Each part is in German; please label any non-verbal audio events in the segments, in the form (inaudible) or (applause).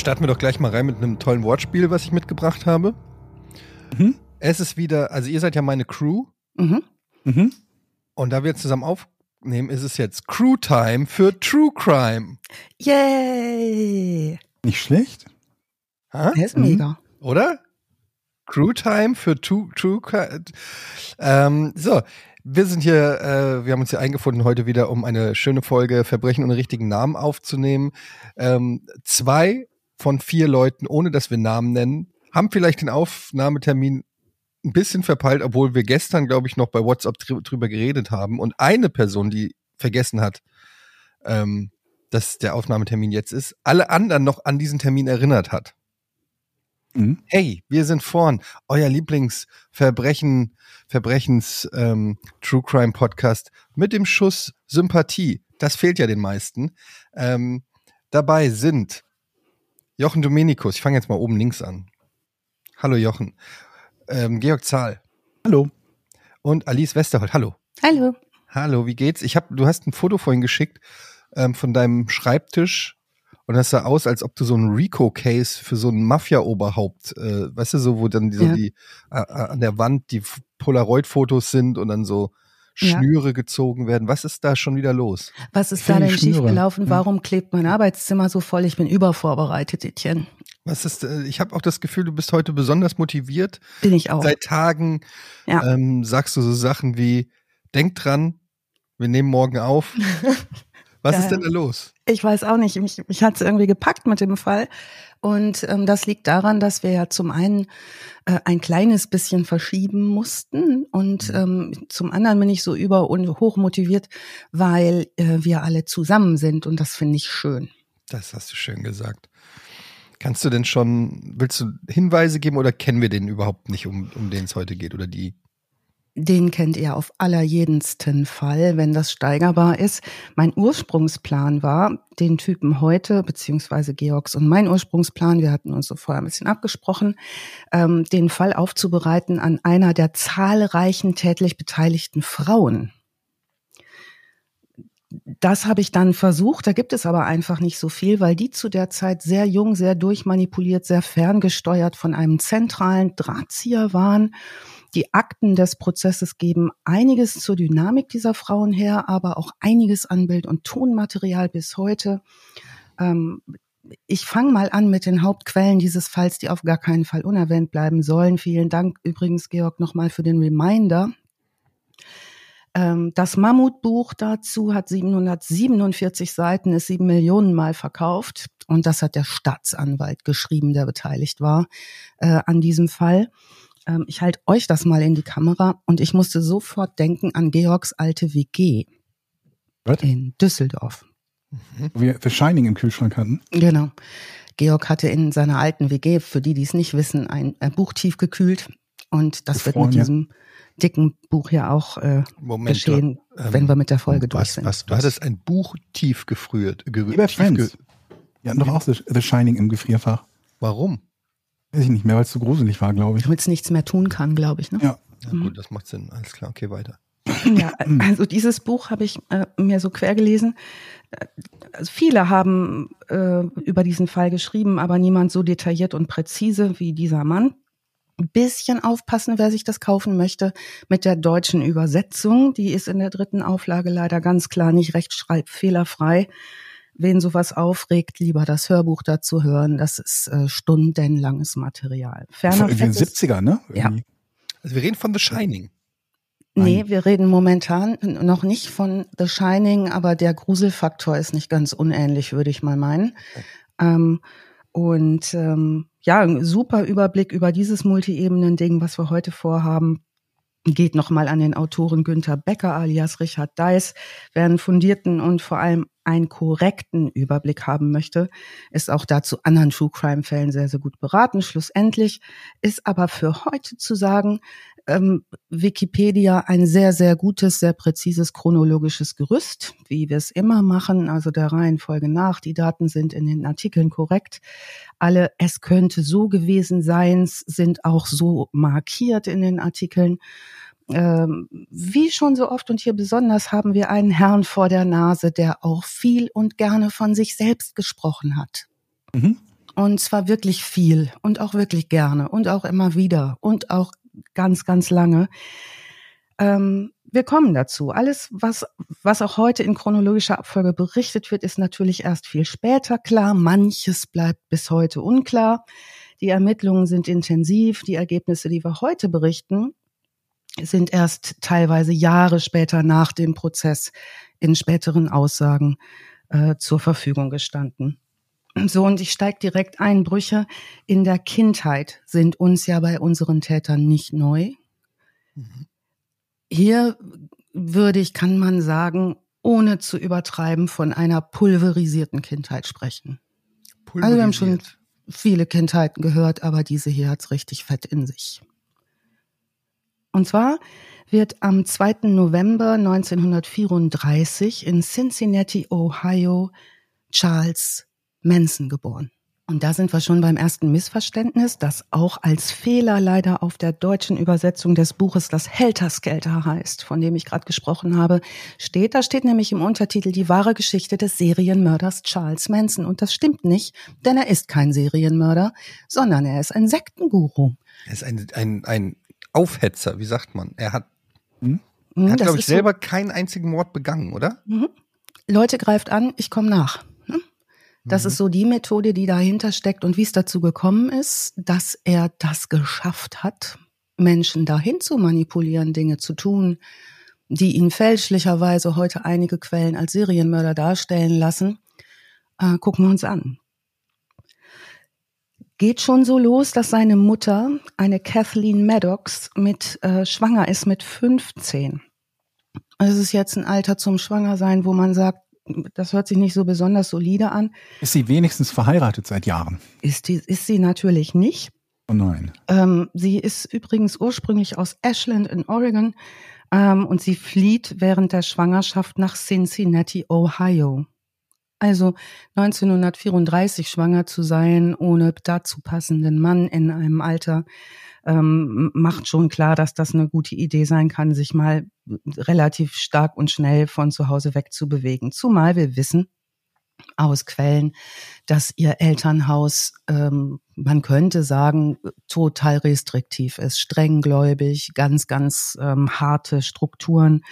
Starten wir doch gleich mal rein mit einem tollen Wortspiel, was ich mitgebracht habe. Mhm. Es ist wieder, also ihr seid ja meine Crew. Mhm. Mhm. Und da wir zusammen aufnehmen, ist es jetzt Crew Time für True Crime. Yay! Nicht schlecht. Ha? Der ist mega. Oder? Crew Time für True, True Crime. Ähm, so, wir sind hier, äh, wir haben uns hier eingefunden heute wieder, um eine schöne Folge Verbrechen ohne richtigen Namen aufzunehmen. Ähm, zwei von vier Leuten, ohne dass wir Namen nennen, haben vielleicht den Aufnahmetermin ein bisschen verpeilt, obwohl wir gestern, glaube ich, noch bei WhatsApp drüber geredet haben. Und eine Person, die vergessen hat, ähm, dass der Aufnahmetermin jetzt ist, alle anderen noch an diesen Termin erinnert hat. Mhm. Hey, wir sind vorn, euer Lieblingsverbrechen, Verbrechens ähm, True Crime Podcast mit dem Schuss Sympathie. Das fehlt ja den meisten. Ähm, dabei sind Jochen Domenikus, ich fange jetzt mal oben links an. Hallo Jochen. Ähm, Georg Zahl. Hallo. Und Alice Westerholt. Hallo. Hallo. Hallo, wie geht's? Ich hab, du hast ein Foto vorhin geschickt ähm, von deinem Schreibtisch und das sah aus, als ob du so ein Rico-Case für so ein Mafia-Oberhaupt, äh, weißt du, so, wo dann die, so ja. die äh, an der Wand die Polaroid-Fotos sind und dann so Schnüre ja. gezogen werden. Was ist da schon wieder los? Was ist da denn schiefgelaufen? Ja. Warum klebt mein Arbeitszimmer so voll? Ich bin übervorbereitet, Etienne. Was ist, äh, ich habe auch das Gefühl, du bist heute besonders motiviert. Bin ich auch. Seit Tagen ja. ähm, sagst du so Sachen wie, denk dran, wir nehmen morgen auf. (laughs) Was ist denn da los? Ich weiß auch nicht. Mich, mich hat es irgendwie gepackt mit dem Fall. Und ähm, das liegt daran, dass wir ja zum einen äh, ein kleines bisschen verschieben mussten und mhm. ähm, zum anderen bin ich so über und hoch motiviert, weil äh, wir alle zusammen sind und das finde ich schön. Das hast du schön gesagt. Kannst du denn schon, willst du Hinweise geben oder kennen wir den überhaupt nicht, um, um den es heute geht oder die? Den kennt ihr auf allerjedensten Fall, wenn das steigerbar ist. Mein Ursprungsplan war, den Typen heute, beziehungsweise Georgs und mein Ursprungsplan, wir hatten uns so vorher ein bisschen abgesprochen, ähm, den Fall aufzubereiten an einer der zahlreichen tätlich beteiligten Frauen. Das habe ich dann versucht, da gibt es aber einfach nicht so viel, weil die zu der Zeit sehr jung, sehr durchmanipuliert, sehr ferngesteuert von einem zentralen Drahtzieher waren die Akten des Prozesses geben einiges zur Dynamik dieser Frauen her, aber auch einiges an Bild- und Tonmaterial bis heute. Ähm, ich fange mal an mit den Hauptquellen dieses Falls, die auf gar keinen Fall unerwähnt bleiben sollen. Vielen Dank übrigens, Georg, nochmal für den Reminder. Ähm, das Mammutbuch dazu hat 747 Seiten, ist sieben Millionen Mal verkauft. Und das hat der Staatsanwalt geschrieben, der beteiligt war äh, an diesem Fall. Ähm, ich halte euch das mal in die Kamera und ich musste sofort denken an Georgs alte WG What? in Düsseldorf. Mhm. Wo wir The Shining im Kühlschrank hatten. Genau. Georg hatte in seiner alten WG, für die, die es nicht wissen, ein, ein Buch tiefgekühlt. Und das Gefroren, wird mit diesem ja. dicken Buch hier auch äh, Moment, geschehen, ähm, wenn wir mit der Folge was, durch sind. Was, du hattest ein Buch tief gefriert. Ge Lieber Friends. Wir hatten doch auch The Shining im Gefrierfach. Warum? Weiß ich nicht mehr, weil es zu gruselig war, glaube ich. Damit es nichts mehr tun kann, glaube ich. Ne? Ja. ja. Gut, das macht Sinn. Alles klar, okay, weiter. Ja, also dieses Buch habe ich äh, mir so quer gelesen. Also viele haben äh, über diesen Fall geschrieben, aber niemand so detailliert und präzise wie dieser Mann. Ein bisschen aufpassen, wer sich das kaufen möchte, mit der deutschen Übersetzung. Die ist in der dritten Auflage leider ganz klar nicht rechtschreibfehlerfrei wen sowas aufregt, lieber das Hörbuch dazu hören. Das ist äh, stundenlanges Material. Ferner in den 70er, ne? Ja. Also wir reden von The Shining. Nee, wir reden momentan noch nicht von The Shining, aber der Gruselfaktor ist nicht ganz unähnlich, würde ich mal meinen. Okay. Ähm, und ähm, ja, ein super Überblick über dieses Multi-Ebenen-Ding, was wir heute vorhaben geht nochmal an den Autoren Günther Becker alias Richard Deiss. Wer einen fundierten und vor allem einen korrekten Überblick haben möchte, ist auch dazu anderen True Crime Fällen sehr, sehr gut beraten. Schlussendlich ist aber für heute zu sagen, ähm, Wikipedia ein sehr, sehr gutes, sehr präzises chronologisches Gerüst, wie wir es immer machen, also der Reihenfolge nach. Die Daten sind in den Artikeln korrekt. Alle es könnte so gewesen sein, sind auch so markiert in den Artikeln. Ähm, wie schon so oft und hier besonders haben wir einen Herrn vor der Nase, der auch viel und gerne von sich selbst gesprochen hat. Mhm. Und zwar wirklich viel und auch wirklich gerne und auch immer wieder und auch ganz, ganz lange. Ähm, wir kommen dazu. Alles, was, was auch heute in chronologischer Abfolge berichtet wird, ist natürlich erst viel später klar. Manches bleibt bis heute unklar. Die Ermittlungen sind intensiv. Die Ergebnisse, die wir heute berichten, sind erst teilweise Jahre später nach dem Prozess in späteren Aussagen äh, zur Verfügung gestanden. So, und ich steige direkt ein. Brüche in der Kindheit sind uns ja bei unseren Tätern nicht neu. Mhm. Hier würde ich, kann man sagen, ohne zu übertreiben, von einer pulverisierten Kindheit sprechen. Also wir haben schon viele Kindheiten gehört, aber diese hier hat's richtig fett in sich. Und zwar wird am 2. November 1934 in Cincinnati, Ohio, Charles Manson geboren. Und da sind wir schon beim ersten Missverständnis, das auch als Fehler leider auf der deutschen Übersetzung des Buches Das Helterskelter heißt, von dem ich gerade gesprochen habe, steht. Da steht nämlich im Untertitel die wahre Geschichte des Serienmörders Charles Manson. Und das stimmt nicht, denn er ist kein Serienmörder, sondern er ist ein Sektenguru. Er ist ein, ein, ein Aufhetzer, wie sagt man? Er hat, hm? er hat glaube ich, selber so keinen einzigen Mord begangen, oder? Mhm. Leute greift an, ich komme nach. Das mhm. ist so die Methode, die dahinter steckt und wie es dazu gekommen ist, dass er das geschafft hat, Menschen dahin zu manipulieren, Dinge zu tun, die ihn fälschlicherweise heute einige Quellen als Serienmörder darstellen lassen. Äh, gucken wir uns an. Geht schon so los, dass seine Mutter, eine Kathleen Maddox, mit äh, schwanger ist mit 15. Es ist jetzt ein Alter zum Schwangersein, wo man sagt, das hört sich nicht so besonders solide an. Ist sie wenigstens verheiratet seit Jahren? Ist, die, ist sie natürlich nicht. Oh nein. Ähm, sie ist übrigens ursprünglich aus Ashland in Oregon ähm, und sie flieht während der Schwangerschaft nach Cincinnati, Ohio. Also 1934 schwanger zu sein, ohne dazu passenden Mann in einem Alter, ähm, macht schon klar, dass das eine gute Idee sein kann, sich mal relativ stark und schnell von zu Hause wegzubewegen. Zumal wir wissen aus Quellen, dass ihr Elternhaus, ähm, man könnte sagen, total restriktiv ist, strenggläubig, ganz, ganz ähm, harte Strukturen.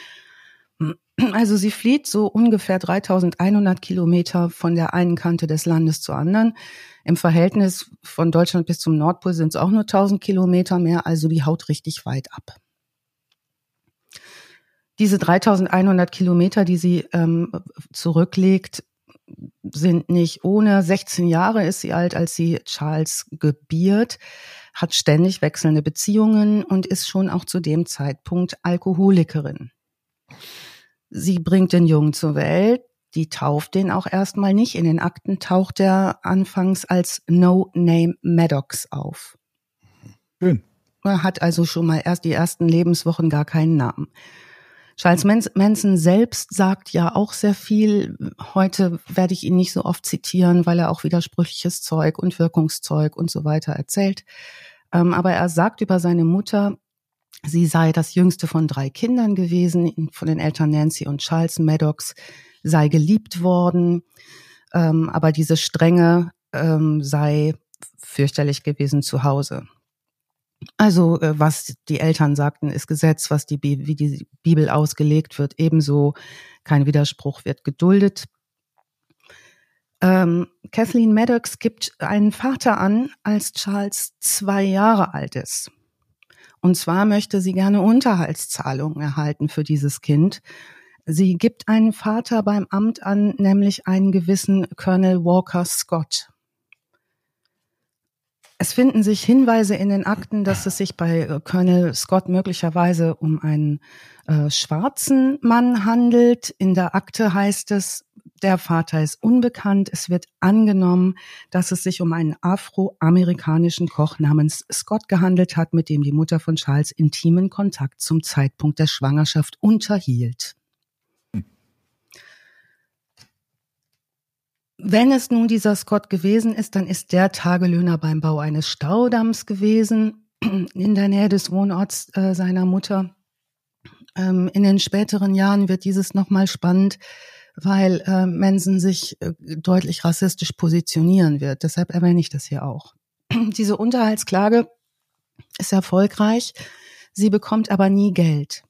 (clears throat) Also sie flieht so ungefähr 3100 Kilometer von der einen Kante des Landes zur anderen. Im Verhältnis von Deutschland bis zum Nordpol sind es auch nur 1000 Kilometer mehr, also die haut richtig weit ab. Diese 3100 Kilometer, die sie ähm, zurücklegt, sind nicht ohne. 16 Jahre ist sie alt, als sie Charles gebiert, hat ständig wechselnde Beziehungen und ist schon auch zu dem Zeitpunkt Alkoholikerin. Sie bringt den Jungen zur Welt, die tauft den auch erstmal nicht. In den Akten taucht er anfangs als No Name Maddox auf. Schön. Er hat also schon mal erst die ersten Lebenswochen gar keinen Namen. Charles Manson selbst sagt ja auch sehr viel. Heute werde ich ihn nicht so oft zitieren, weil er auch widersprüchliches Zeug und Wirkungszeug und so weiter erzählt. Ähm, aber er sagt über seine Mutter, Sie sei das jüngste von drei Kindern gewesen, von den Eltern Nancy und Charles Maddox, sei geliebt worden, ähm, aber diese Strenge ähm, sei fürchterlich gewesen zu Hause. Also äh, was die Eltern sagten, ist Gesetz, was die wie die Bibel ausgelegt wird, ebenso kein Widerspruch wird geduldet. Ähm, Kathleen Maddox gibt einen Vater an, als Charles zwei Jahre alt ist. Und zwar möchte sie gerne Unterhaltszahlungen erhalten für dieses Kind. Sie gibt einen Vater beim Amt an, nämlich einen gewissen Colonel Walker Scott. Es finden sich Hinweise in den Akten, dass es sich bei äh, Colonel Scott möglicherweise um einen äh, schwarzen Mann handelt. In der Akte heißt es, der Vater ist unbekannt. Es wird angenommen, dass es sich um einen afroamerikanischen Koch namens Scott gehandelt hat, mit dem die Mutter von Charles intimen Kontakt zum Zeitpunkt der Schwangerschaft unterhielt. Wenn es nun dieser Scott gewesen ist, dann ist der Tagelöhner beim Bau eines Staudamms gewesen, in der Nähe des Wohnorts äh, seiner Mutter. Ähm, in den späteren Jahren wird dieses nochmal spannend weil äh, Mensen sich äh, deutlich rassistisch positionieren wird. Deshalb erwähne ich das hier auch. (clears throat) Diese Unterhaltsklage ist erfolgreich, sie bekommt aber nie Geld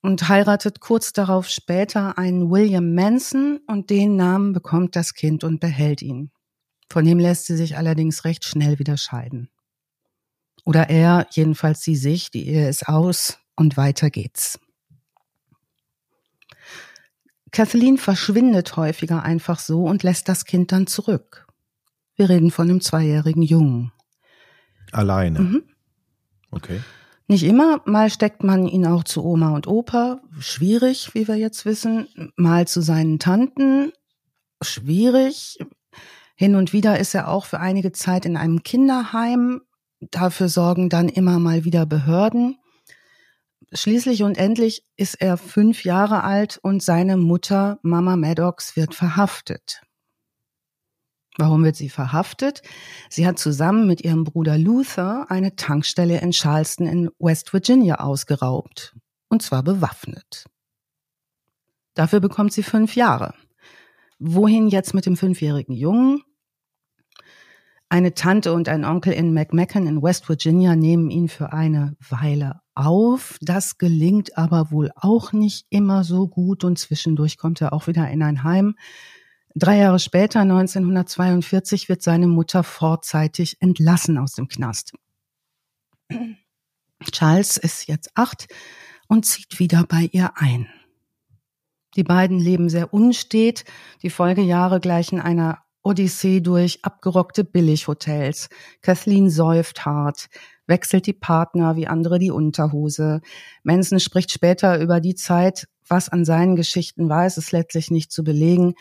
und heiratet kurz darauf später einen William Manson und den Namen bekommt das Kind und behält ihn. Von dem lässt sie sich allerdings recht schnell wieder scheiden. Oder er, jedenfalls sie sich, die Ehe ist aus und weiter geht's. Kathleen verschwindet häufiger einfach so und lässt das Kind dann zurück. Wir reden von einem zweijährigen Jungen. Alleine. Mhm. Okay. Nicht immer, mal steckt man ihn auch zu Oma und Opa, schwierig, wie wir jetzt wissen, mal zu seinen Tanten, schwierig. Hin und wieder ist er auch für einige Zeit in einem Kinderheim, dafür sorgen dann immer mal wieder Behörden. Schließlich und endlich ist er fünf Jahre alt und seine Mutter, Mama Maddox, wird verhaftet. Warum wird sie verhaftet? Sie hat zusammen mit ihrem Bruder Luther eine Tankstelle in Charleston in West Virginia ausgeraubt. Und zwar bewaffnet. Dafür bekommt sie fünf Jahre. Wohin jetzt mit dem fünfjährigen Jungen? Eine Tante und ein Onkel in McMacken in West Virginia nehmen ihn für eine Weile auf. Das gelingt aber wohl auch nicht immer so gut und zwischendurch kommt er auch wieder in ein Heim. Drei Jahre später, 1942, wird seine Mutter vorzeitig entlassen aus dem Knast. (clears throat) Charles ist jetzt acht und zieht wieder bei ihr ein. Die beiden leben sehr unstet. Die Folgejahre gleichen einer Odyssee durch abgerockte Billighotels. Kathleen säuft hart, wechselt die Partner wie andere die Unterhose. Manson spricht später über die Zeit. Was an seinen Geschichten war, ist es letztlich nicht zu belegen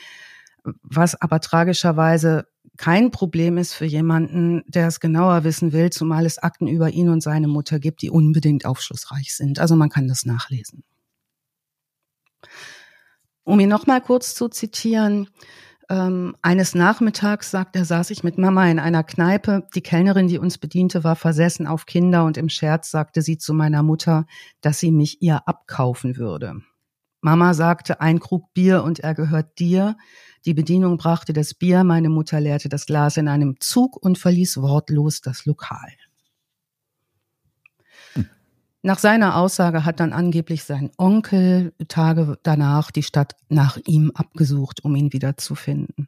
was aber tragischerweise kein Problem ist für jemanden, der es genauer wissen will, zumal es Akten über ihn und seine Mutter gibt, die unbedingt aufschlussreich sind. Also man kann das nachlesen. Um ihn nochmal kurz zu zitieren, ähm, eines Nachmittags, sagt er, saß ich mit Mama in einer Kneipe. Die Kellnerin, die uns bediente, war versessen auf Kinder und im Scherz sagte sie zu meiner Mutter, dass sie mich ihr abkaufen würde. Mama sagte, ein Krug Bier und er gehört dir. Die Bedienung brachte das Bier, meine Mutter leerte das Glas in einem Zug und verließ wortlos das Lokal. Nach seiner Aussage hat dann angeblich sein Onkel Tage danach die Stadt nach ihm abgesucht, um ihn wiederzufinden.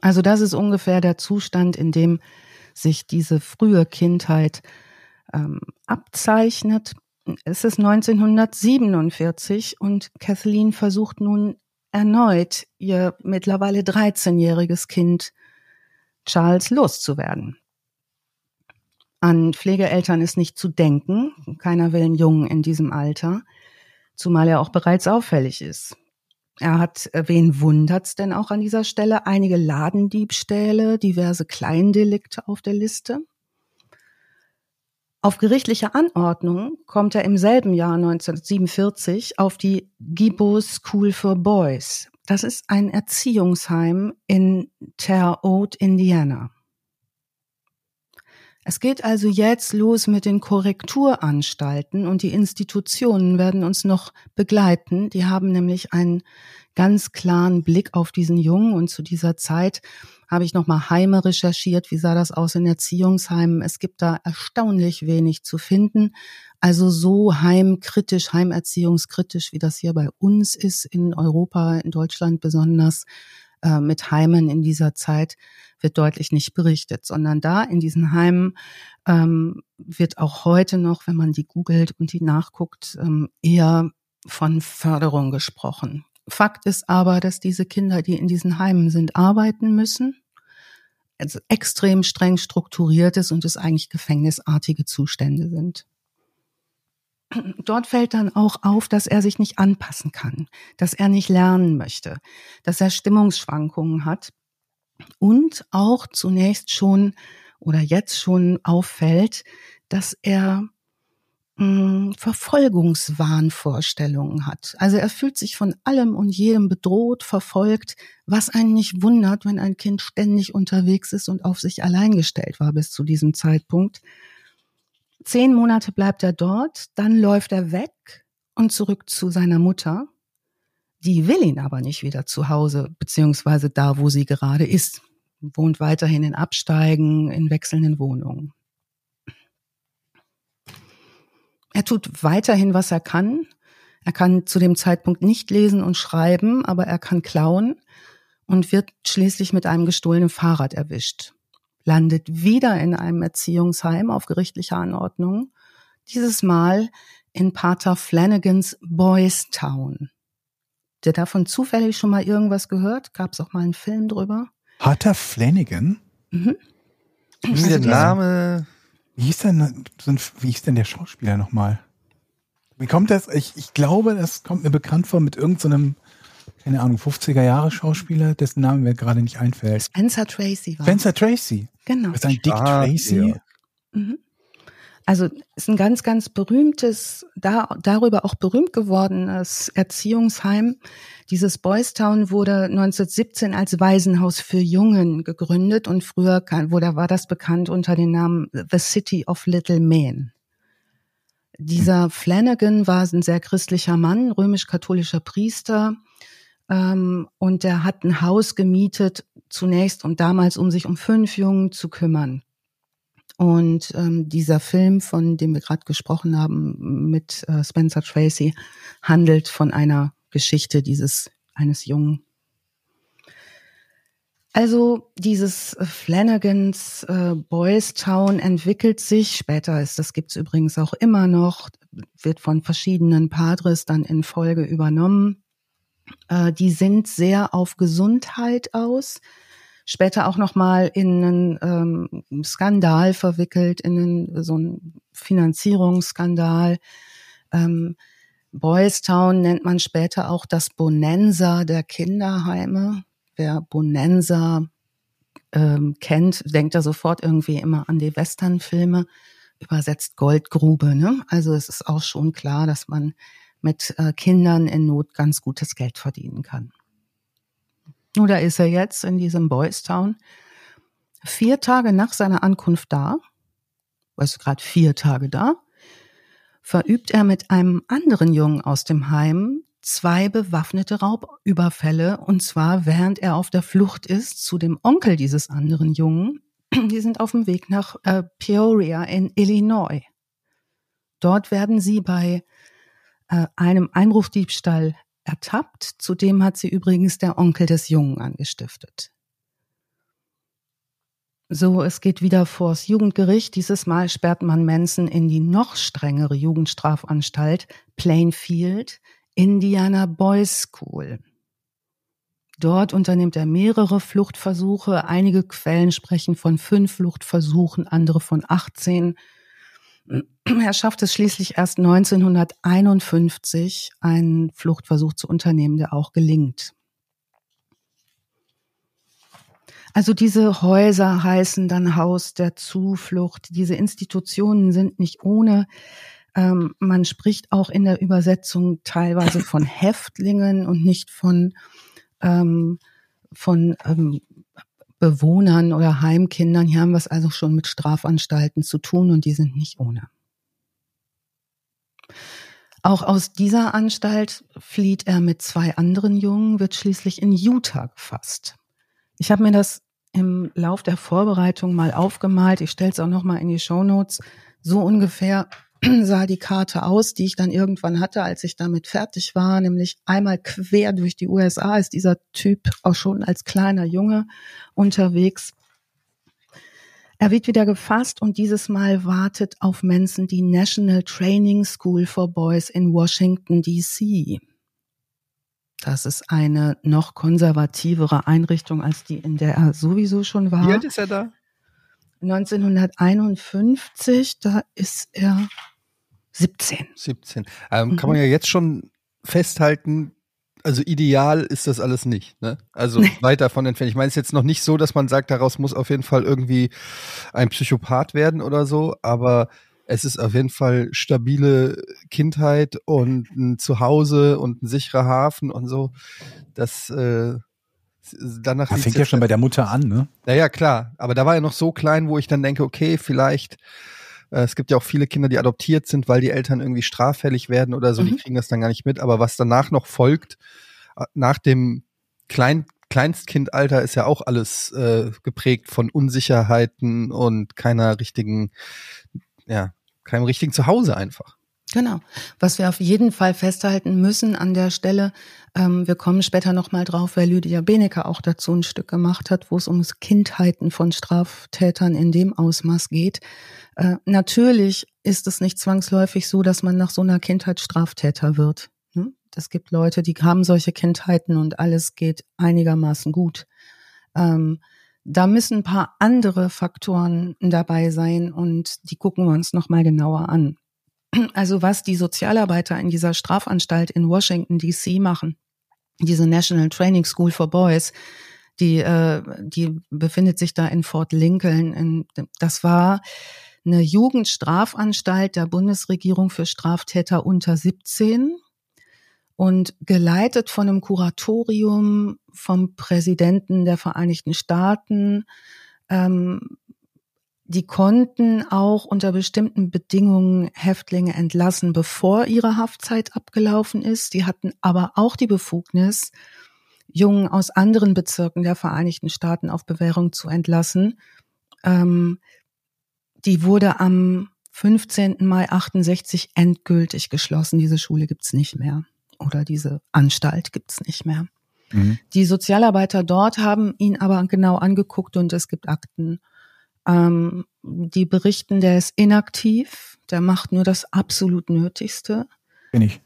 Also das ist ungefähr der Zustand, in dem sich diese frühe Kindheit ähm, abzeichnet. Es ist 1947 und Kathleen versucht nun erneut ihr mittlerweile 13-jähriges Kind Charles loszuwerden. An Pflegeeltern ist nicht zu denken. Keiner will einen Jungen in diesem Alter, zumal er auch bereits auffällig ist. Er hat, äh, wen wundert's denn auch an dieser Stelle? Einige Ladendiebstähle, diverse Kleindelikte auf der Liste. Auf gerichtliche Anordnung kommt er im selben Jahr 1947 auf die Gibo School for Boys. Das ist ein Erziehungsheim in Terre Haute, Indiana. Es geht also jetzt los mit den Korrekturanstalten und die Institutionen werden uns noch begleiten. Die haben nämlich einen ganz klaren Blick auf diesen Jungen und zu dieser Zeit habe ich nochmal Heime recherchiert. Wie sah das aus in Erziehungsheimen? Es gibt da erstaunlich wenig zu finden. Also so heimkritisch, heimerziehungskritisch, wie das hier bei uns ist, in Europa, in Deutschland besonders, äh, mit Heimen in dieser Zeit, wird deutlich nicht berichtet, sondern da in diesen Heimen ähm, wird auch heute noch, wenn man die googelt und die nachguckt, ähm, eher von Förderung gesprochen. Fakt ist aber, dass diese Kinder, die in diesen Heimen sind, arbeiten müssen. Also extrem streng strukturiert ist und es eigentlich gefängnisartige Zustände sind. Dort fällt dann auch auf, dass er sich nicht anpassen kann, dass er nicht lernen möchte, dass er Stimmungsschwankungen hat und auch zunächst schon oder jetzt schon auffällt, dass er mh, Verfolgungswahnvorstellungen hat. Also er fühlt sich von allem und jedem bedroht, verfolgt, was einen nicht wundert, wenn ein Kind ständig unterwegs ist und auf sich allein gestellt war bis zu diesem Zeitpunkt. Zehn Monate bleibt er dort, dann läuft er weg und zurück zu seiner Mutter. Die will ihn aber nicht wieder zu Hause, beziehungsweise da, wo sie gerade ist. Wohnt weiterhin in Absteigen, in wechselnden Wohnungen. Er tut weiterhin, was er kann. Er kann zu dem Zeitpunkt nicht lesen und schreiben, aber er kann klauen und wird schließlich mit einem gestohlenen Fahrrad erwischt. Landet wieder in einem Erziehungsheim auf gerichtlicher Anordnung. Dieses Mal in Pater Flanagans Boys Town. Der davon zufällig schon mal irgendwas gehört? Gab es auch mal einen Film drüber? Pater Flanagan? Mhm. Also der Name. Wie hieß denn, wie hieß denn der Schauspieler nochmal? Wie kommt das? Ich, ich glaube, das kommt mir bekannt vor mit irgendeinem, so keine Ahnung, 50er Jahre Schauspieler, dessen Name mir gerade nicht einfällt. Spencer Tracy war. Spencer Tracy. Genau. Das ist ein Dick ah, Tracy. Ja. Mhm. Also ist ein ganz, ganz berühmtes, da, darüber auch berühmt gewordenes Erziehungsheim. Dieses Boys Town wurde 1917 als Waisenhaus für Jungen gegründet und früher wurde, war das bekannt unter dem Namen The City of Little Men. Dieser Flanagan war ein sehr christlicher Mann, römisch-katholischer Priester, ähm, und der hat ein Haus gemietet, zunächst und damals, um sich um fünf Jungen zu kümmern. Und ähm, dieser Film, von dem wir gerade gesprochen haben, mit äh, Spencer Tracy, handelt von einer Geschichte dieses eines Jungen. Also dieses Flanagans äh, Boys Town entwickelt sich, später ist, das gibt's übrigens auch immer noch, wird von verschiedenen Padres dann in Folge übernommen. Äh, die sind sehr auf Gesundheit aus später auch nochmal in einen ähm, Skandal verwickelt, in einen, so einen Finanzierungsskandal. Ähm, Boys Town nennt man später auch das Bonanza der Kinderheime. Wer Bonanza ähm, kennt, denkt da sofort irgendwie immer an die Westernfilme, übersetzt Goldgrube. Ne? Also es ist auch schon klar, dass man mit äh, Kindern in Not ganz gutes Geld verdienen kann. Nur da ist er jetzt in diesem Boys Town. Vier Tage nach seiner Ankunft da, ist gerade vier Tage da, verübt er mit einem anderen Jungen aus dem Heim zwei bewaffnete Raubüberfälle und zwar während er auf der Flucht ist zu dem Onkel dieses anderen Jungen. Die sind auf dem Weg nach äh, Peoria in Illinois. Dort werden sie bei äh, einem Einbruchdiebstahl ertappt. Zudem hat sie übrigens der Onkel des Jungen angestiftet. So, es geht wieder vors Jugendgericht. Dieses Mal sperrt man Manson in die noch strengere Jugendstrafanstalt Plainfield, Indiana Boys School. Dort unternimmt er mehrere Fluchtversuche. Einige Quellen sprechen von fünf Fluchtversuchen, andere von 18. Er schafft es schließlich erst 1951, einen Fluchtversuch zu unternehmen, der auch gelingt. Also diese Häuser heißen dann Haus der Zuflucht. Diese Institutionen sind nicht ohne. Ähm, man spricht auch in der Übersetzung teilweise von (laughs) Häftlingen und nicht von, ähm, von ähm, Bewohnern oder Heimkindern. Hier haben wir es also schon mit Strafanstalten zu tun und die sind nicht ohne. Auch aus dieser Anstalt flieht er mit zwei anderen Jungen, wird schließlich in Utah gefasst. Ich habe mir das im Lauf der Vorbereitung mal aufgemalt. Ich stelle es auch noch mal in die Show Notes. So ungefähr (clears throat) sah die Karte aus, die ich dann irgendwann hatte, als ich damit fertig war, nämlich einmal quer durch die USA ist dieser Typ auch schon als kleiner Junge unterwegs. Er wird wieder gefasst und dieses Mal wartet auf Manson die National Training School for Boys in Washington, DC. Das ist eine noch konservativere Einrichtung als die, in der er sowieso schon war. Wie alt ist er da? 1951, da ist er 17. 17. Ähm, mhm. Kann man ja jetzt schon festhalten, also ideal ist das alles nicht. Ne? Also nee. weit davon entfernt. Ich meine, es ist jetzt noch nicht so, dass man sagt, daraus muss auf jeden Fall irgendwie ein Psychopath werden oder so, aber es ist auf jeden Fall stabile Kindheit und ein Zuhause und ein sicherer Hafen und so. Das äh, danach. Das fängt ja schon bei der Mutter an, ne? Naja, klar. Aber da war er noch so klein, wo ich dann denke, okay, vielleicht äh, es gibt ja auch viele Kinder, die adoptiert sind, weil die Eltern irgendwie straffällig werden oder so, mhm. die kriegen das dann gar nicht mit. Aber was danach noch folgt, nach dem Klein Kleinstkindalter ist ja auch alles äh, geprägt von Unsicherheiten und keiner richtigen, ja, keinem richtigen Zuhause einfach. Genau. Was wir auf jeden Fall festhalten müssen an der Stelle, ähm, wir kommen später nochmal drauf, weil Lydia Benecke auch dazu ein Stück gemacht hat, wo es ums Kindheiten von Straftätern in dem Ausmaß geht. Äh, natürlich ist es nicht zwangsläufig so, dass man nach so einer Kindheit Straftäter wird. Ne? Es gibt Leute, die haben solche Kindheiten und alles geht einigermaßen gut. Ähm, da müssen ein paar andere Faktoren dabei sein und die gucken wir uns nochmal genauer an. Also was die Sozialarbeiter in dieser Strafanstalt in Washington DC machen, diese National Training School for Boys, die, äh, die befindet sich da in Fort Lincoln. In, das war eine Jugendstrafanstalt der Bundesregierung für Straftäter unter 17 und geleitet von einem Kuratorium vom Präsidenten der Vereinigten Staaten. Ähm, die konnten auch unter bestimmten Bedingungen Häftlinge entlassen, bevor ihre Haftzeit abgelaufen ist. Die hatten aber auch die Befugnis, Jungen aus anderen Bezirken der Vereinigten Staaten auf Bewährung zu entlassen. Ähm, die wurde am 15. Mai 68 endgültig geschlossen. Diese Schule gibt's nicht mehr oder diese Anstalt gibt's nicht mehr. Mhm. Die Sozialarbeiter dort haben ihn aber genau angeguckt und es gibt Akten. Ähm, die berichten, der ist inaktiv, der macht nur das absolut Nötigste. Bin ich.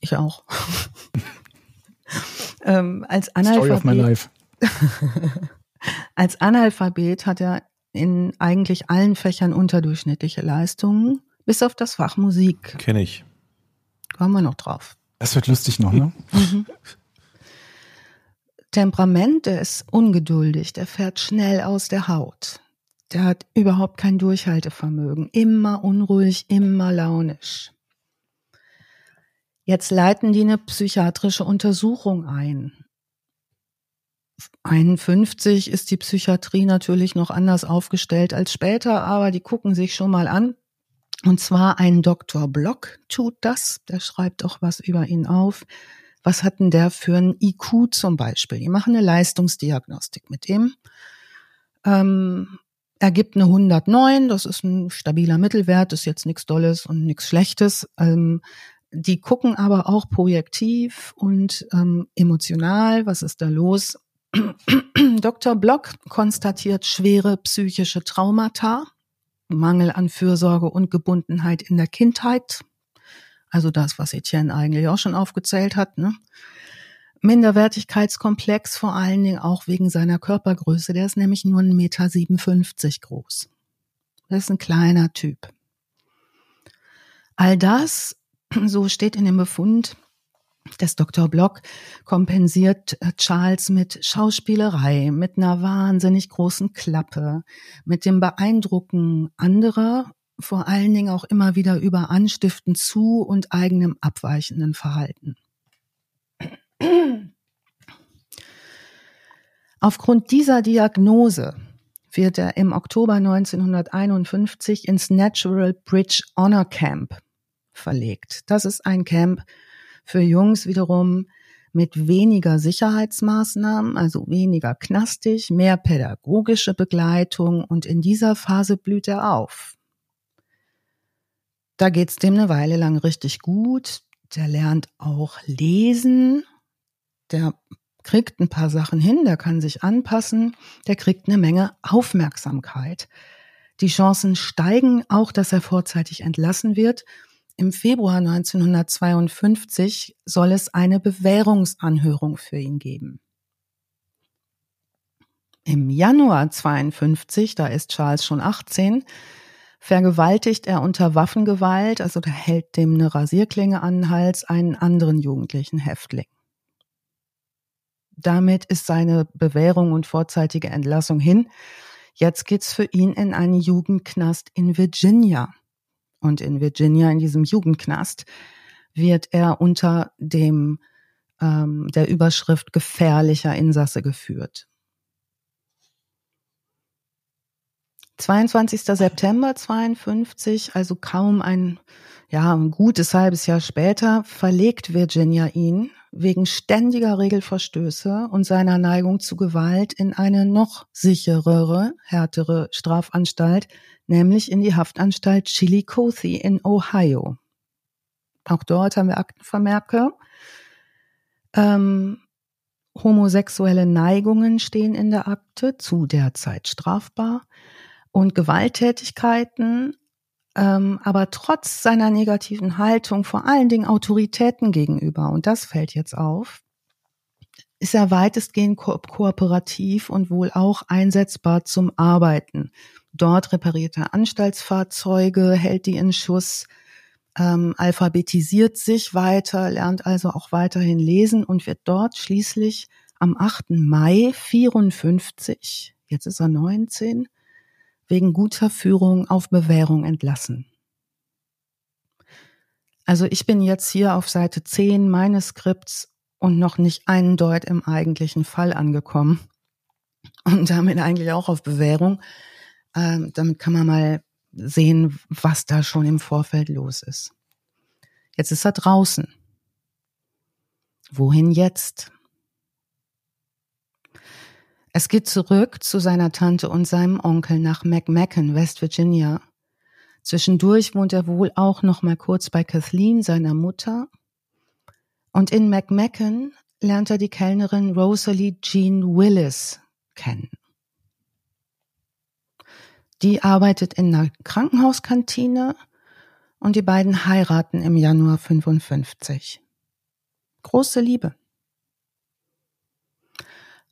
Ich auch. (laughs) ähm, als Analphabet, Story of my life. (laughs) als Analphabet hat er in eigentlich allen Fächern unterdurchschnittliche Leistungen, bis auf das Fach Musik. Kenne ich. Kommen wir noch drauf. Das wird lustig noch, ne? (laughs) Mhm. Temperament, der ist ungeduldig, der fährt schnell aus der Haut. Der hat überhaupt kein Durchhaltevermögen, immer unruhig, immer launisch. Jetzt leiten die eine psychiatrische Untersuchung ein. 51 ist die Psychiatrie natürlich noch anders aufgestellt als später, aber die gucken sich schon mal an, und zwar ein Dr. Block tut das, der schreibt auch was über ihn auf. Was hat denn der für ein IQ zum Beispiel? Die machen eine Leistungsdiagnostik mit ihm. Ähm, er gibt eine 109, das ist ein stabiler Mittelwert, ist jetzt nichts Dolles und nichts Schlechtes. Ähm, die gucken aber auch projektiv und ähm, emotional, was ist da los? (clears throat) Dr. Block konstatiert schwere psychische Traumata, Mangel an Fürsorge und Gebundenheit in der Kindheit. Also das, was Etienne eigentlich auch schon aufgezählt hat. Ne? Minderwertigkeitskomplex vor allen Dingen auch wegen seiner Körpergröße. Der ist nämlich nur 1,57 Meter groß. Das ist ein kleiner Typ. All das, (clears throat) so steht in dem Befund, des Dr. Block kompensiert äh, Charles mit Schauspielerei, mit einer wahnsinnig großen Klappe, mit dem Beeindrucken anderer, vor allen Dingen auch immer wieder über Anstiften zu und eigenem abweichenden Verhalten. Aufgrund dieser Diagnose wird er im Oktober 1951 ins Natural Bridge Honor Camp verlegt. Das ist ein Camp, für Jungs wiederum mit weniger Sicherheitsmaßnahmen, also weniger knastig, mehr pädagogische Begleitung und in dieser Phase blüht er auf. Da geht's dem eine Weile lang richtig gut. Der lernt auch lesen. Der kriegt ein paar Sachen hin, der kann sich anpassen, der kriegt eine Menge Aufmerksamkeit. Die Chancen steigen auch, dass er vorzeitig entlassen wird im Februar 1952 soll es eine Bewährungsanhörung für ihn geben. Im Januar 52, da ist Charles schon 18, vergewaltigt er unter Waffengewalt, also da hält dem eine Rasierklinge an den Hals, einen anderen jugendlichen Häftling. Damit ist seine Bewährung und vorzeitige Entlassung hin. Jetzt geht's für ihn in einen Jugendknast in Virginia. Und in Virginia, in diesem Jugendknast, wird er unter dem ähm, der Überschrift gefährlicher Insasse geführt. 22. September 52, also kaum ein, ja, ein gutes halbes Jahr später, verlegt Virginia ihn wegen ständiger Regelverstöße und seiner Neigung zu Gewalt in eine noch sicherere, härtere Strafanstalt, nämlich in die Haftanstalt Chillicothe in Ohio. Auch dort haben wir Aktenvermerke. Ähm, homosexuelle Neigungen stehen in der Akte, zu der Zeit strafbar. Und Gewalttätigkeiten ähm, aber trotz seiner negativen Haltung vor allen Dingen Autoritäten gegenüber, und das fällt jetzt auf, ist er weitestgehend ko kooperativ und wohl auch einsetzbar zum Arbeiten. Dort repariert er Anstaltsfahrzeuge, hält die in Schuss, ähm, alphabetisiert sich weiter, lernt also auch weiterhin lesen und wird dort schließlich am 8. Mai 54, jetzt ist er 19, wegen guter Führung auf Bewährung entlassen. Also ich bin jetzt hier auf Seite 10 meines Skripts und noch nicht einen Deut im eigentlichen Fall angekommen. Und damit eigentlich auch auf Bewährung. Ähm, damit kann man mal sehen, was da schon im Vorfeld los ist. Jetzt ist er draußen. Wohin jetzt? Es geht zurück zu seiner Tante und seinem Onkel nach McMacken, West Virginia. Zwischendurch wohnt er wohl auch noch mal kurz bei Kathleen, seiner Mutter. Und in McMacken lernt er die Kellnerin Rosalie Jean Willis kennen. Die arbeitet in einer Krankenhauskantine und die beiden heiraten im Januar 55. Große Liebe.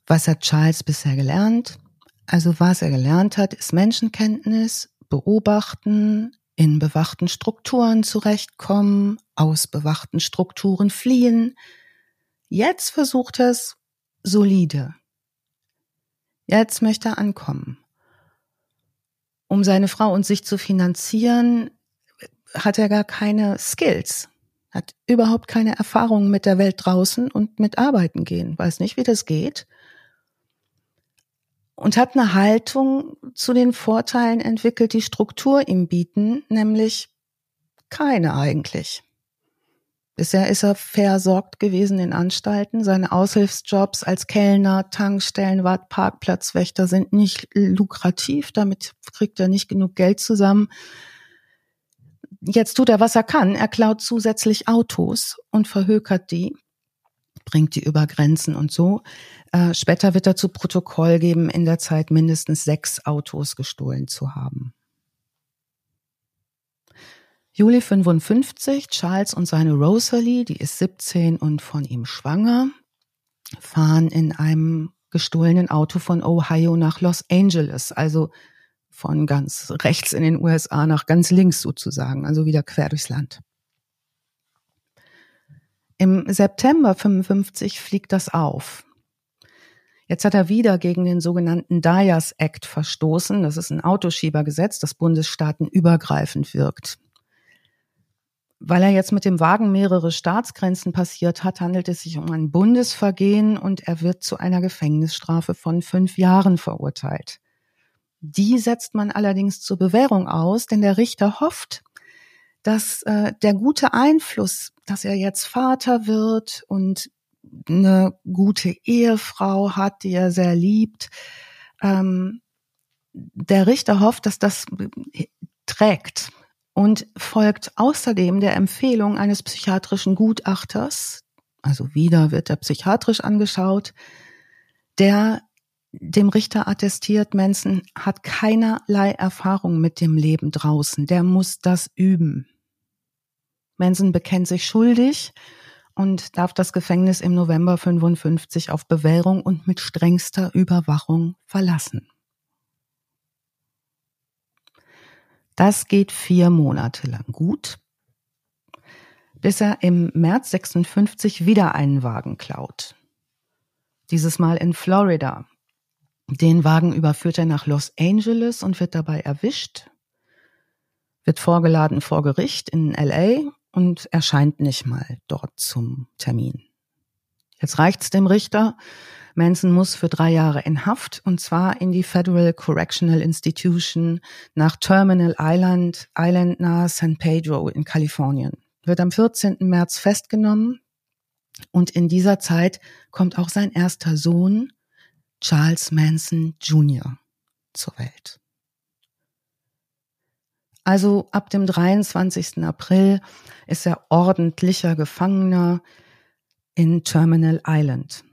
Was hat Charles bisher gelernt? Also was er gelernt hat, ist Menschenkenntnis, beobachten, in bewachten Strukturen zurechtkommen, aus bewachten Strukturen fliehen. Jetzt versucht er es solide. Jetzt möchte er ankommen. Um seine Frau und sich zu finanzieren, hat er gar keine Skills, hat überhaupt keine Erfahrung mit der Welt draußen und mit Arbeiten gehen, weiß nicht, wie das geht und hat eine Haltung zu den Vorteilen entwickelt, die Struktur ihm bieten, nämlich keine eigentlich. Bisher ist er versorgt gewesen in Anstalten. Seine Aushilfsjobs als Kellner, Tankstellenwart, Parkplatzwächter sind nicht lukrativ. Damit kriegt er nicht genug Geld zusammen. Jetzt tut er, was er kann. Er klaut zusätzlich Autos und verhökert die, bringt die über Grenzen und so äh, später wird er zu Protokoll geben, in der Zeit mindestens sechs Autos gestohlen zu haben. Juli 55, Charles und seine Rosalie, die ist 17 und von ihm schwanger, fahren in einem gestohlenen Auto von Ohio nach Los Angeles, also von ganz rechts in den USA nach ganz links sozusagen, also wieder quer durchs Land. Im September 55 fliegt das auf. Jetzt hat er wieder gegen den sogenannten Dyers Act verstoßen. Das ist ein Autoschiebergesetz, das bundesstaatenübergreifend wirkt. Weil er jetzt mit dem Wagen mehrere Staatsgrenzen passiert hat, handelt es sich um ein Bundesvergehen und er wird zu einer Gefängnisstrafe von fünf Jahren verurteilt. Die setzt man allerdings zur Bewährung aus, denn der Richter hofft, dass äh, der gute Einfluss, dass er jetzt Vater wird und eine gute Ehefrau hat, die er sehr liebt. Ähm, der Richter hofft, dass das trägt und folgt außerdem der Empfehlung eines psychiatrischen Gutachters, also wieder wird er psychiatrisch angeschaut, der dem Richter attestiert, Manson hat keinerlei Erfahrung mit dem Leben draußen, der muss das üben. Manson bekennt sich schuldig und darf das Gefängnis im November 55 auf Bewährung und mit strengster Überwachung verlassen. Das geht vier Monate lang gut, bis er im März 56 wieder einen Wagen klaut. Dieses Mal in Florida. Den Wagen überführt er nach Los Angeles und wird dabei erwischt, wird vorgeladen vor Gericht in LA und erscheint nicht mal dort zum Termin. Jetzt reicht's dem Richter. Manson muss für drei Jahre in Haft und zwar in die Federal Correctional Institution nach Terminal Island, Island nahe San Pedro in Kalifornien. Wird am 14. März festgenommen Und in dieser Zeit kommt auch sein erster Sohn, Charles Manson Jr., zur Welt. Also ab dem 23. April ist er ordentlicher Gefangener in Terminal Island.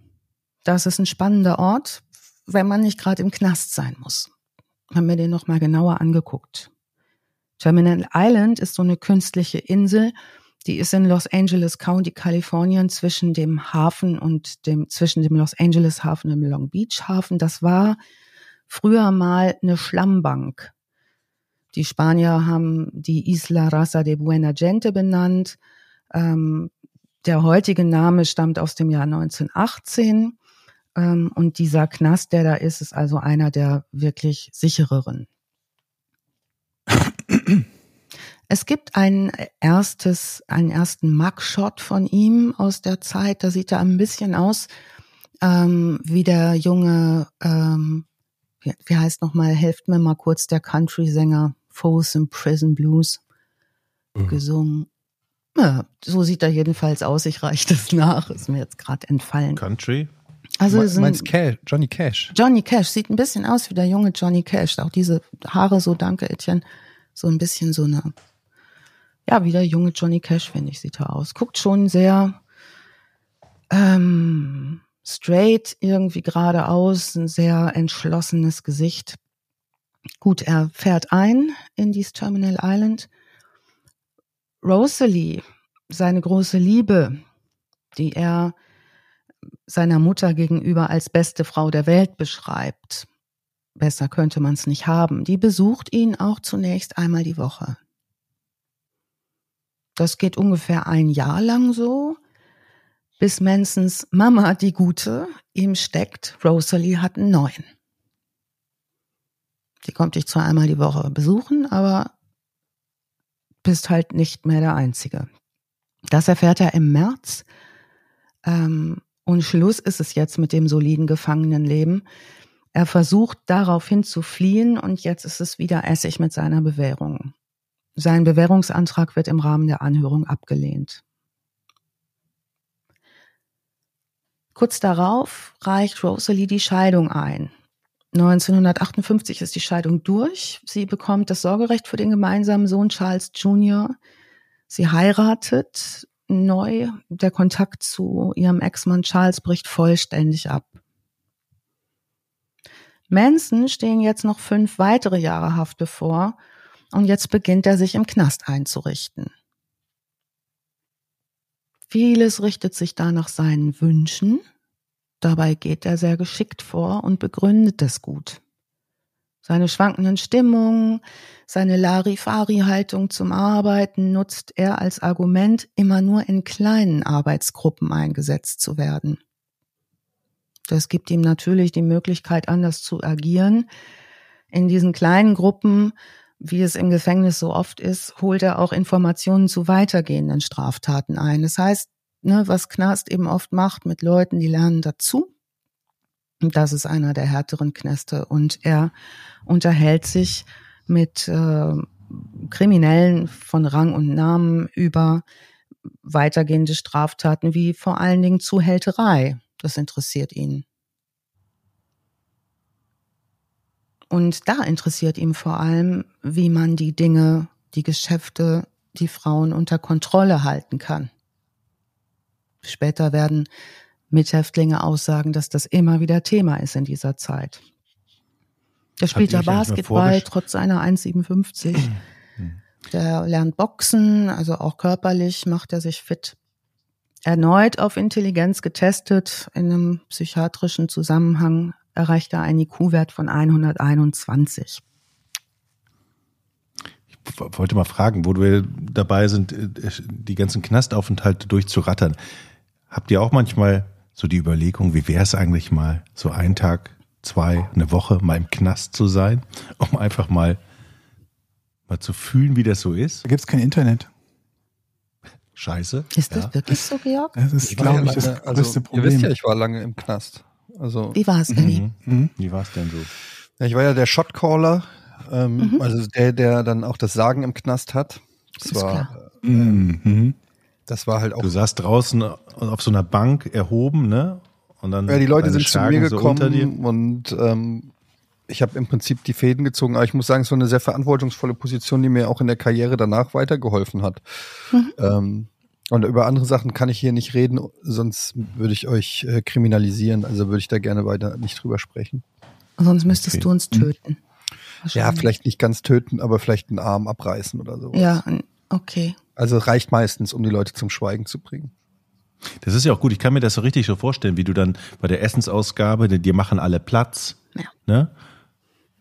Das ist ein spannender Ort, wenn man nicht gerade im Knast sein muss. Haben wir den nochmal genauer angeguckt. Terminal Island ist so eine künstliche Insel, die ist in Los Angeles County, Kalifornien, zwischen dem Hafen und dem, zwischen dem Los Angeles Hafen und dem Long Beach Hafen. Das war früher mal eine Schlammbank. Die Spanier haben die Isla Raza de Buena Gente benannt. Ähm, der heutige Name stammt aus dem Jahr 1918. Ähm, und dieser Knast, der da ist, ist also einer der wirklich sichereren. Es gibt ein erstes, einen ersten Mugshot von ihm aus der Zeit. Da sieht er ein bisschen aus ähm, wie der junge, ähm, wie, wie heißt nochmal, helft mir mal kurz, der Country-Sänger Folsom Prison Blues mhm. gesungen. Ja, so sieht er jedenfalls aus. Ich reiche das nach. Ist mir jetzt gerade entfallen. Country? Also Me meinst Cash, Johnny Cash? Johnny Cash sieht ein bisschen aus wie der junge Johnny Cash. Auch diese Haare so, danke Etienne, so ein bisschen so eine, ja, wie der junge Johnny Cash, finde ich, sieht er aus. Guckt schon sehr ähm, straight irgendwie geradeaus, ein sehr entschlossenes Gesicht. Gut, er fährt ein in dieses Terminal Island. Rosalie, seine große Liebe, die er seiner Mutter gegenüber als beste Frau der Welt beschreibt. Besser könnte man es nicht haben. Die besucht ihn auch zunächst einmal die Woche. Das geht ungefähr ein Jahr lang so, bis Mansons Mama, die Gute, ihm steckt, Rosalie hat einen neuen. Die kommt dich zwar einmal die Woche besuchen, aber bist halt nicht mehr der Einzige. Das erfährt er im März. Ähm, und Schluss ist es jetzt mit dem soliden Gefangenenleben. Er versucht daraufhin zu fliehen und jetzt ist es wieder Essig mit seiner Bewährung. Sein Bewährungsantrag wird im Rahmen der Anhörung abgelehnt. Kurz darauf reicht Rosalie die Scheidung ein. 1958 ist die Scheidung durch. Sie bekommt das Sorgerecht für den gemeinsamen Sohn Charles Jr. Sie heiratet neu. Der Kontakt zu ihrem Ex-Mann Charles bricht vollständig ab. Manson stehen jetzt noch fünf weitere Jahre Haft bevor und jetzt beginnt er sich im Knast einzurichten. Vieles richtet sich da nach seinen Wünschen. Dabei geht er sehr geschickt vor und begründet es gut. Seine schwankenden Stimmungen, seine Larifari-Haltung zum Arbeiten nutzt er als Argument, immer nur in kleinen Arbeitsgruppen eingesetzt zu werden. Das gibt ihm natürlich die Möglichkeit, anders zu agieren. In diesen kleinen Gruppen, wie es im Gefängnis so oft ist, holt er auch Informationen zu weitergehenden Straftaten ein. Das heißt, ne, was Knast eben oft macht mit Leuten, die lernen dazu. Und das ist einer der härteren Knäste. Und er unterhält sich mit äh, Kriminellen von Rang und Namen über weitergehende Straftaten wie vor allen Dingen Zuhälterei. Das interessiert ihn. Und da interessiert ihn vor allem, wie man die Dinge, die Geschäfte, die Frauen unter Kontrolle halten kann. Später werden Mithäftlinge aussagen, dass das immer wieder Thema ist in dieser Zeit. Der spielt ja Basketball trotz seiner 1,57. Der lernt Boxen, also auch körperlich macht er sich fit. Erneut auf Intelligenz getestet, in einem psychiatrischen Zusammenhang erreicht er einen IQ-Wert von 121. Ich wollte mal fragen, wo wir dabei sind, äh, die ganzen Knastaufenthalte durchzurattern. Habt ihr auch manchmal so die Überlegung, wie wäre es eigentlich mal, so einen Tag, zwei, eine Woche mal im Knast zu sein, (laughs) um einfach mal, mal zu fühlen, wie das so ist? Da gibt es kein Internet. Scheiße. Ist das ja. wirklich so, Georg? Das ist, glaube ich, das lange, größte also, Problem. Ihr wisst ja, ich war lange im Knast. Also, wie war es, Elli? Mhm. Mhm. Wie war es denn so? Ja, ich war ja der Shotcaller, ähm, mhm. also der, der dann auch das Sagen im Knast hat. Das, das war, äh, mhm. Das war halt auch. Du saßt draußen auf so einer Bank erhoben, ne? Und dann Ja, die Leute sind zu mir Schergen so gekommen und ähm, ich habe im Prinzip die Fäden gezogen, aber ich muss sagen, es war eine sehr verantwortungsvolle Position, die mir auch in der Karriere danach weitergeholfen hat. Mhm. Ähm, und über andere Sachen kann ich hier nicht reden, sonst würde ich euch äh, kriminalisieren. Also würde ich da gerne weiter nicht drüber sprechen. Sonst müsstest Okay. du uns töten. Ja, vielleicht nicht ganz töten, aber vielleicht einen Arm abreißen oder so. Ja, okay. Also reicht meistens, um die Leute zum Schweigen zu bringen. Das ist ja auch gut. Ich kann mir das so richtig so vorstellen, wie du dann bei der Essensausgabe, die- dir machen alle Platz. Ja. Ne?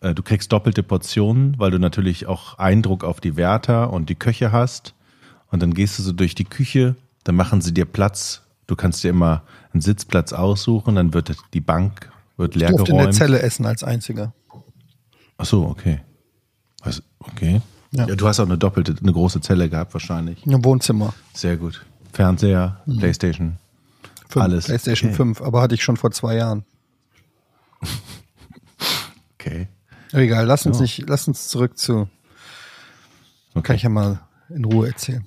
Äh, Du kriegst doppelte Portionen, weil du natürlich auch Eindruck auf die Wärter und die Köche hast. Und dann gehst du so durch die Küche, dann machen sie dir Platz. Du kannst dir immer einen Sitzplatz aussuchen, dann wird die Bank wird Ich leer durfte in der geräumt. Zelle essen als einziger. Ach so, okay. Was, okay. Ja. Ja. du hast auch eine doppelte, eine große Zelle gehabt wahrscheinlich. Im Wohnzimmer. Sehr gut. Fernseher, Mhm. Playstation, Fünf, alles. PlayStation okay. 5, aber hatte ich schon vor zwei Jahren. (laughs) Okay. Egal, lass uns Ja. nicht, lass uns zurück zu, okay. kann ich ja mal in Ruhe erzählen.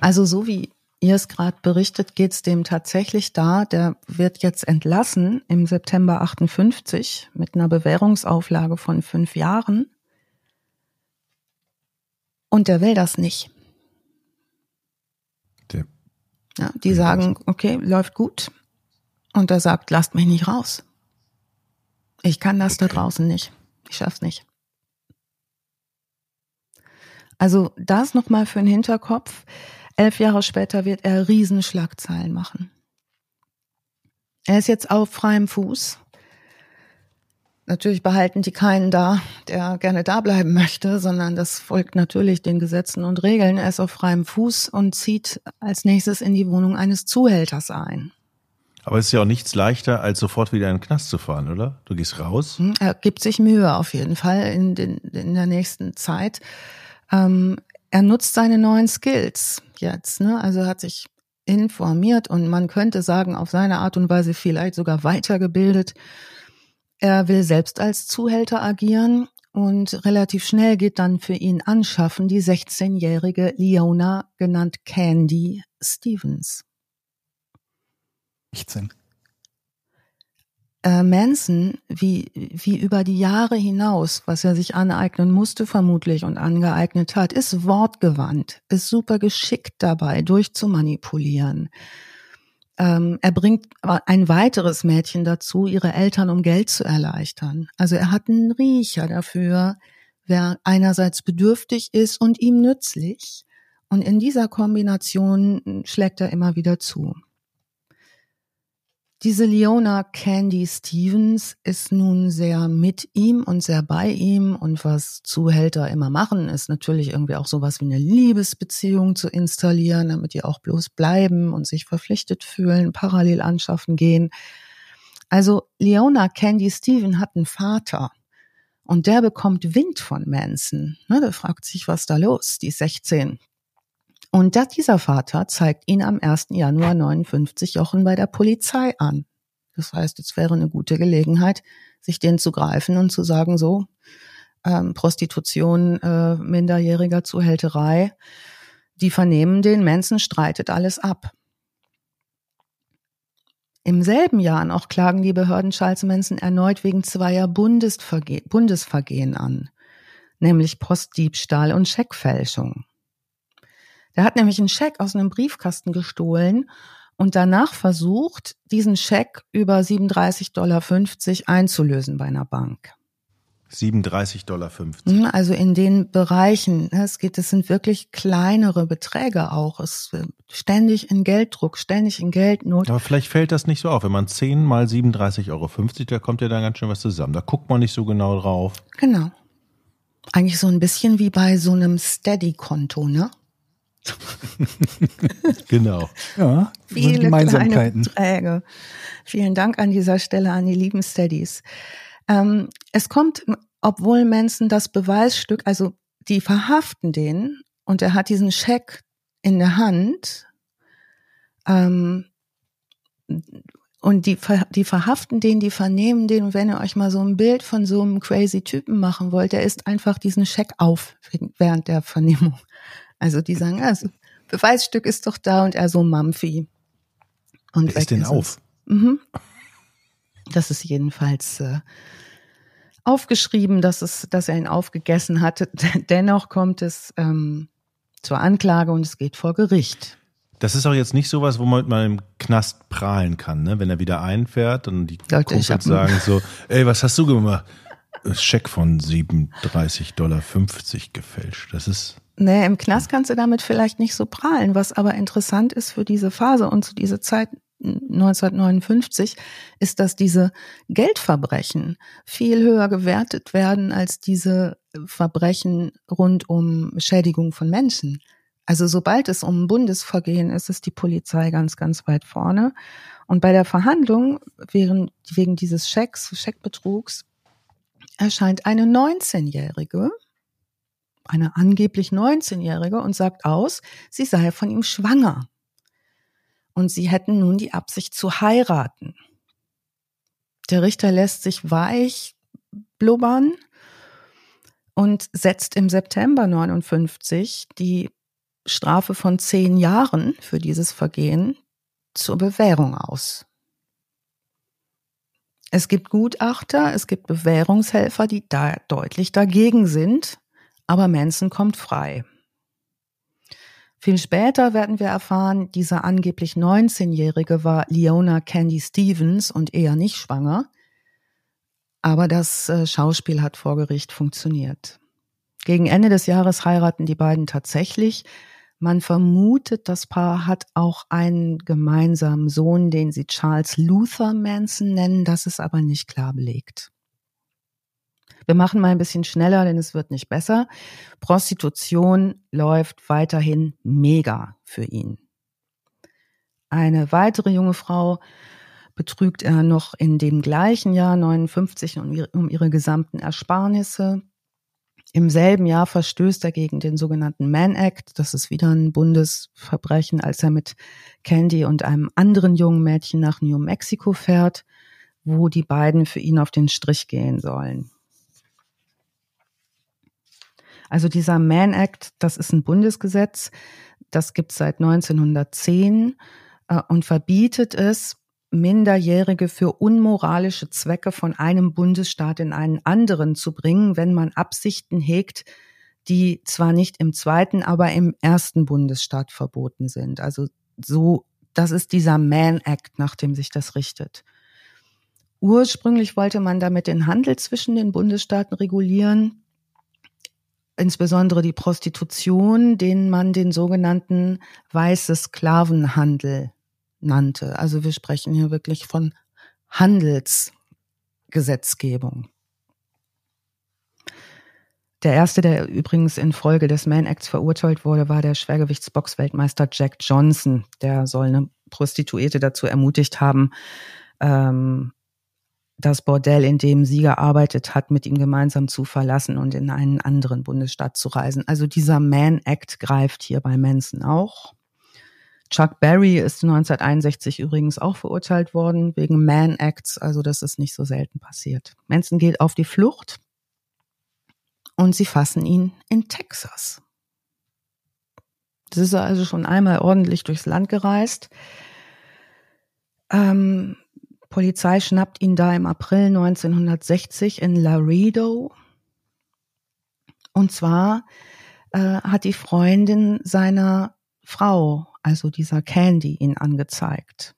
Also so wie ihr es gerade berichtet, geht es dem tatsächlich da. Der wird jetzt entlassen im September 58 mit einer Bewährungsauflage von fünf Jahren. Und der will das nicht. Der, Ja, die sagen, okay, läuft gut. Und er sagt, lasst mich nicht raus. Ich kann das da Okay. draußen nicht. Ich schaff's nicht. Also das nochmal für den Hinterkopf. Elf Jahre später wird er Riesenschlagzeilen machen. Er ist jetzt auf freiem Fuß. Natürlich behalten die keinen da, der gerne da bleiben möchte, sondern das folgt natürlich den Gesetzen und Regeln. Er ist auf freiem Fuß und zieht als nächstes in die Wohnung eines Zuhälters ein. aber es ist ja auch nichts leichter, als sofort wieder in den Knast zu fahren, oder? Du gehst raus. Hm, Er gibt sich Mühe auf jeden Fall in, den, in der nächsten Zeit. Ähm, er nutzt seine neuen Skills jetzt. Ne? Also hat sich informiert und man könnte sagen, auf seine Art und Weise vielleicht sogar weitergebildet. Er will selbst als Zuhälter agieren und relativ schnell geht dann für ihn anschaffen die 16-jährige Leona, genannt Candy Stevens. 16. äh, Manson, wie, wie über die Jahre hinaus, was er sich aneignen musste vermutlich und angeeignet hat, ist wortgewandt, ist super geschickt dabei, durchzumanipulieren. Ähm, er bringt ein weiteres Mädchen dazu, ihre Eltern um Geld zu erleichtern. Also er hat einen Riecher dafür, wer einerseits bedürftig ist und ihm nützlich. Und in dieser Kombination schlägt er immer wieder zu. Diese Leona Candy Stevens ist nun sehr mit ihm und sehr bei ihm und was Zuhälter immer machen, ist natürlich irgendwie auch sowas wie eine Liebesbeziehung zu installieren, damit die auch bloß bleiben und sich verpflichtet fühlen, parallel anschaffen gehen. Also Leona Candy Steven hat einen Vater und der bekommt Wind von Manson. Ne, der fragt sich, was da los? Die ist 16. Und das, dieser Vater zeigt ihn am 1. Januar 59 Jochen bei der Polizei an. Das heißt, es wäre eine gute Gelegenheit, sich den zu greifen und zu sagen, so, ähm, Prostitution, äh, minderjähriger Zuhälterei, die vernehmen den, Manson streitet alles ab. Im selben Jahr noch klagen die Behörden Charles Manson erneut wegen zweier Bundesverge Bundesvergehen an, nämlich Postdiebstahl und Scheckfälschung. Der hat nämlich einen Scheck aus einem Briefkasten gestohlen und danach versucht, diesen Scheck über 37,50 Dollar einzulösen bei einer Bank. 37,50 Dollar. Hm, Also in den Bereichen, ne, es geht, es sind wirklich kleinere Beträge auch. Es ist ständig in Gelddruck, ständig in Geldnot. Aber vielleicht fällt das nicht so auf. Wenn man 10 mal 37,50 Euro, da kommt ja dann ganz schön was zusammen. Da guckt man nicht so genau drauf. Genau. Eigentlich so ein bisschen wie bei so einem Steady-Konto, ne? (laughs) Genau. Ja, Viele Gemeinsamkeiten. Beträge. Vielen Dank an dieser Stelle an die lieben Steadies. Ähm, es kommt, obwohl Manson das Beweisstück, also die verhaften den und er hat diesen Scheck in der Hand ähm, und die, die verhaften den, die vernehmen den und wenn ihr euch mal so ein Bild von so einem crazy Typen machen wollt, der isst einfach diesen Scheck auf während der Vernehmung. Also die sagen, ja, es Beweisstück ist doch da und er so Mampfi. Und Der ist den es. auf. Mhm. Das ist jedenfalls äh, aufgeschrieben, dass, es, dass er ihn aufgegessen hatte. (laughs) Dennoch kommt es ähm, zur Anklage und es geht vor Gericht. Das ist auch jetzt nicht sowas, wo man mal im Knast prahlen kann, ne? Wenn er wieder einfährt und die Leute, Kumpels sagen so, ey, was hast du gemacht? Scheck von 37,50 Dollar gefälscht. Das ist, Nee, im Knast kannst du damit vielleicht nicht so prahlen. Was aber interessant ist für diese Phase und zu dieser Zeit 1959, ist, dass diese Geldverbrechen viel höher gewertet werden als diese Verbrechen rund um Schädigung von Menschen. Also sobald es um ein Bundesvergehen ist, ist die Polizei ganz, ganz weit vorne. Und bei der Verhandlung wegen, wegen dieses Schecks, Scheckbetrugs, erscheint eine 19-Jährige, eine angeblich 19-Jährige und sagt aus, sie sei von ihm schwanger. Und sie hätten nun die Absicht zu heiraten. Der Richter lässt sich weich blubbern und setzt im September 59 die Strafe von zehn Jahren für dieses Vergehen zur Bewährung aus. Es gibt Gutachter, es gibt Bewährungshelfer, die da deutlich dagegen sind, aber Manson kommt frei. Viel später werden wir erfahren, dieser angeblich 19-Jährige war Leona Candy Stevens und eher nicht schwanger. Aber das äh, Schauspiel hat vor Gericht funktioniert. Gegen Ende des Jahres heiraten die beiden tatsächlich. Man vermutet, das Paar hat auch einen gemeinsamen Sohn, den sie Charles Luther Manson nennen. Das ist aber nicht klar belegt. Wir machen mal ein bisschen schneller, denn es wird nicht besser. Prostitution läuft weiterhin mega für ihn. Eine weitere junge Frau betrügt er noch in dem gleichen Jahr 59 um ihre, gesamten Ersparnisse. Im selben Jahr verstößt er gegen den sogenannten Mann Act. Das ist wieder ein Bundesverbrechen, als er mit Candy und einem anderen jungen Mädchen nach New Mexico fährt, wo die beiden für ihn auf den Strich gehen sollen. Also dieser Mann Act, das ist ein Bundesgesetz, das gibt es seit 1910 äh, und verbietet es, Minderjährige für unmoralische Zwecke von einem Bundesstaat in einen anderen zu bringen, wenn man Absichten hegt, die zwar nicht im zweiten, aber im ersten Bundesstaat verboten sind. Also so, das ist dieser Mann Act, nach dem sich das richtet. Ursprünglich wollte man damit den Handel zwischen den Bundesstaaten regulieren, insbesondere die Prostitution, den man den sogenannten weiße Sklavenhandel nannte. Also wir sprechen hier wirklich von Handelsgesetzgebung. Der erste, der übrigens infolge des Mann Acts verurteilt wurde, war der Schwergewichtsboxweltmeister Jack Johnson. Der soll eine Prostituierte dazu ermutigt haben, ähm, das Bordell, in dem sie gearbeitet hat, mit ihm gemeinsam zu verlassen und in einen anderen Bundesstaat zu reisen. Also dieser Mann Act greift hier bei Manson auch. Chuck Berry ist 1961 übrigens auch verurteilt worden wegen Man Acts, also das ist nicht so selten passiert. Manson geht auf die Flucht und sie fassen ihn in Texas. Das ist also schon einmal ordentlich durchs Land gereist. Ähm, Polizei schnappt ihn da im April 1960 in Laredo. Und zwar äh, hat die Freundin seiner Frau, also dieser Candy, ihn angezeigt.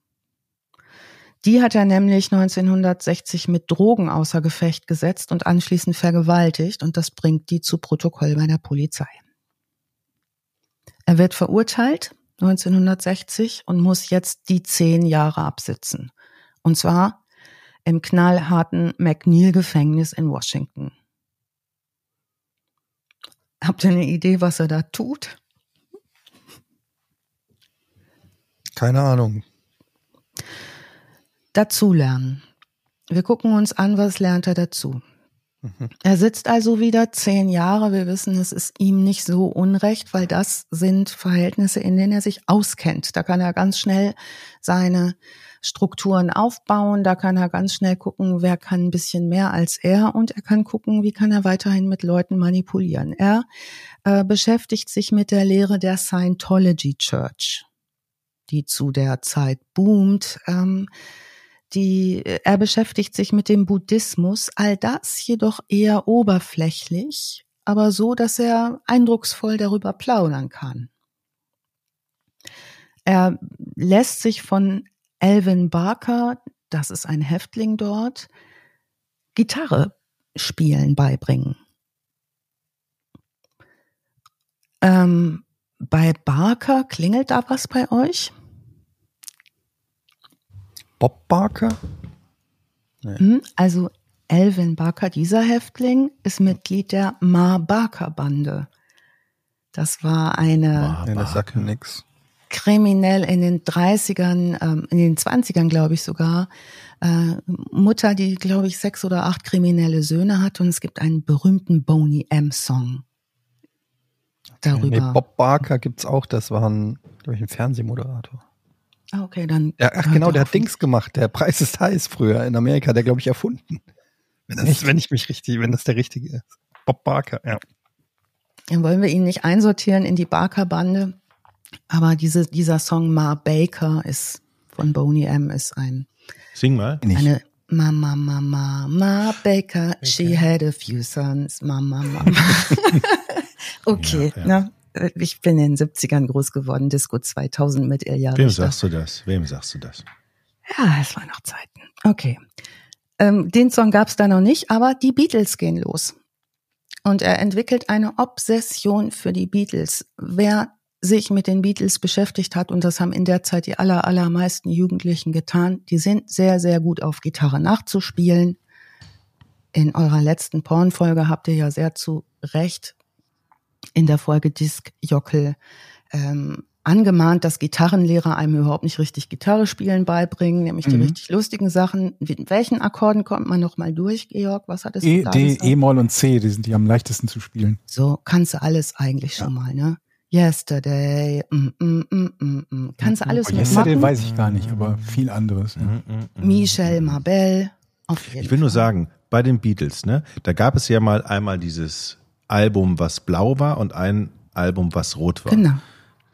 Die hat er nämlich 1960 mit Drogen außer Gefecht gesetzt und anschließend vergewaltigt und das bringt die zu Protokoll bei der Polizei. Er wird verurteilt 1960 und muss jetzt die zehn Jahre absitzen. Und zwar im knallharten McNeil-Gefängnis in Washington. Habt ihr eine Idee, was er da tut? Keine Ahnung. Dazulernen. Wir gucken uns an, was lernt er dazu. Er sitzt also wieder zehn Jahre. Wir wissen, es ist ihm nicht so unrecht, weil das sind Verhältnisse, in denen er sich auskennt. Da kann er ganz schnell seine Strukturen aufbauen. Da kann er ganz schnell gucken, wer kann ein bisschen mehr als er und er kann gucken, wie kann er weiterhin mit Leuten manipulieren. Er äh, beschäftigt sich mit der Lehre der Scientology Church, die zu der Zeit boomt. Ähm, die, er beschäftigt sich mit dem Buddhismus, all das jedoch eher oberflächlich, aber so, dass er eindrucksvoll darüber plaudern kann. Er lässt sich von Alvin Barker, das ist ein Häftling dort, Gitarre spielen beibringen. Ähm, bei Barker klingelt da was bei euch? Bob Barker? Hm, Also Alvin Barker, dieser Häftling, ist Mitglied der Ma Barker Bande. Das war eine Nee, das sagt mir nix. kriminell in den 30ern, ähm, in den 20ern glaube ich sogar, äh, Mutter, die glaube ich sechs oder acht kriminelle Söhne hat und es gibt einen berühmten Boney M Song darüber. Nee, Bob Barker gibt's auch, das war ein, glaube ich, ein Fernsehmoderator. Ah, okay, dann. Ja, ach genau, der hat Dings gemacht, der Preis ist heiß früher in Amerika, der glaube ich erfunden. Wenn, das, wenn ich mich richtig, wenn das der richtige ist. Bob Barker, ja. Dann wollen wir ihn nicht einsortieren in die Barker Bande, aber diese, dieser Song Ma Baker ist von Boney M ist ein Sing mal. Eine Mama, Mama, Ma Baker, she had a few sons, Mama, Mama. (laughs) okay, Ja, ja. ne? Ich bin in den 70ern groß geworden, Disco 2000 mit Ilja Wem Richter. sagst du das? Wem sagst du das? Ja, es waren noch Zeiten. Okay. Ähm, den Song gab's da noch nicht, aber die Beatles gehen los. Und er entwickelt eine Obsession für die Beatles. Wer sich mit den Beatles beschäftigt hat, und das haben in der Zeit die aller, allermeisten Jugendlichen getan, die sind sehr, sehr gut auf Gitarre nachzuspielen. In eurer letzten Pornfolge habt ihr ja sehr zu Recht in der Folge Disc Jockel ähm, angemahnt, dass Gitarrenlehrer einem überhaupt nicht richtig Gitarre spielen beibringen, nämlich die Mhm. richtig lustigen Sachen. Mit welchen Akkorden kommt man noch mal durch, Georg? Was hattest E, du da D? E-Moll und C, die sind die am leichtesten zu spielen. So kannst du alles eigentlich schon mal, ne? Yesterday, mm, mm, mm, mm, mm. kannst du alles Oh, Yesterday mitmachen? weiß ich gar nicht, aber viel anderes. Ja. Michel Mabel, auf jeden Ich will nur Fall. sagen, bei den Beatles, ne, da gab es ja mal einmal dieses Album, was blau war und ein Album, was rot war. Genau.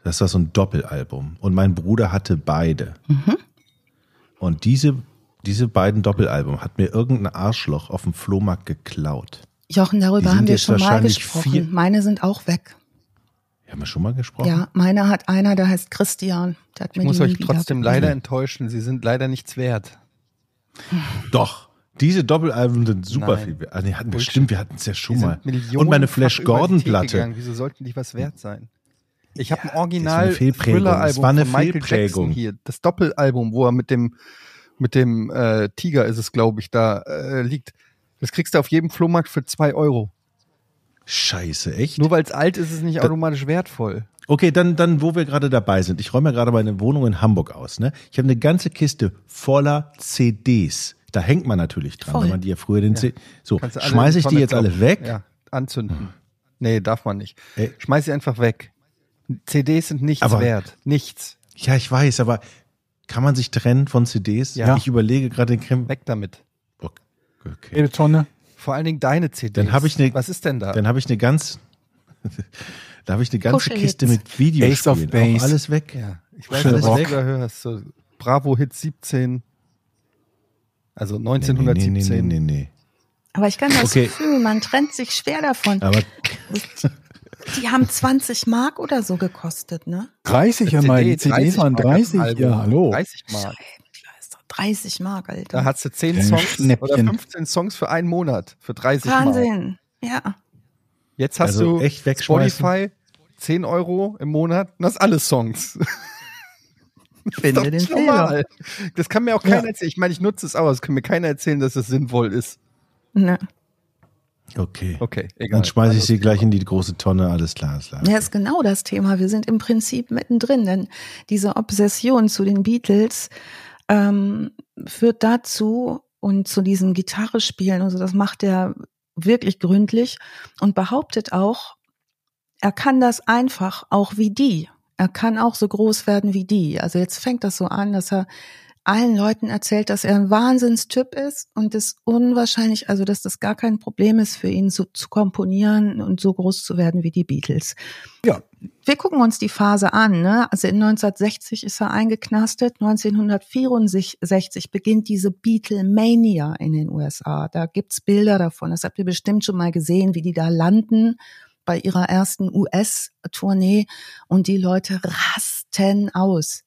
Das war so ein Doppelalbum. Und mein Bruder hatte beide. Mhm. Und diese, diese beiden Doppelalbum hat mir irgendein Arschloch auf dem Flohmarkt geklaut. Jochen, darüber haben wir schon mal gesprochen. vier- Meine sind auch weg. Haben wir schon mal gesprochen? Ja, meine hat einer, der heißt Christian. Der hat mir Ich muss die euch trotzdem leider enttäuschen, sie sind leider nichts wert. Doch. Diese Doppelalben sind super Nein. viel. wert. Ah, nee, hatten wir, Bullshit. stimmt, wir hatten es ja schon mal. Und meine Flash Gordon-Platte. gegangen. Wieso sollten die was wert sein? Ich habe ein das ist Original. Thriller-Album Das war eine von Michael. Jackson hier. Das Doppelalbum, wo er mit dem mit dem äh, Tiger ist es, glaube ich, da äh, liegt. Das kriegst du auf jedem Flohmarkt für zwei Euro. Scheiße, echt? Nur weil es alt ist, ist es nicht automatisch wertvoll. Okay, dann, dann, wo wir gerade dabei sind. Ich räume ja gerade meine Wohnung in Hamburg aus. Ne? Ich habe eine ganze Kiste voller CDs. Da hängt man natürlich dran, Voll. wenn man die ja früher den C So, schmeiße ich die jetzt alle weg? Ja, anzünden. Nee, darf man nicht. Ey. Schmeiß sie einfach weg. CDs sind nichts Aber- wert. Nichts. Ja, ich weiß, aber kann man sich trennen von CDs? Ja. Ich überlege gerade den Creme. Weg damit. Okay. Jede Tonne. Vor allen Dingen deine CDs. Dann habe ich eine. Was ist denn da? Dann habe ich eine ganz. (laughs) da habe ich eine ganze Kuschelhits. Kiste mit Ace of. Base. Auch alles weg. ja, ich weiß was du da hörst. So Bravo Hit 17. Also Nee, nee, 1917. nee, nee, nee. Aber ich kann das Okay. fühlen, man trennt sich schwer davon. Aber (laughs) Die haben 20 Mark oder so gekostet, ne? 30 ja mal, die CDs waren Mark 30, Album. ja, hallo. 30 Mark. Scheibenkleister. 30 Mark, Alter. Da hast du 10 Ein Songs oder 15 Songs für einen Monat. Für 30 Mark. Wahnsinn. Ja. Jetzt hast Also du echt wegschmeißen? Spotify 10 Euro im Monat und hast alle Songs. (laughs) Finde den nicht Fehler. normal. Das kann mir auch keiner Ja. erzählen. Ich meine, ich nutze es auch, aber es kann mir keiner erzählen, dass es sinnvoll ist. Ne. okay. Okay, egal. Dann schmeiße ich sie gleich in die große Tonne. Alles klar, alles klar. Ja, ist genau das Thema. Wir sind im Prinzip mittendrin, denn diese Obsession zu den Beatles ähm, führt dazu und zu diesem Gitarrespielen und so, das macht er wirklich gründlich und behauptet auch, er kann das einfach auch wie die. Er kann auch so groß werden wie die. Also jetzt fängt das so an, dass er allen Leuten erzählt, dass er ein Wahnsinnstyp ist und es unwahrscheinlich, also dass das gar kein Problem ist für ihn, so zu komponieren und so groß zu werden wie die Beatles. Ja. Wir gucken uns die Phase an. Ne? Also in 1960 ist er eingeknastet, 1964 beginnt diese Beatlemania in den USA. Da gibt's Bilder davon. Das habt ihr bestimmt schon mal gesehen, wie die da landen bei ihrer ersten US-Tournee und die Leute rasten aus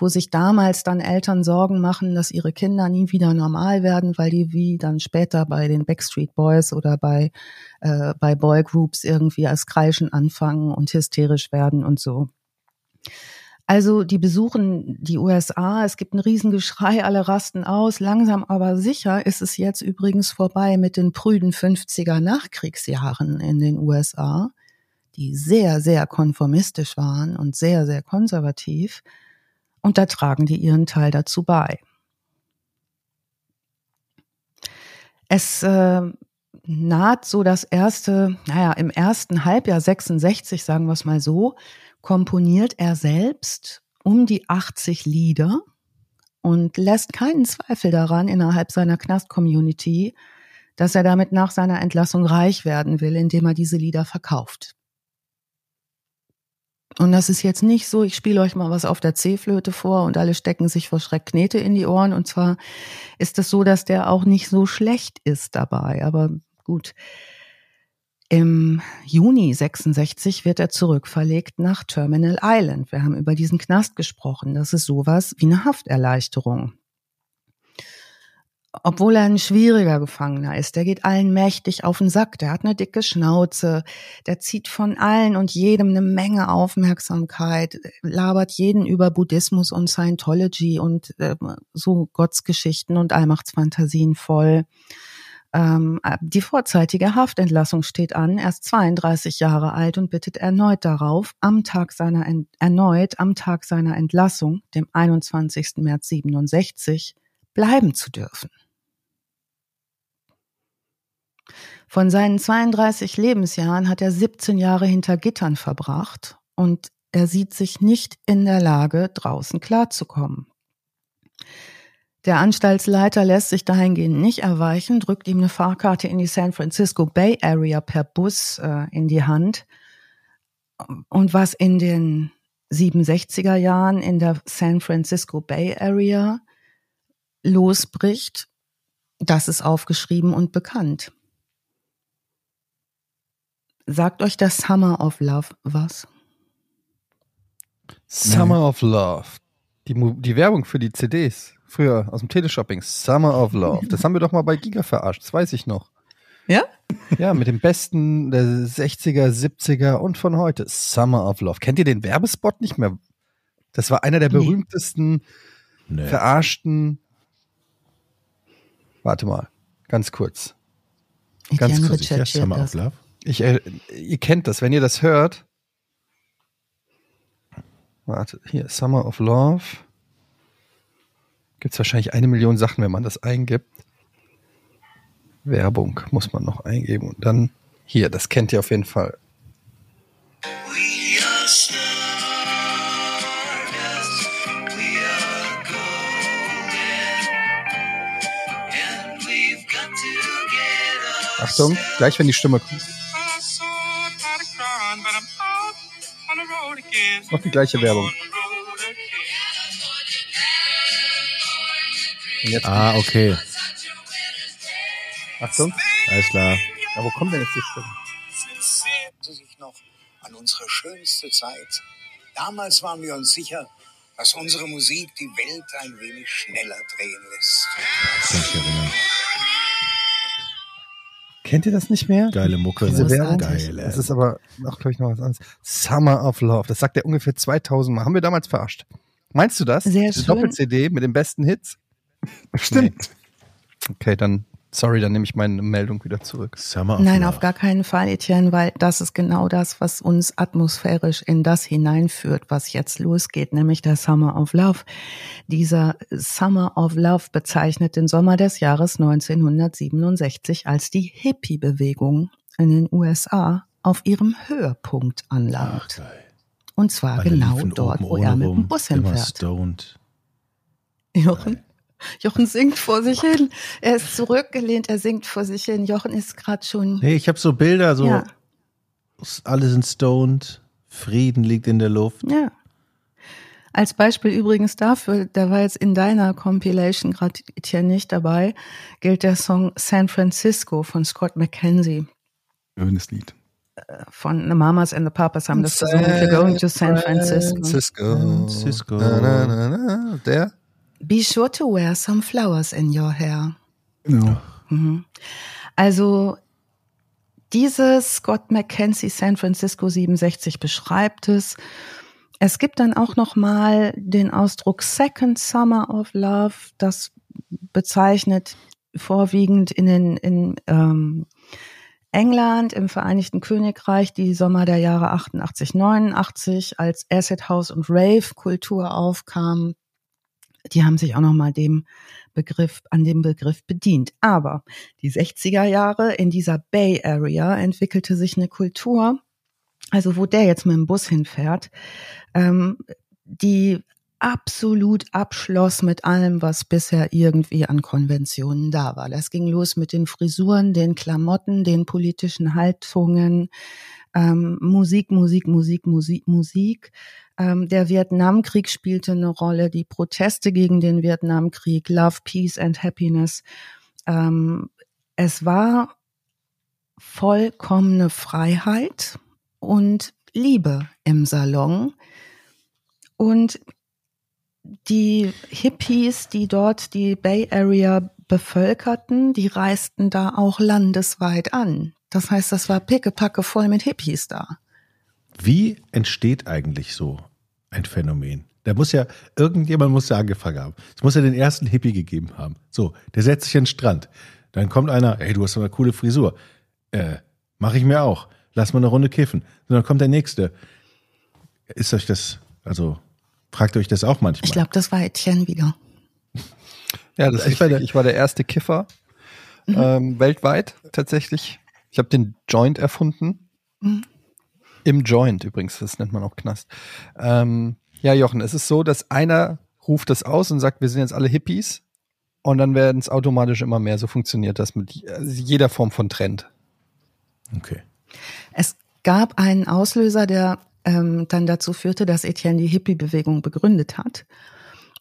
wo sich damals dann Eltern Sorgen machen, dass ihre Kinder nie wieder normal werden, weil die wie dann später bei den Backstreet Boys oder bei, äh, bei Boygroups irgendwie als Kreischen anfangen und hysterisch werden und so. Also die besuchen die USA, es gibt ein Riesengeschrei, alle rasten aus. Langsam aber sicher ist es jetzt übrigens vorbei mit den prüden 50er Nachkriegsjahren in den USA, die sehr, sehr konformistisch waren und sehr, sehr konservativ und da tragen die ihren Teil dazu bei. Es äh, naht so das erste, naja, im ersten Halbjahr 66, sagen wir es mal so, komponiert er selbst um die 80 Lieder und lässt keinen Zweifel daran innerhalb seiner Knast-Community, dass er damit nach seiner Entlassung reich werden will, indem er diese Lieder verkauft. Und das ist jetzt nicht so, ich spiele euch mal was auf der C-Flöte vor und alle stecken sich vor Schreck Knete in die Ohren. Und zwar ist es so, dass der auch nicht so schlecht ist dabei. Aber gut. Im Juni 66 wird er zurückverlegt nach Terminal Island. Wir haben über diesen Knast gesprochen. Das ist sowas wie eine Hafterleichterung obwohl er ein schwieriger Gefangener ist, der geht allen mächtig auf den Sack, der hat eine dicke Schnauze, der zieht von allen und jedem eine Menge Aufmerksamkeit, labert jeden über Buddhismus und Scientology und äh, so Gottsgeschichten und Allmachtsfantasien voll. Ähm, die vorzeitige Haftentlassung steht an, er ist 32 Jahre alt und bittet erneut darauf, am Tag seiner erneut am Tag seiner Entlassung, dem 21. März 67, bleiben zu dürfen. Von seinen 32 Lebensjahren hat er 17 Jahre hinter Gittern verbracht und er sieht sich nicht in der Lage, draußen klarzukommen. Der Anstaltsleiter lässt sich dahingehend nicht erweichen, drückt ihm eine Fahrkarte in die San Francisco Bay Area per Bus äh, in die Hand. Und was in den 67er Jahren in der San Francisco Bay Area losbricht, das ist aufgeschrieben und bekannt. Sagt euch das Summer of Love was? Summer nee. of Love. Die, die Werbung für die CDs. Früher aus dem Teleshopping. Summer of Love. Das haben wir doch mal bei Giga verarscht. Das weiß ich noch. Ja? Ja, mit dem besten der 60er, 70er und von heute. Summer of Love. Kennt ihr den Werbespot nicht mehr? Das war einer der berühmtesten, nee. verarschten. Warte mal. Ganz kurz. Ganz kurz. Ja, Summer of Love. Ich, äh, ihr kennt das, wenn ihr das hört. Warte, hier, Summer of Love. Gibt es wahrscheinlich eine Million Sachen, wenn man das eingibt. Werbung muss man noch eingeben. Und dann hier, das kennt ihr auf jeden Fall. Achtung, gleich wenn die Stimme kommt. Noch die gleiche Werbung. Ah, okay. Achtung. Alles klar. Ja, wo kommt denn jetzt die Stimme? Sie sich noch an unsere schönste Zeit. Damals waren wir uns sicher, dass unsere Musik die Welt ein wenig schneller drehen lässt. Kennt ihr das nicht mehr? Geile Mucke. Diese ne? Werbung? Geile. Das ist aber auch, glaube ich, noch was anderes. Summer of Love. Das sagt er ungefähr 2000 Mal. Haben wir damals verarscht. Meinst du das? Sehr schön. Doppel-CD mit den besten Hits? (laughs) Stimmt. Nee. Okay, dann Sorry, dann nehme ich meine Meldung wieder zurück. Summer of Nein, auf gar keinen Fall, Etienne, weil das ist genau das, was uns atmosphärisch in das hineinführt, was jetzt losgeht, nämlich der Summer of Love. Dieser Summer of Love bezeichnet den Sommer des Jahres 1967 als die Hippie-Bewegung in den USA auf ihrem Höhepunkt Ach, anlangt. geil. Und zwar Alle genau dort, wo er mit dem Bus hinfährt. stoned. Jochen, Jochen singt vor sich hin. Er ist zurückgelehnt, er singt vor sich hin. Jochen ist gerade schon. Nee, ich habe so Bilder, so Ja. alle sind stoned, Frieden liegt in der Luft. Ja. Als Beispiel übrigens dafür, der war jetzt in deiner Compilation gerade hier nicht dabei, gilt der Song San Francisco von Scott McKenzie. Schönes Lied. Von The Mamas and the Papas haben das gesungen. We're going to San Francisco. Francisco. Francisco. Na, na, na, na. Der? Be sure to wear some flowers in your hair. Genau. Mhm. Also dieses Scott McKenzie San Francisco 67 beschreibt es. Es gibt dann auch noch mal den Ausdruck Second Summer of Love. Das bezeichnet vorwiegend in den in ähm, England, im Vereinigten Königreich die Sommer der Jahre 88, 89, als Acid House und Rave Kultur aufkam. Die haben sich auch noch mal dem Begriff, an dem Begriff bedient. Aber die 60er Jahre in dieser Bay Area entwickelte sich eine Kultur, also wo der jetzt mit dem Bus hinfährt, ähm, die absolut abschloss mit allem, was bisher irgendwie an Konventionen da war. Das ging los mit den Frisuren, den Klamotten, den politischen Haltungen, ähm, Musik, Musik, Musik, Musik, Musik. Ähm, der Vietnamkrieg spielte eine Rolle, die Proteste gegen den Vietnamkrieg, Love, Peace and Happiness. Ähm, es war vollkommene Freiheit und Liebe im Salon. Und die Hippies, die dort die Bay Area bevölkerten, die reisten da auch landesweit an. Das heißt, das war pickepacke voll mit Hippies da. Wie entsteht eigentlich so ein Phänomen? Da muss ja, irgendjemand muss ja angefangen haben. Es muss ja den ersten Hippie gegeben haben. So, der setzt sich an den Strand. Dann kommt einer, hey, du hast aber eine coole Frisur. Äh, mach ich mir auch. Lass mal eine Runde kiffen. Und dann kommt der nächste. Ist euch das, also, fragt euch das auch manchmal? Ich glaube, das war Etienne wieder. Ja, das Ich war der- ich war der erste Kiffer ähm, weltweit tatsächlich. Ich habe den Joint erfunden. Mhm. Im Joint übrigens, das nennt man auch Knast. Ähm, ja, Jochen, es ist so, dass einer ruft das aus und sagt, wir sind jetzt alle Hippies und dann werden es automatisch immer mehr. So funktioniert das mit jeder Form von Trend. Okay. Es gab einen Auslöser, der ähm, dann dazu führte, dass Etienne die Hippie-Bewegung begründet hat.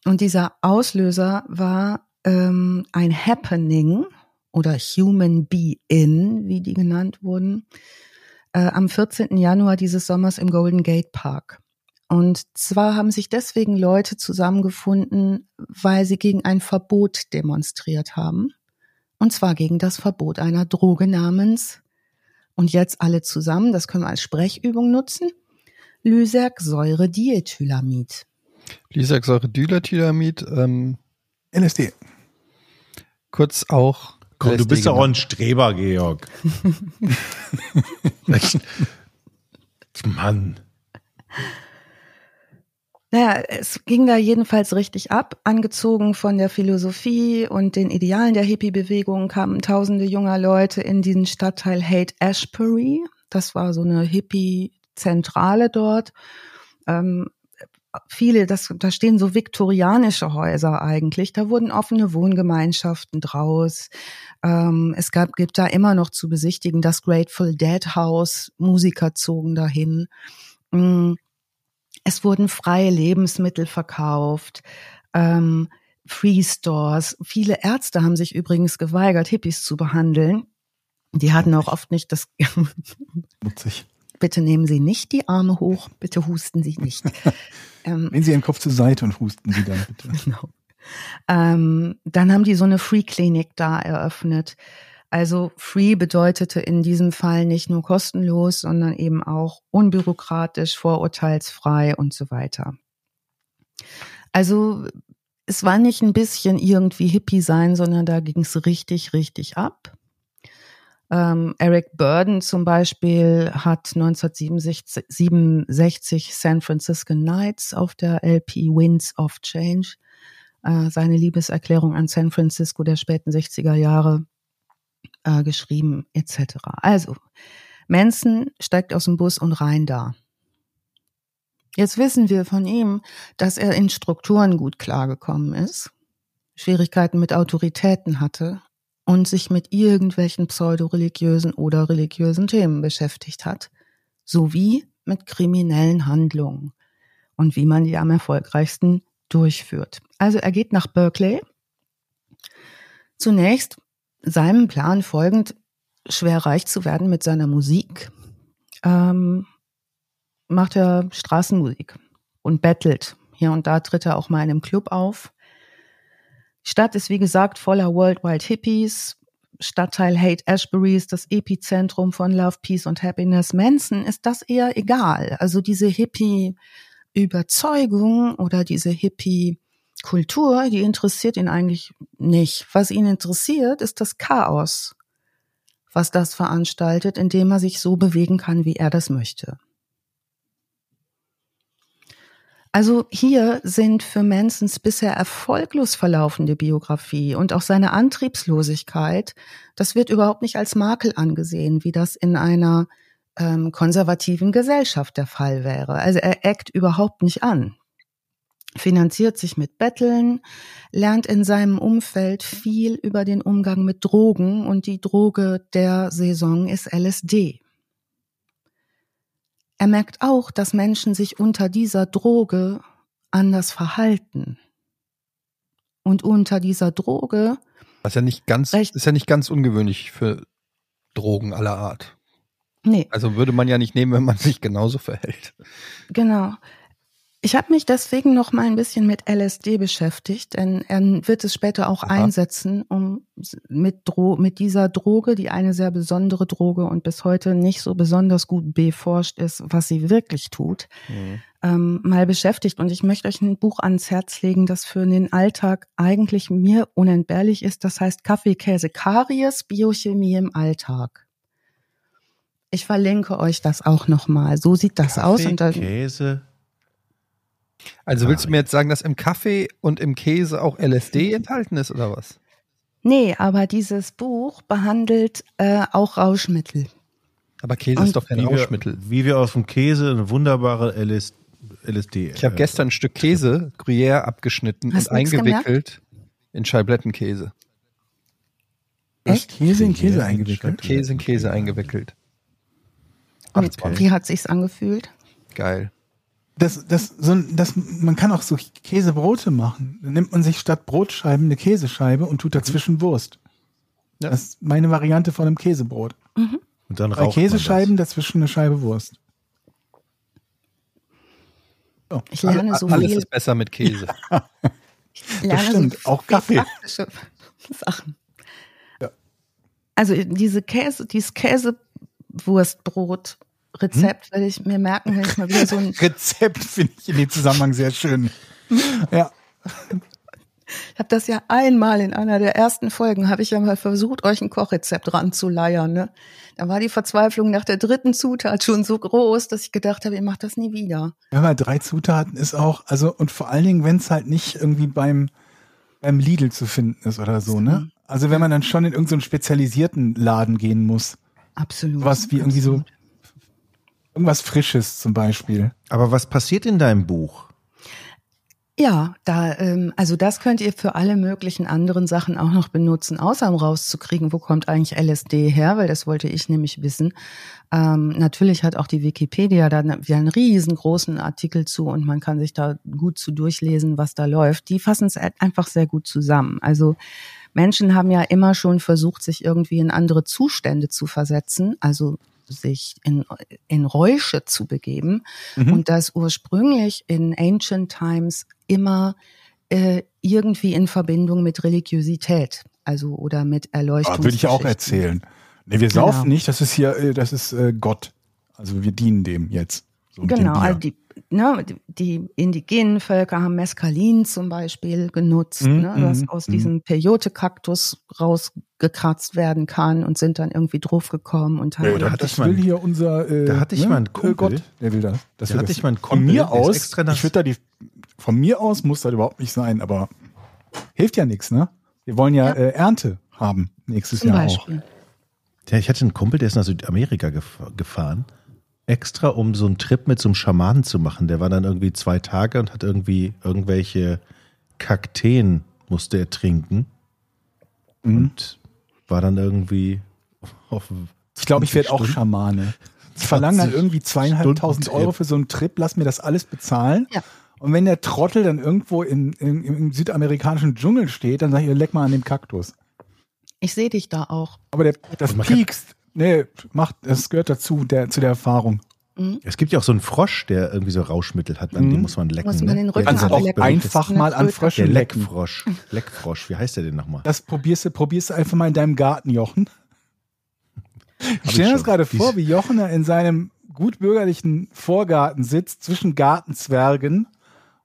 Und dieser Auslöser war ähm, ein Happening oder Human Be-In, wie die genannt wurden, äh, am 14. Januar dieses Sommers im Golden Gate Park. Und zwar haben sich deswegen Leute zusammengefunden, weil sie gegen ein Verbot demonstriert haben. Und zwar gegen das Verbot einer Droge namens und jetzt alle zusammen, das können wir als Sprechübung nutzen. Lysergsäure-Diethylamid. Lysergsäure-Dylathylamid, ähm, LSD. kurz auch. Komm, du bist doch auch ein Streber, Georg. (laughs) (laughs) Mann. Naja, es ging da jedenfalls richtig ab. Angezogen von der Philosophie und den Idealen der Hippie-Bewegung kamen tausende junger Leute in diesen Stadtteil Haight Ashbury. Das war so eine Hippie-Zentrale dort. Ähm, viele, das, da stehen so viktorianische Häuser eigentlich. Da wurden offene Wohngemeinschaften draus. Ähm, es gab, gibt da immer noch zu besichtigen das Grateful Dead House. Musiker zogen dahin. Mm. Es wurden freie Lebensmittel verkauft, ähm, Free Stores. Viele Ärzte haben sich übrigens geweigert, Hippies zu behandeln. Die hatten auch oft nicht das. Mutzig. Bitte nehmen Sie nicht die Arme hoch, bitte husten Sie nicht. (laughs) ähm, Nehmen Sie Ihren Kopf zur Seite und husten Sie dann bitte. (laughs) Genau. Ähm, dann haben die so eine Free-Klinik da eröffnet. Also Free bedeutete in diesem Fall nicht nur kostenlos, sondern eben auch unbürokratisch, vorurteilsfrei und so weiter. Also es war nicht ein bisschen irgendwie Hippie sein, sondern da ging es richtig, richtig ab. Ähm, Eric Burden zum Beispiel hat 1967 San Francisco Nights auf der LP Winds of Change äh, seine Liebeserklärung an San Francisco der späten 60er Jahre äh, geschrieben etc. Also, Manson steigt aus dem Bus und rein da. Jetzt wissen wir von ihm, dass er in Strukturen gut klargekommen ist, Schwierigkeiten mit Autoritäten hatte und sich mit irgendwelchen pseudoreligiösen oder religiösen Themen beschäftigt hat, sowie mit kriminellen Handlungen und wie man die am erfolgreichsten durchführt. Also er geht nach Berkeley. Zunächst seinem Plan folgend, schwer reich zu werden mit seiner Musik, ähm, macht er Straßenmusik und bettelt. Hier und da tritt er auch mal in einem Club auf. Die Stadt ist, wie gesagt, voller Worldwide Hippies. Stadtteil Hate Ashbury ist das Epizentrum von Love, Peace und Happiness. Manson ist das eher egal. Also diese Hippie-Überzeugung oder diese Hippie-Kultur, die interessiert ihn eigentlich nicht. Was ihn interessiert, ist das Chaos, was das veranstaltet, indem er sich so bewegen kann, wie er das möchte. Also hier sind für Mansons bisher erfolglos verlaufende Biografie und auch seine Antriebslosigkeit, das wird überhaupt nicht als Makel angesehen, wie das in einer ähm, konservativen Gesellschaft der Fall wäre. Also er eckt überhaupt nicht an, finanziert sich mit Betteln, lernt in seinem Umfeld viel über den Umgang mit Drogen und die Droge der Saison ist LSD. Er merkt auch, dass Menschen sich unter dieser Droge anders verhalten. Und unter dieser Droge. Was ja nicht ganz, ist ja nicht ganz ungewöhnlich für Drogen aller Art. Nee. Also würde man ja nicht nehmen, wenn man sich genauso verhält. Genau. Ich habe mich deswegen noch mal ein bisschen mit LSD beschäftigt, denn er wird es später auch Aha. einsetzen, um mit, Dro mit dieser Droge, die eine sehr besondere Droge und bis heute nicht so besonders gut beforscht ist, was sie wirklich tut, mhm. ähm, mal beschäftigt. Und ich möchte euch ein Buch ans Herz legen, das für den Alltag eigentlich mir unentbehrlich ist. Das heißt Kaffee, Käse, Karies, Biochemie im Alltag. Ich verlinke euch das auch noch mal. So sieht das Kaffee, aus. Und dann, Käse, also willst du mir jetzt sagen, dass im Kaffee und im Käse auch LSD enthalten ist oder was? Nee, aber dieses Buch behandelt äh, auch Rauschmittel. Aber Käse und ist doch kein wie Rauschmittel. Wir, wie wir aus dem Käse eine wunderbare LS, LSD. Ich habe äh, gestern ein Stück Käse, Gruyère, abgeschnitten Hast und eingewickelt gemerkt? in Scheiblettenkäse. Echt? Käse in Käse eingewickelt? Käse in Käse eingewickelt. Und wie hat sich's angefühlt? Geil das, das, so, das, man kann auch so Käsebrote machen. Dann nimmt man sich statt Brotscheiben eine Käsescheibe und tut dazwischen Wurst. Ja. Das ist meine Variante von einem Käsebrot. Mhm. Und dann Drei Käsescheiben, dazwischen eine Scheibe Wurst. So. Ich lerne so Alles viel. ist besser mit Käse. (laughs) ich lerne stimmt, so auch Kaffee. (laughs) Sachen. Ja. Also diese Käse, dieses Käsewurstbrot Rezept hm? werde ich mir merken, wenn ich mal wieder so ein (laughs) Rezept finde ich in dem Zusammenhang sehr schön. ja. Ich habe das ja einmal in einer der ersten Folgen, habe ich ja mal versucht, euch ein Kochrezept ranzuleiern. Ne? Da war die Verzweiflung nach der dritten Zutat schon so groß, dass ich gedacht habe, ihr macht das nie wieder. Ja, mal drei Zutaten ist auch, also und vor allen Dingen, wenn es halt nicht irgendwie beim, beim Lidl zu finden ist oder so, ne? Also wenn man dann schon in irgendeinen so spezialisierten Laden gehen muss. Absolut. Was wie irgendwie so Irgendwas Frisches zum Beispiel. Aber was passiert in deinem Buch? Ja, da, ähm, also das könnt ihr für alle möglichen anderen Sachen auch noch benutzen, außer um rauszukriegen, wo kommt eigentlich LSD her, weil das wollte ich nämlich wissen. Ähm, natürlich hat auch die Wikipedia da einen riesengroßen Artikel zu und man kann sich da gut zu durchlesen, was da läuft. Die fassen es einfach sehr gut zusammen. Also Menschen haben ja immer schon versucht, sich irgendwie in andere Zustände zu versetzen, also sich in, in Räusche zu begeben mhm. und das ursprünglich in Ancient Times immer äh, irgendwie in Verbindung mit Religiosität, also oder mit Erleuchtung. Ah, würde ich auch erzählen. Nee, wir saufen genau. nicht, das ist hier, äh, das ist äh, Gott. Also wir dienen dem jetzt. So genau, also die, ne, die- indigenen Völker haben Mescalin zum Beispiel genutzt, Mhm, ne, das mhm, aus mhm. diesem Peyote-Kaktus rausgekratzt werden kann und sind dann irgendwie draufgekommen und Ja, haben da hatte das ich mal- will hier unser äh, da hatte ich mal einen äh, Kumpel. Gott, der will das. das Da hatte das. ich mal einen von Kumpel, mir der ist aus, extra ich würde da die, von mir aus muss das überhaupt nicht sein, aber hilft ja nichts, ne? Wir wollen ja, Ja. Äh, Ernte haben nächstes zum Jahr Beispiel. Ja, ich hatte einen Kumpel, der ist nach Südamerika gef- gefahren, extra um so einen Trip mit so einem Schamanen zu machen. Der war dann irgendwie zwei Tage und hat irgendwie irgendwelche Kakteen musste er trinken. Mhm. und war dann irgendwie auf Ich glaube, ich werde auch Schamane. Ich verlange dann 20 irgendwie zweieinhalbtausend Euro für so einen Trip, lass mir das alles bezahlen. Ja. Und wenn der Trottel dann irgendwo in, in, im südamerikanischen Dschungel steht, dann sage ich, leck mal an dem Kaktus. Ich sehe dich da auch. Aber der, das piekst. Nee, macht, das gehört dazu, der, zu der Erfahrung. Es gibt ja auch so einen Frosch, der irgendwie so Rauschmittel hat, an Mhm. dem muss man lecken. Muss man ne? den Rücken dieser auch einfach mal an Kröte. Frösche Der lecken. Leckfrosch. (laughs) Leckfrosch, wie heißt der denn nochmal? Das probierst du, probierst du einfach mal in deinem Garten, Jochen. Ich ich stelle mir das gerade vor, wie Jochen da in seinem gutbürgerlichen Vorgarten sitzt, zwischen Gartenzwergen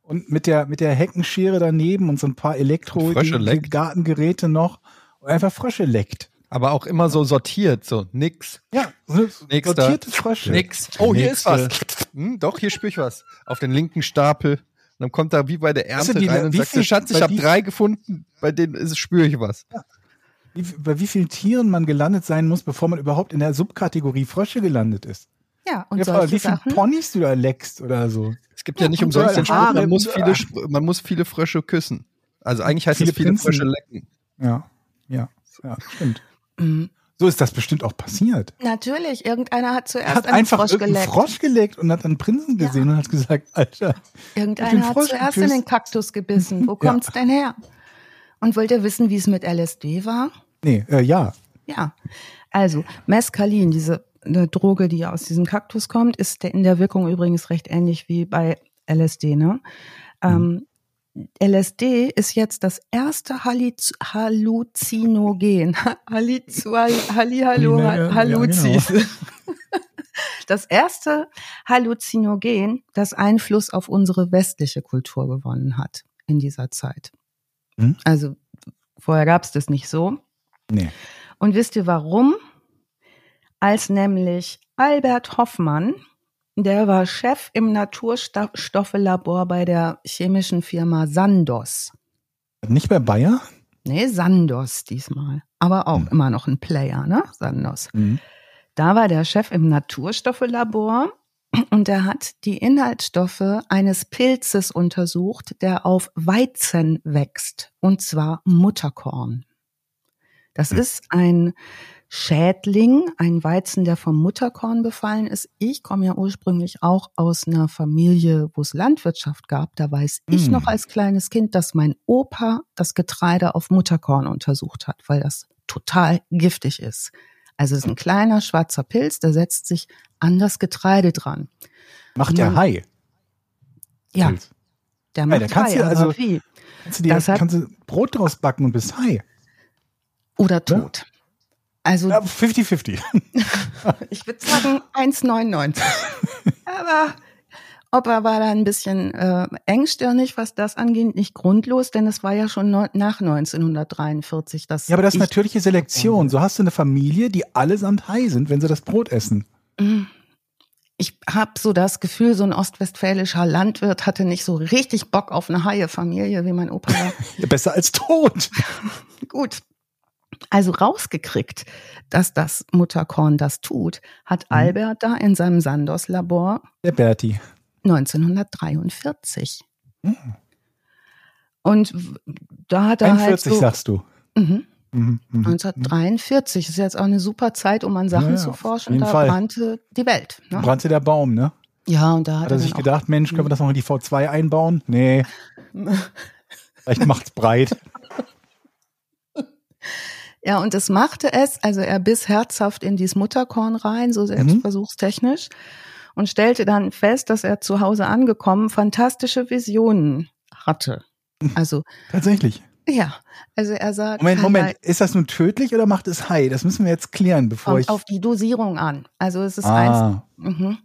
und mit der, mit der Heckenschere daneben und so ein paar Elektro- Frösche die- die leckt. Gartengeräte noch und einfach Frösche leckt. Aber auch immer so sortiert, so nix. Ja, Nächster. sortierte Frösche. Nix. Oh, hier ist was. Nächste. Hm, doch, hier spüre ich was. Auf den linken Stapel. Und dann kommt da wie bei der Ernte die- rein und wie sagt, viel- Schatz, ich habe drei gefunden, bei denen ist- spüre ich was. Wie, bei wie vielen Tieren man gelandet sein muss, bevor man überhaupt in der Subkategorie Frösche gelandet ist. Ja, und Ja, solche wie viele Sachen. Ponys du da leckst oder so. Es gibt ja, Ja, nicht umsonst so den Spruch, man muss, viele, man muss viele Frösche küssen. Also eigentlich heißt Viele es viele Prinzen. Frösche lecken. Ja, ja, ja, stimmt. Mhm. So ist das bestimmt auch passiert. Natürlich, irgendeiner hat Er zuerst hat einen einfach Frosch geleckt. Frosch geleckt und hat einen Prinzen Ja. gesehen und hat gesagt, Alter, Irgendeiner hat zuerst in geküsst. den Kaktus gebissen. Wo (laughs) Ja. kommt's denn her? Und wollt ihr wissen, wie es mit LSD war? nee, äh, ja. Ja. Also, Mescalin, diese eine Droge, die aus diesem Kaktus kommt, ist in der Wirkung übrigens recht ähnlich wie bei LSD, ne? Ähm, LSD ist jetzt das erste Halliz Halluzinogen. (laughs) Hallizu- Hallihallo, Ja, ja, Halluzis. (laughs) Das erste Halluzinogen, das Einfluss auf unsere westliche Kultur gewonnen hat in dieser Zeit. Hm? Also vorher gab es das nicht so. Nee. Und wisst ihr warum? Als nämlich Albert Hoffmann, der war Chef im Naturstoffelabor bei der chemischen Firma Sandoz. Nicht bei Bayer? Nee, Sandoz diesmal. Aber auch Hm. immer noch ein Player, ne? Sandoz. Mhm. Da war der Chef im Naturstoffelabor und er hat die Inhaltsstoffe eines Pilzes untersucht, der auf Weizen wächst, und zwar Mutterkorn. Das Hm. ist ein Schädling, ein Weizen, der vom Mutterkorn befallen ist. Ich komme ja ursprünglich auch aus einer Familie, wo es Landwirtschaft gab. Da weiß ich Hm. noch als kleines Kind, dass mein Opa das Getreide auf Mutterkorn untersucht hat, weil das total giftig ist. Also es ist ein kleiner schwarzer Pilz, der setzt sich an das Getreide dran. Macht der Ja. Hai. Ja, Pilz. der Ja, macht kannst Hai, also- wie? Kannst du, dir, Das hat- kannst du Brot draus backen und bist Hai. Oder tot. Also Ja, 50-50. (laughs) ich würde sagen 1,99. aber Opa war da ein bisschen äh, engstirnig, was das angeht, nicht grundlos, denn es war ja schon neu- nach 1943. Das Ja, aber das ist ich, natürliche Selektion. So hast du eine Familie, die allesamt Hai sind, wenn sie das Brot essen. ich habe so das Gefühl, so ein ostwestfälischer Landwirt hatte nicht so richtig Bock auf eine Haie-Familie, wie mein Opa war. (laughs) Ja, besser als tot. (laughs) Gut. Also rausgekriegt, dass das Mutterkorn das tut, hat Mhm. Albert da in seinem Sandos-Labor Der Berti. 1943. Und w- da hat er 41 halt so, sagst du. Mhm. Mhm, mhm. 1943 ist jetzt auch eine super Zeit, um an Sachen Ja, zu auf forschen. jeden Da Fall. brannte die Welt. Ne? Brannte der Baum, ne? Ja, und da hat, Hat er sich gedacht, Mensch, können wir das noch in die V2 einbauen? Nee. (laughs) Vielleicht macht's breit. (laughs) Ja, und das machte es, also er biss herzhaft in dieses Mutterkorn rein, so selbstversuchstechnisch, und stellte dann fest, dass er zu Hause angekommen fantastische Visionen hatte. Also, Tatsächlich. ja, also er sagt, Moment, Moment. Ist das nun tödlich oder macht es Hai? Das müssen wir jetzt klären, bevor kommt ich. auf die Dosierung an. Also es ist eins, ah, mhm.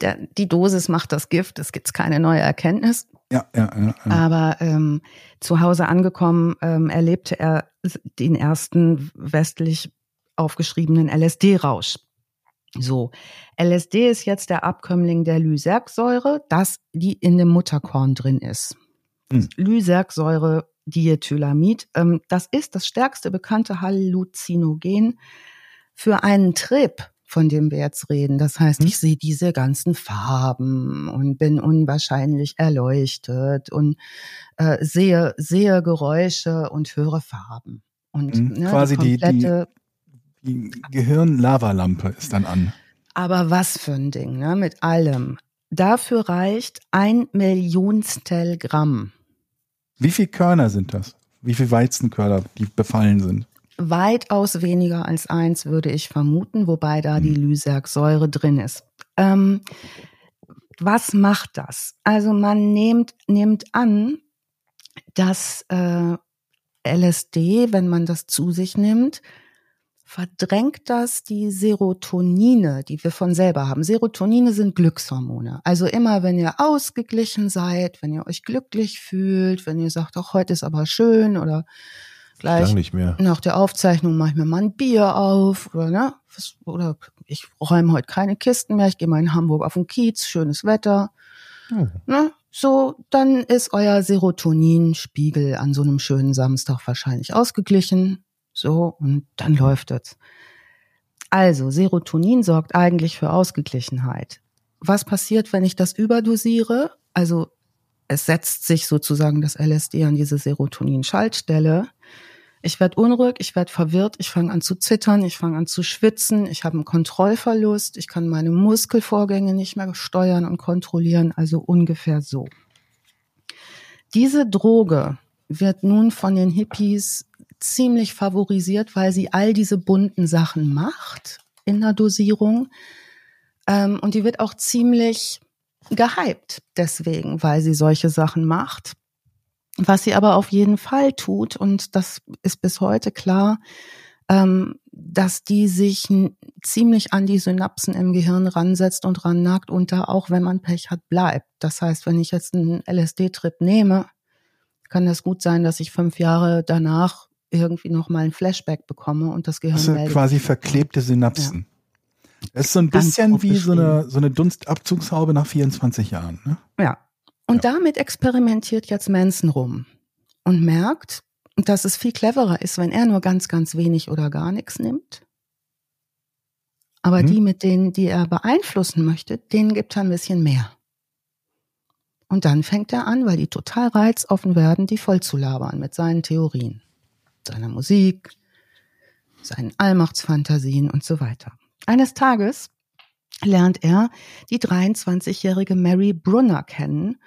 der, die Dosis macht das Gift, es gibt keine neue Erkenntnis. Ja, ja, ja. ja. Aber ähm, zu Hause angekommen ähm, erlebte er den ersten westlich aufgeschriebenen LSD-Rausch. So, LSD ist jetzt der Abkömmling der Lysergsäure, das die in dem Mutterkorn drin ist. Hm. Lysergsäure Diethylamid, ähm, das ist das stärkste bekannte Halluzinogen für einen Trip, von dem wir jetzt reden. Das heißt, ich sehe diese ganzen Farben und bin unwahrscheinlich erleuchtet und äh, sehe, sehe Geräusche und höre Farben. Und Hm, ne, quasi die- die- Die Gehirn-Lavalampe ist dann an. aber was für ein Ding, ne? Mit allem. Dafür reicht ein Millionstel Gramm. Wie viel Körner sind das? Wie viel Weizenkörner, die befallen sind? Weitaus weniger als eins, würde ich vermuten, wobei da die Lysergsäure drin ist. Ähm, was macht das? Also man nimmt, nimmt an, dass äh, LSD, wenn man das zu sich nimmt, verdrängt das die Serotonine, die wir von selber haben. Serotonine sind Glückshormone. Also immer, wenn ihr ausgeglichen seid, wenn ihr euch glücklich fühlt, wenn ihr sagt, auch heute ist aber schön oder gleich Lang nicht mehr. nach der Aufzeichnung mache ich mir mal ein Bier auf oder ne was- oder ich räume heute keine Kisten mehr, ich gehe mal in Hamburg auf den Kiez, schönes Wetter. Ne? So, dann ist euer Serotoninspiegel an so einem schönen Samstag wahrscheinlich ausgeglichen. So, und dann läuft es. Also, Serotonin sorgt eigentlich für Ausgeglichenheit. Was passiert, wenn ich das überdosiere? Also, es setzt sich sozusagen das LSD an diese Serotonin-Schaltstelle. Ich werde unruhig, ich werde verwirrt, ich fange an zu zittern, ich fange an zu schwitzen, ich habe einen Kontrollverlust, ich kann meine Muskelvorgänge nicht mehr steuern und kontrollieren, also ungefähr so. Diese Droge wird nun von den Hippies ziemlich favorisiert, weil sie all diese bunten Sachen macht in der Dosierung. Ähm, und die wird auch ziemlich gehypt deswegen, weil sie solche Sachen macht. Was sie aber auf jeden Fall tut, und das ist bis heute klar, ähm, dass die sich ziemlich an die Synapsen im Gehirn ransetzt und rannagt und da auch, wenn man Pech hat, bleibt. Das heißt, wenn ich jetzt einen LSD-Trip nehme, kann das gut sein, dass ich fünf Jahre danach irgendwie noch mal ein Flashback bekomme und das Gehirn Das sind meldet quasi verklebte Synapsen. Das ist so ein Ganz bisschen wie so eine, so eine Dunstabzugshaube nach 24 Jahren. Ne? Ja. Und damit experimentiert jetzt Manson rum und merkt, dass es viel cleverer ist, wenn er nur ganz, ganz wenig oder gar nichts nimmt. Aber Mhm. die, mit denen, die er beeinflussen möchte, denen gibt er ein bisschen mehr. Und dann fängt er an, weil die total reizoffen werden, die voll zu labern mit seinen Theorien, seiner Musik, seinen Allmachtsfantasien und so weiter. Eines Tages lernt er die 23-jährige Mary Brunner kennen.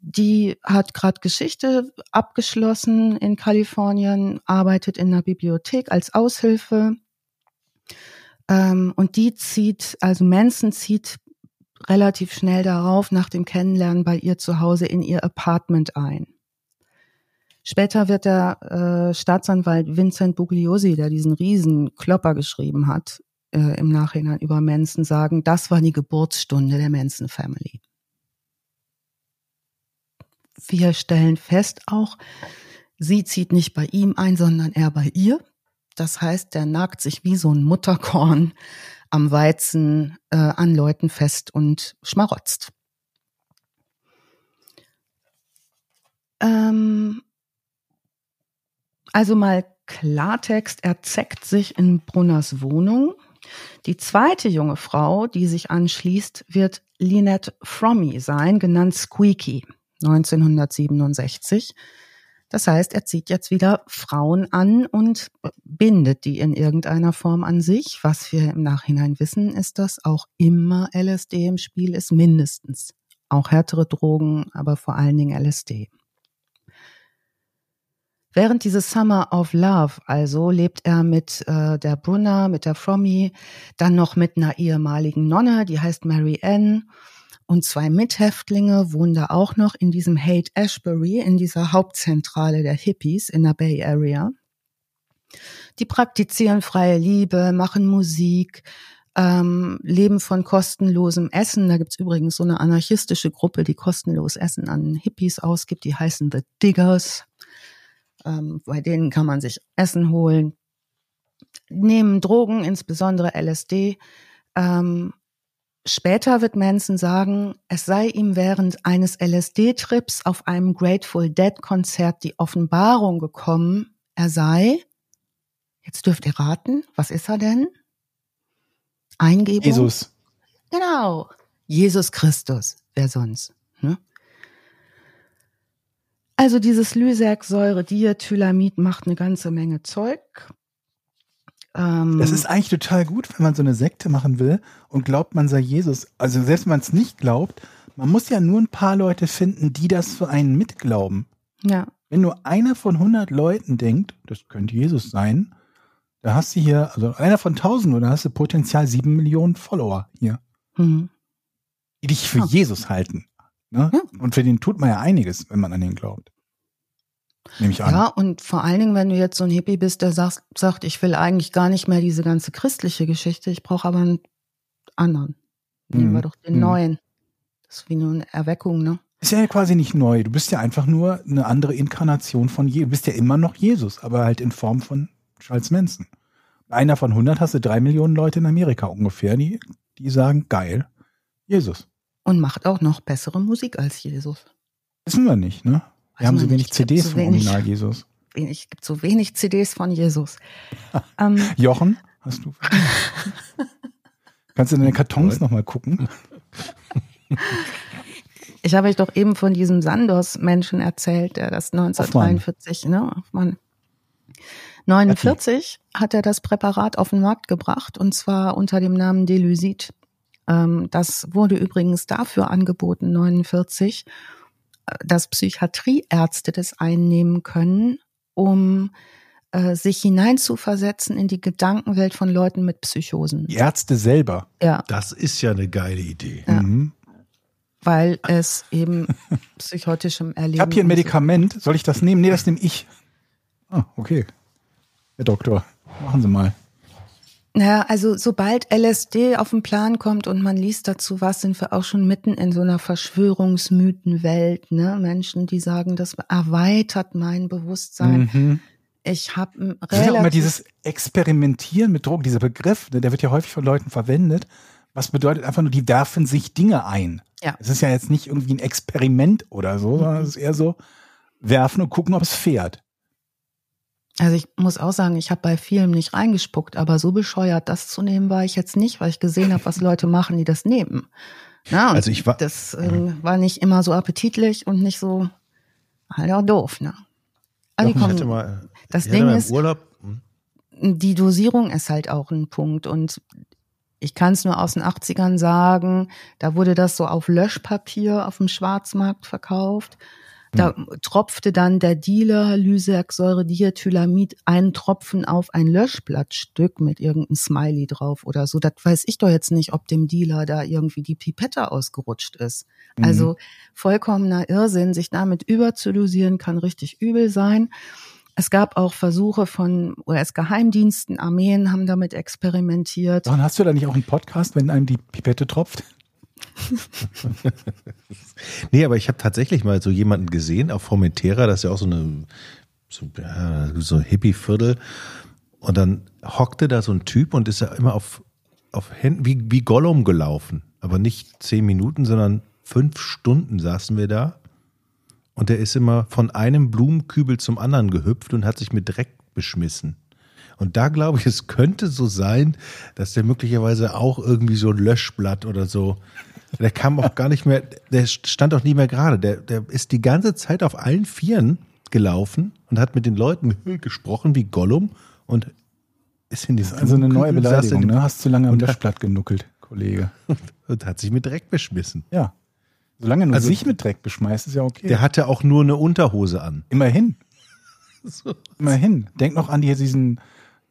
Die hat gerade Geschichte abgeschlossen in Kalifornien, arbeitet in einer Bibliothek als Aushilfe. Ähm, und die zieht, also Manson zieht relativ schnell darauf, nach dem Kennenlernen bei ihr zu Hause in ihr Apartment ein. Später wird der äh, Staatsanwalt Vincent Bugliosi, der diesen riesen Klopper geschrieben hat, äh, im Nachhinein über Manson sagen, das war die Geburtsstunde der Manson Family. Wir stellen fest auch, sie zieht nicht bei ihm ein, sondern er bei ihr. Das heißt, der nagt sich wie so ein Mutterkorn am Weizen äh, an Leuten fest und schmarotzt. Ähm, also mal Klartext, er zeckt sich in Brunners Wohnung. Die zweite junge Frau, die sich anschließt, wird Lynette Frommy sein, genannt Squeaky, 1967. Das heißt, er zieht jetzt wieder Frauen an und bindet die in irgendeiner Form an sich. Was wir im Nachhinein wissen, ist, dass auch immer LSD im Spiel ist, mindestens. Auch härtere Drogen, aber vor allen Dingen LSD. Während dieses Summer of Love also lebt er mit äh, der Brunner, mit der Frommy, dann noch mit einer ehemaligen Nonne, die heißt Mary Ann und zwei Mithäftlinge wohnen da auch noch in diesem Haight Ashbury, in dieser Hauptzentrale der Hippies in der Bay Area. Die praktizieren freie Liebe, machen Musik, ähm, leben von kostenlosem Essen. Da gibt's übrigens so eine anarchistische Gruppe, die kostenlos Essen an Hippies ausgibt. Die heißen The Diggers. Ähm, bei denen kann man sich Essen holen. Nehmen Drogen, insbesondere LSD. Ähm, später wird Manson sagen, es sei ihm während eines LSD-Trips auf einem Grateful Dead-Konzert die Offenbarung gekommen, er sei, jetzt dürft ihr raten, was ist er denn? Eingebung? Jesus. Genau. Jesus Christus. Wer sonst? Ne? Also dieses Lysergsäure, Diethylamid macht eine ganze Menge Zeug. Ähm, Das ist eigentlich total gut, wenn man so eine Sekte machen will und glaubt, man sei Jesus. Also selbst wenn man es nicht glaubt, man muss ja nur ein paar Leute finden, die das für einen mitglauben. ja. Wenn nur einer von 100 Leuten denkt, das könnte Jesus sein, da hast du hier, also einer von 1000, oder hast du potenziell 7 Millionen Follower hier, Hm. die dich für Ah. Jesus halten. Ne? Ja. Und für den tut man ja einiges, wenn man an den glaubt. Nehme ich an. Ja, und vor allen Dingen, wenn du jetzt so ein Hippie bist, der sagt, sagt, ich will eigentlich gar nicht mehr diese ganze christliche Geschichte, ich brauche aber einen anderen. Nehmen Mhm. wir doch den Mhm. neuen. Das ist wie nur eine Erweckung, ne? Ist ja quasi nicht neu. Du bist ja einfach nur eine andere Inkarnation von Jesus. Du bist ja immer noch Jesus, aber halt in Form von Charles Manson. Bei einer von 100 hast du drei Millionen Leute in Amerika ungefähr, die, die sagen, geil, Jesus. Und macht auch noch bessere Musik als Jesus. Wissen wir nicht, ne? Wir Weiß haben so wenig nicht. CDs so vom wenig. Original Jesus. Wenig, gibt so wenig CDs von Jesus. ähm, (laughs) Jochen, hast du? Kannst du in den Kartons nochmal gucken? (laughs) Ich habe euch doch eben von diesem Sandos-Menschen erzählt, der das 1943, ne, Hoffmann. 49 hat er das Präparat auf den Markt gebracht und zwar unter dem Namen Delusid. Ähm, das wurde übrigens dafür angeboten, 49, äh, dass Psychiatrieärzte das einnehmen können, um äh, sich hineinzuversetzen in die Gedankenwelt von Leuten mit Psychosen. Die Ärzte selber. Ja, Das ist ja eine geile Idee. Ja. Mhm. weil es eben psychotischem (laughs) Erleben. Ich habe hier ein Medikament. Soll ich das nehmen? Nee, das nehme ich. Ah, okay. Herr Doktor, machen Sie mal. Naja, also sobald LSD auf den Plan kommt und man liest dazu was, sind wir auch schon mitten in so einer Verschwörungsmythenwelt. Ne? Menschen, die sagen, das erweitert mein Bewusstsein. Mhm. Ich habe auch immer relativ dieses Experimentieren mit Drogen, dieser Begriff, ne, der wird ja häufig von Leuten verwendet. Was bedeutet einfach nur, die werfen sich Dinge ein. Ja. Es ist ja jetzt nicht irgendwie ein Experiment oder so, sondern es ist eher so, werfen und gucken, ob es fährt. Also ich muss auch sagen, ich habe bei vielen nicht reingespuckt, aber so bescheuert, das zu nehmen, war ich jetzt nicht, weil ich gesehen habe, was (laughs) Leute machen, die das nehmen. Na, Also ich war- das ähm, war nicht immer so appetitlich und nicht so halt auch doof, ne? Also hatte kommen, mal, das ich hatte Ding ist- Urlaub, hm, die Dosierung ist halt auch ein Punkt und ich kann es nur aus den 80ern sagen, da wurde das so auf Löschpapier auf dem Schwarzmarkt verkauft. Da tropfte dann der Dealer Lysergsäure-Diethylamid einen Tropfen auf ein Löschblattstück mit irgendeinem Smiley drauf oder so. Das weiß ich doch jetzt nicht, ob dem Dealer da irgendwie die Pipette ausgerutscht ist. Mhm. Also vollkommener Irrsinn, sich damit überzudosieren, kann richtig übel sein. Es gab auch Versuche von US-Geheimdiensten, Armeen haben damit experimentiert. Dann hast du da nicht auch einen Podcast, wenn einem die Pipette tropft? (laughs) Nee, aber ich habe tatsächlich mal so jemanden gesehen auf Formentera, das ist ja auch so eine so, ja, so Hippie-Viertel. Und dann hockte da so ein Typ und ist ja immer auf, auf Händen wie, wie Gollum gelaufen. Aber nicht zehn Minuten, sondern fünf Stunden saßen wir da. Und der ist immer von einem Blumenkübel zum anderen gehüpft und hat sich mit Dreck beschmissen. Und da glaube ich, es könnte so sein, dass der möglicherweise auch irgendwie so ein Löschblatt oder so. Der kam auch gar nicht mehr, der stand auch nie mehr gerade. Der, der ist die ganze Zeit auf allen Vieren gelaufen und hat mit den Leuten gesprochen wie Gollum und ist in die Also eine neue Beleidigung, ne? Hast zu lange am Löschblatt genuckelt, Kollege. (laughs) Und hat sich mit Dreck beschmissen. Ja. Solange er nur Also- sich mit Dreck beschmeißt, ist ja okay. Der hatte auch nur eine Unterhose an. Immerhin. (laughs) Immerhin. Denkt noch an die- diesen,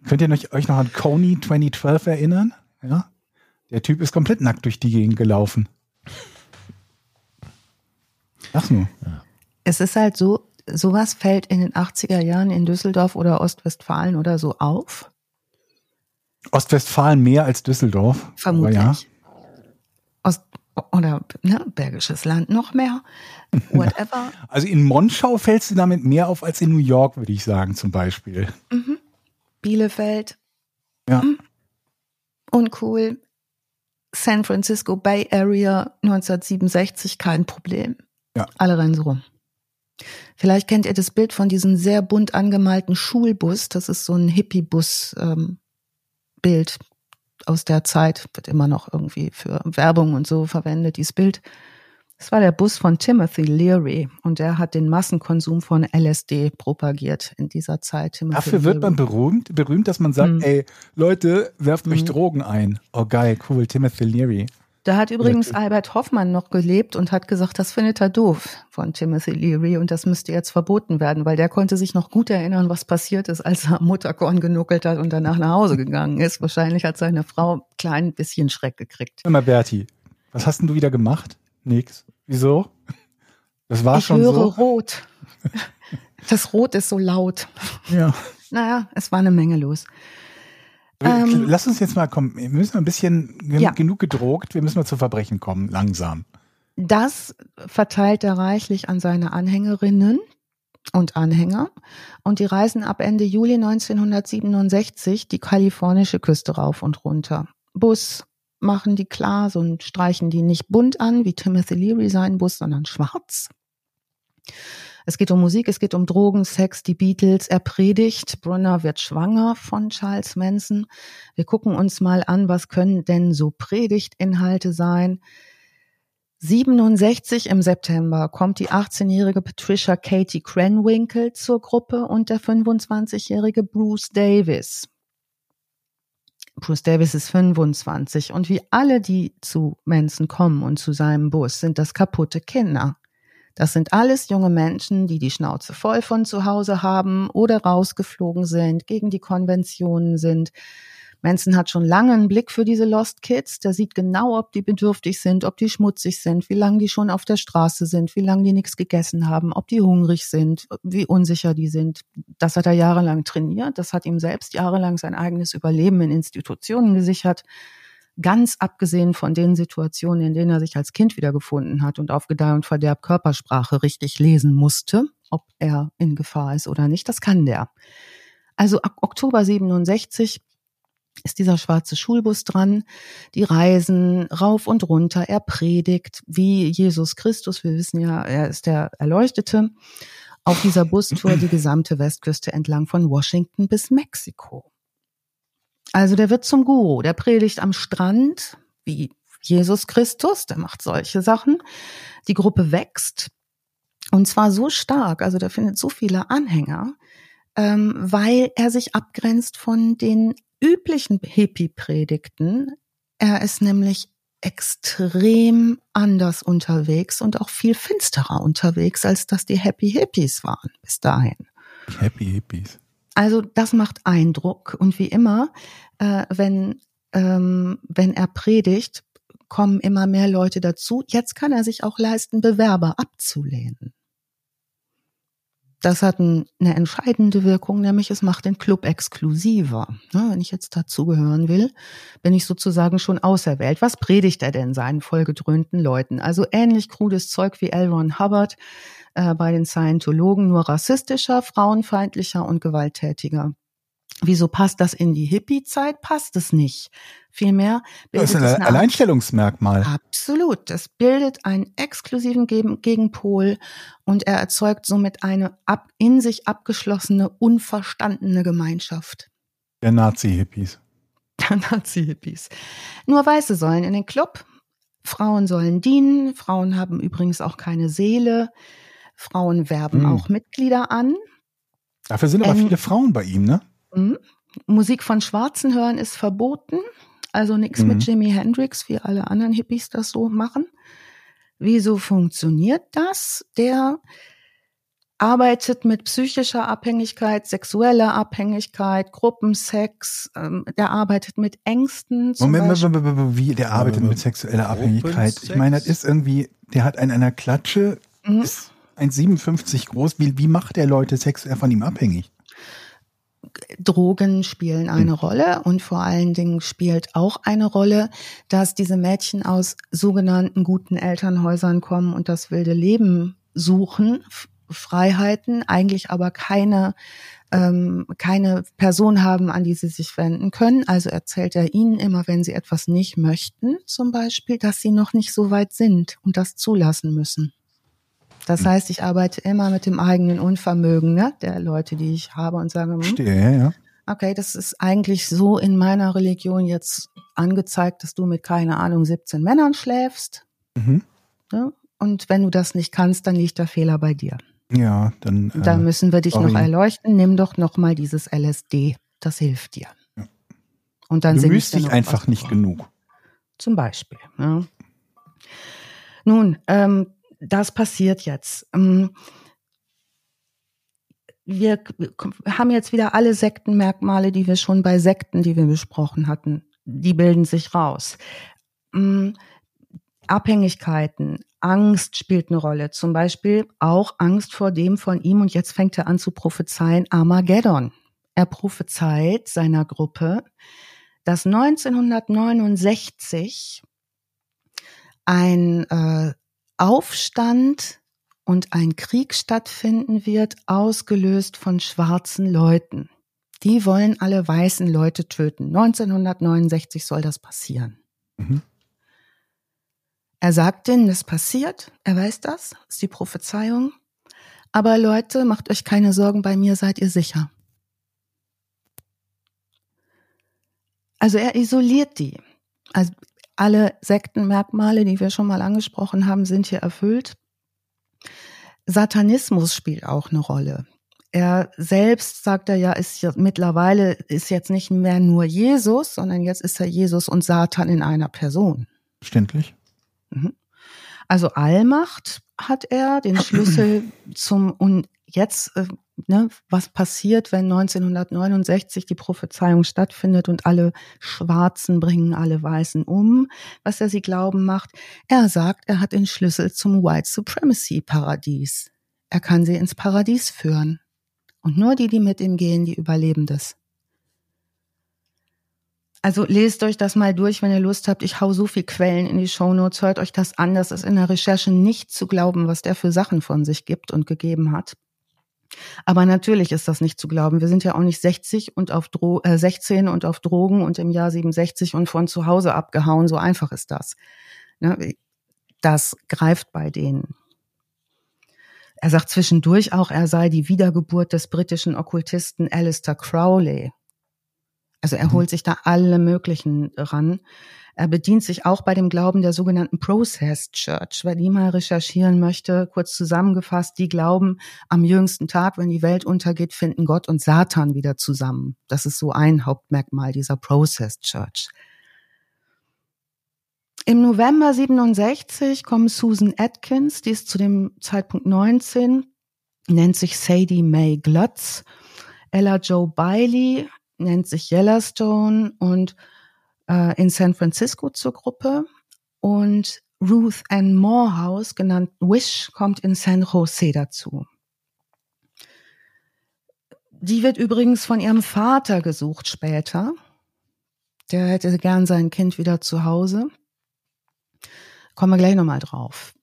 könnt ihr euch, euch noch an Coney 2012 erinnern? Ja. Der Typ ist komplett nackt durch die Gegend gelaufen. Ach nur. Es ist halt so, sowas fällt in den 80er Jahren in Düsseldorf oder Ostwestfalen oder so auf. Ostwestfalen mehr als Düsseldorf. Vermutlich. Ja. Ost oder ne, Bergisches Land noch mehr. (laughs) Whatever. Also in Monschau fällst du damit mehr auf als in New York, würde ich sagen, zum Beispiel. Bielefeld. Ja. Uncool. San Francisco Bay Area 1967, kein Problem. Ja. Alle rennen so rum. Vielleicht kennt ihr das Bild von diesem sehr bunt angemalten Schulbus. Das ist so ein Hippie-Bus-Bild aus der Zeit. Wird immer noch irgendwie für Werbung und so verwendet, dieses Bild. Das war der Bus von Timothy Leary und der hat den Massenkonsum von LSD propagiert in dieser Zeit. Timothy Dafür wird man berühmt, berühmt, dass man sagt, Mhm. ey, Leute, werft euch Mhm. Drogen ein. Oh geil, cool, Timothy Leary. Da hat übrigens. Albert Hoffmann noch gelebt und hat gesagt, das findet er doof von Timothy Leary und das müsste jetzt verboten werden, weil der konnte sich noch gut erinnern, was passiert ist, als er am Mutterkorn genuckelt hat und danach nach Hause gegangen ist. Wahrscheinlich hat seine Frau ein klein bisschen Schreck gekriegt. Hör mal, Berti, was hast denn du wieder gemacht? Nix. Wieso? Das war ich schon höre so. rot. Das Rot ist so laut. Ja. Naja, es war eine Menge los. Ähm, Lass uns jetzt mal kommen. Wir müssen ein bisschen gen Ja. genug gedrogt. Wir müssen mal zu Verbrechen kommen, langsam. Das verteilt er reichlich an seine Anhängerinnen und Anhänger. Und die reisen ab Ende Juli 1967 die kalifornische Küste rauf und runter. Bus machen die klar so und streichen die nicht bunt an, wie Timothy Leary seinen Bus, sondern schwarz. Es geht um Musik, es geht um Drogen, Sex, die Beatles. Er predigt. Brunner wird schwanger von Charles Manson. Wir gucken uns mal an, was können denn so Predigtinhalte sein. 67 im September kommt die 18-jährige Patricia Katie Cranwinkle zur Gruppe und der 25-jährige Bruce Davis. Bruce Davis ist 25 und wie alle, die zu Manson kommen und zu seinem Bus, sind das kaputte Kinder. Das sind alles junge Menschen, die die Schnauze voll von zu Hause haben oder rausgeflogen sind, gegen die Konventionen sind. Manson hat schon lange einen Blick für diese Lost Kids. Der sieht genau, ob die bedürftig sind, ob die schmutzig sind, wie lange die schon auf der Straße sind, wie lange die nichts gegessen haben, ob die hungrig sind, wie unsicher die sind. Das hat er jahrelang trainiert. Das hat ihm selbst jahrelang sein eigenes Überleben in Institutionen gesichert. Ganz abgesehen von den Situationen, in denen er sich als Kind wiedergefunden hat und auf Gedeih und Verderb Körpersprache richtig lesen musste, ob er in Gefahr ist oder nicht, das kann der. Also ab Oktober 67 ist dieser schwarze Schulbus dran. Die reisen rauf und runter. Er predigt wie Jesus Christus. Wir wissen ja, er ist der Erleuchtete. Auf dieser Bustour die gesamte Westküste entlang von Washington bis Mexiko. Also der wird zum Guru. Der predigt am Strand wie Jesus Christus. Der macht solche Sachen. Die Gruppe wächst. Und zwar so stark. Also der findet so viele Anhänger, ähm, weil er sich abgrenzt von den üblichen Hippie-Predigten. Er ist nämlich extrem anders unterwegs und auch viel finsterer unterwegs, als dass die Happy Hippies waren bis dahin. Happy Hippies. Also das macht Eindruck und wie immer, äh, wenn ähm, wenn er predigt, kommen immer mehr Leute dazu. Jetzt kann er sich auch leisten, Bewerber abzulehnen. Das hat ein, eine entscheidende Wirkung, nämlich es macht den Club exklusiver. Ja, wenn ich jetzt dazugehören will, bin ich sozusagen schon auserwählt. Was predigt er denn seinen vollgedröhnten Leuten? Also ähnlich krudes Zeug wie L. Ron Hubbard äh, bei den Scientologen, nur rassistischer, frauenfeindlicher und gewalttätiger. Wieso passt das in die Hippie-Zeit? Passt es nicht. Vielmehr Das ist bildet es ein Alleinstellungsmerkmal. Absolut. Das bildet einen exklusiven Gegen- Gegenpol und er erzeugt somit eine ab, in sich abgeschlossene, unverstandene Gemeinschaft Der Nazi-Hippies. (laughs) der Nazi-Hippies. Nur Weiße sollen in den Club, Frauen sollen dienen, Frauen haben übrigens auch keine Seele, Frauen werben Hm. auch Mitglieder an. Dafür sind aber Ähm, viele Frauen bei ihm, ne? Mhm. Musik von Schwarzen hören ist verboten. Also nichts Mhm. mit Jimi Hendrix, wie alle anderen Hippies das so machen. Wieso funktioniert das? Der arbeitet mit psychischer Abhängigkeit, sexueller Abhängigkeit, Gruppensex. Ähm, der arbeitet mit Ängsten. Zum Moment, Beispiel. Moment, Moment, Moment, wie, der arbeitet mit sexueller Abhängigkeit. Ich meine, das ist irgendwie, der hat einen einer Klatsche, Mhm. ist 1,57 groß. Wie, wie macht der Leute sexuell von ihm abhängig? Drogen spielen eine Rolle und vor allen Dingen spielt auch eine Rolle, dass diese Mädchen aus sogenannten guten Elternhäusern kommen und das wilde Leben suchen, Freiheiten, eigentlich aber keine ähm, keine Person haben, an die sie sich wenden können. Also erzählt er ihnen immer, wenn sie etwas nicht möchten, zum Beispiel, dass sie noch nicht so weit sind und das zulassen müssen. Das hm. heißt, ich arbeite immer mit dem eigenen Unvermögen ne, der Leute, die ich habe und sage, hm, Stehe, ja. okay, das ist eigentlich so in meiner Religion jetzt angezeigt, dass du mit, keine Ahnung, 17 Männern schläfst. Mhm. Ne? Und wenn du das nicht kannst, dann liegt der Fehler bei dir. Ja, dann. Äh, da müssen wir dich noch erleuchten. Nimm doch noch mal dieses LSD. Das hilft dir. Ja. Und dann du müsst dich einfach nicht vor. genug. Zum Beispiel. Ja. Nun, ähm, das passiert jetzt. Ähm, wir haben jetzt wieder alle Sektenmerkmale, die wir schon bei Sekten, die wir besprochen hatten, die bilden sich raus. Ähm, Abhängigkeiten, Angst spielt eine Rolle. Zum Beispiel auch Angst vor dem von ihm und jetzt fängt er an zu prophezeien Armageddon. Er prophezeit seiner Gruppe, dass 1969 ein äh, Aufstand und ein Krieg stattfinden wird, ausgelöst von schwarzen Leuten. Die wollen alle weißen Leute töten. 1969 soll das passieren. Mhm. Er sagt denen, das passiert, er weiß das, das ist die Prophezeiung. Aber Leute, macht euch keine Sorgen, bei mir seid ihr sicher. Also er isoliert die. Also alle Sektenmerkmale, die wir schon mal angesprochen haben, sind hier erfüllt. Satanismus spielt auch eine Rolle. Er selbst sagt er ja, ist ja mittlerweile ist jetzt nicht mehr nur Jesus, sondern jetzt ist er Jesus und Satan in einer Person. Verständlich. Mhm. Also Allmacht hat er, den Schlüssel zum jetzt, äh, ne, was passiert, wenn 1969 die Prophezeiung stattfindet und alle Schwarzen bringen alle Weißen um, was er sie glauben macht. Er sagt, er hat den Schlüssel zum White Supremacy Paradies. Er kann sie ins Paradies führen. Und nur die, die mit ihm gehen, die überleben das. Also lest euch das mal durch, wenn ihr Lust habt. Ich hau so viel Quellen in die Shownotes. Hört euch das an. Das ist in der Recherche nicht zu glauben, was der für Sachen von sich gibt und gegeben hat. Aber natürlich ist das nicht zu glauben. Wir sind ja auch nicht 60 und auf Dro äh, 16 und auf Drogen und im Jahr 67 und von zu Hause abgehauen. So einfach ist das. Ne? Das greift bei denen. Er sagt zwischendurch auch, er sei die Wiedergeburt des britischen Okkultisten Alistair Crowley. Also er mhm. holt sich da alle möglichen ran. Er bedient sich auch bei dem Glauben der sogenannten Process Church. Wer die mal recherchieren möchte, kurz zusammengefasst, die glauben, am jüngsten Tag, wenn die Welt untergeht, finden Gott und Satan wieder zusammen. Das ist so ein Hauptmerkmal dieser Process Church. Im November 67 kommt Susan Atkins, die ist zu dem Zeitpunkt 19, nennt sich Sadie Mae Glutz. Ella Joe Bailey nennt sich Yellowstone und äh, in San Francisco zur Gruppe. Und Ruth Ann Morehouse, genannt Wish, kommt in San Jose dazu. Die wird übrigens von ihrem Vater gesucht später. Der hätte gern sein Kind wieder zu Hause. Kommen wir gleich nochmal drauf.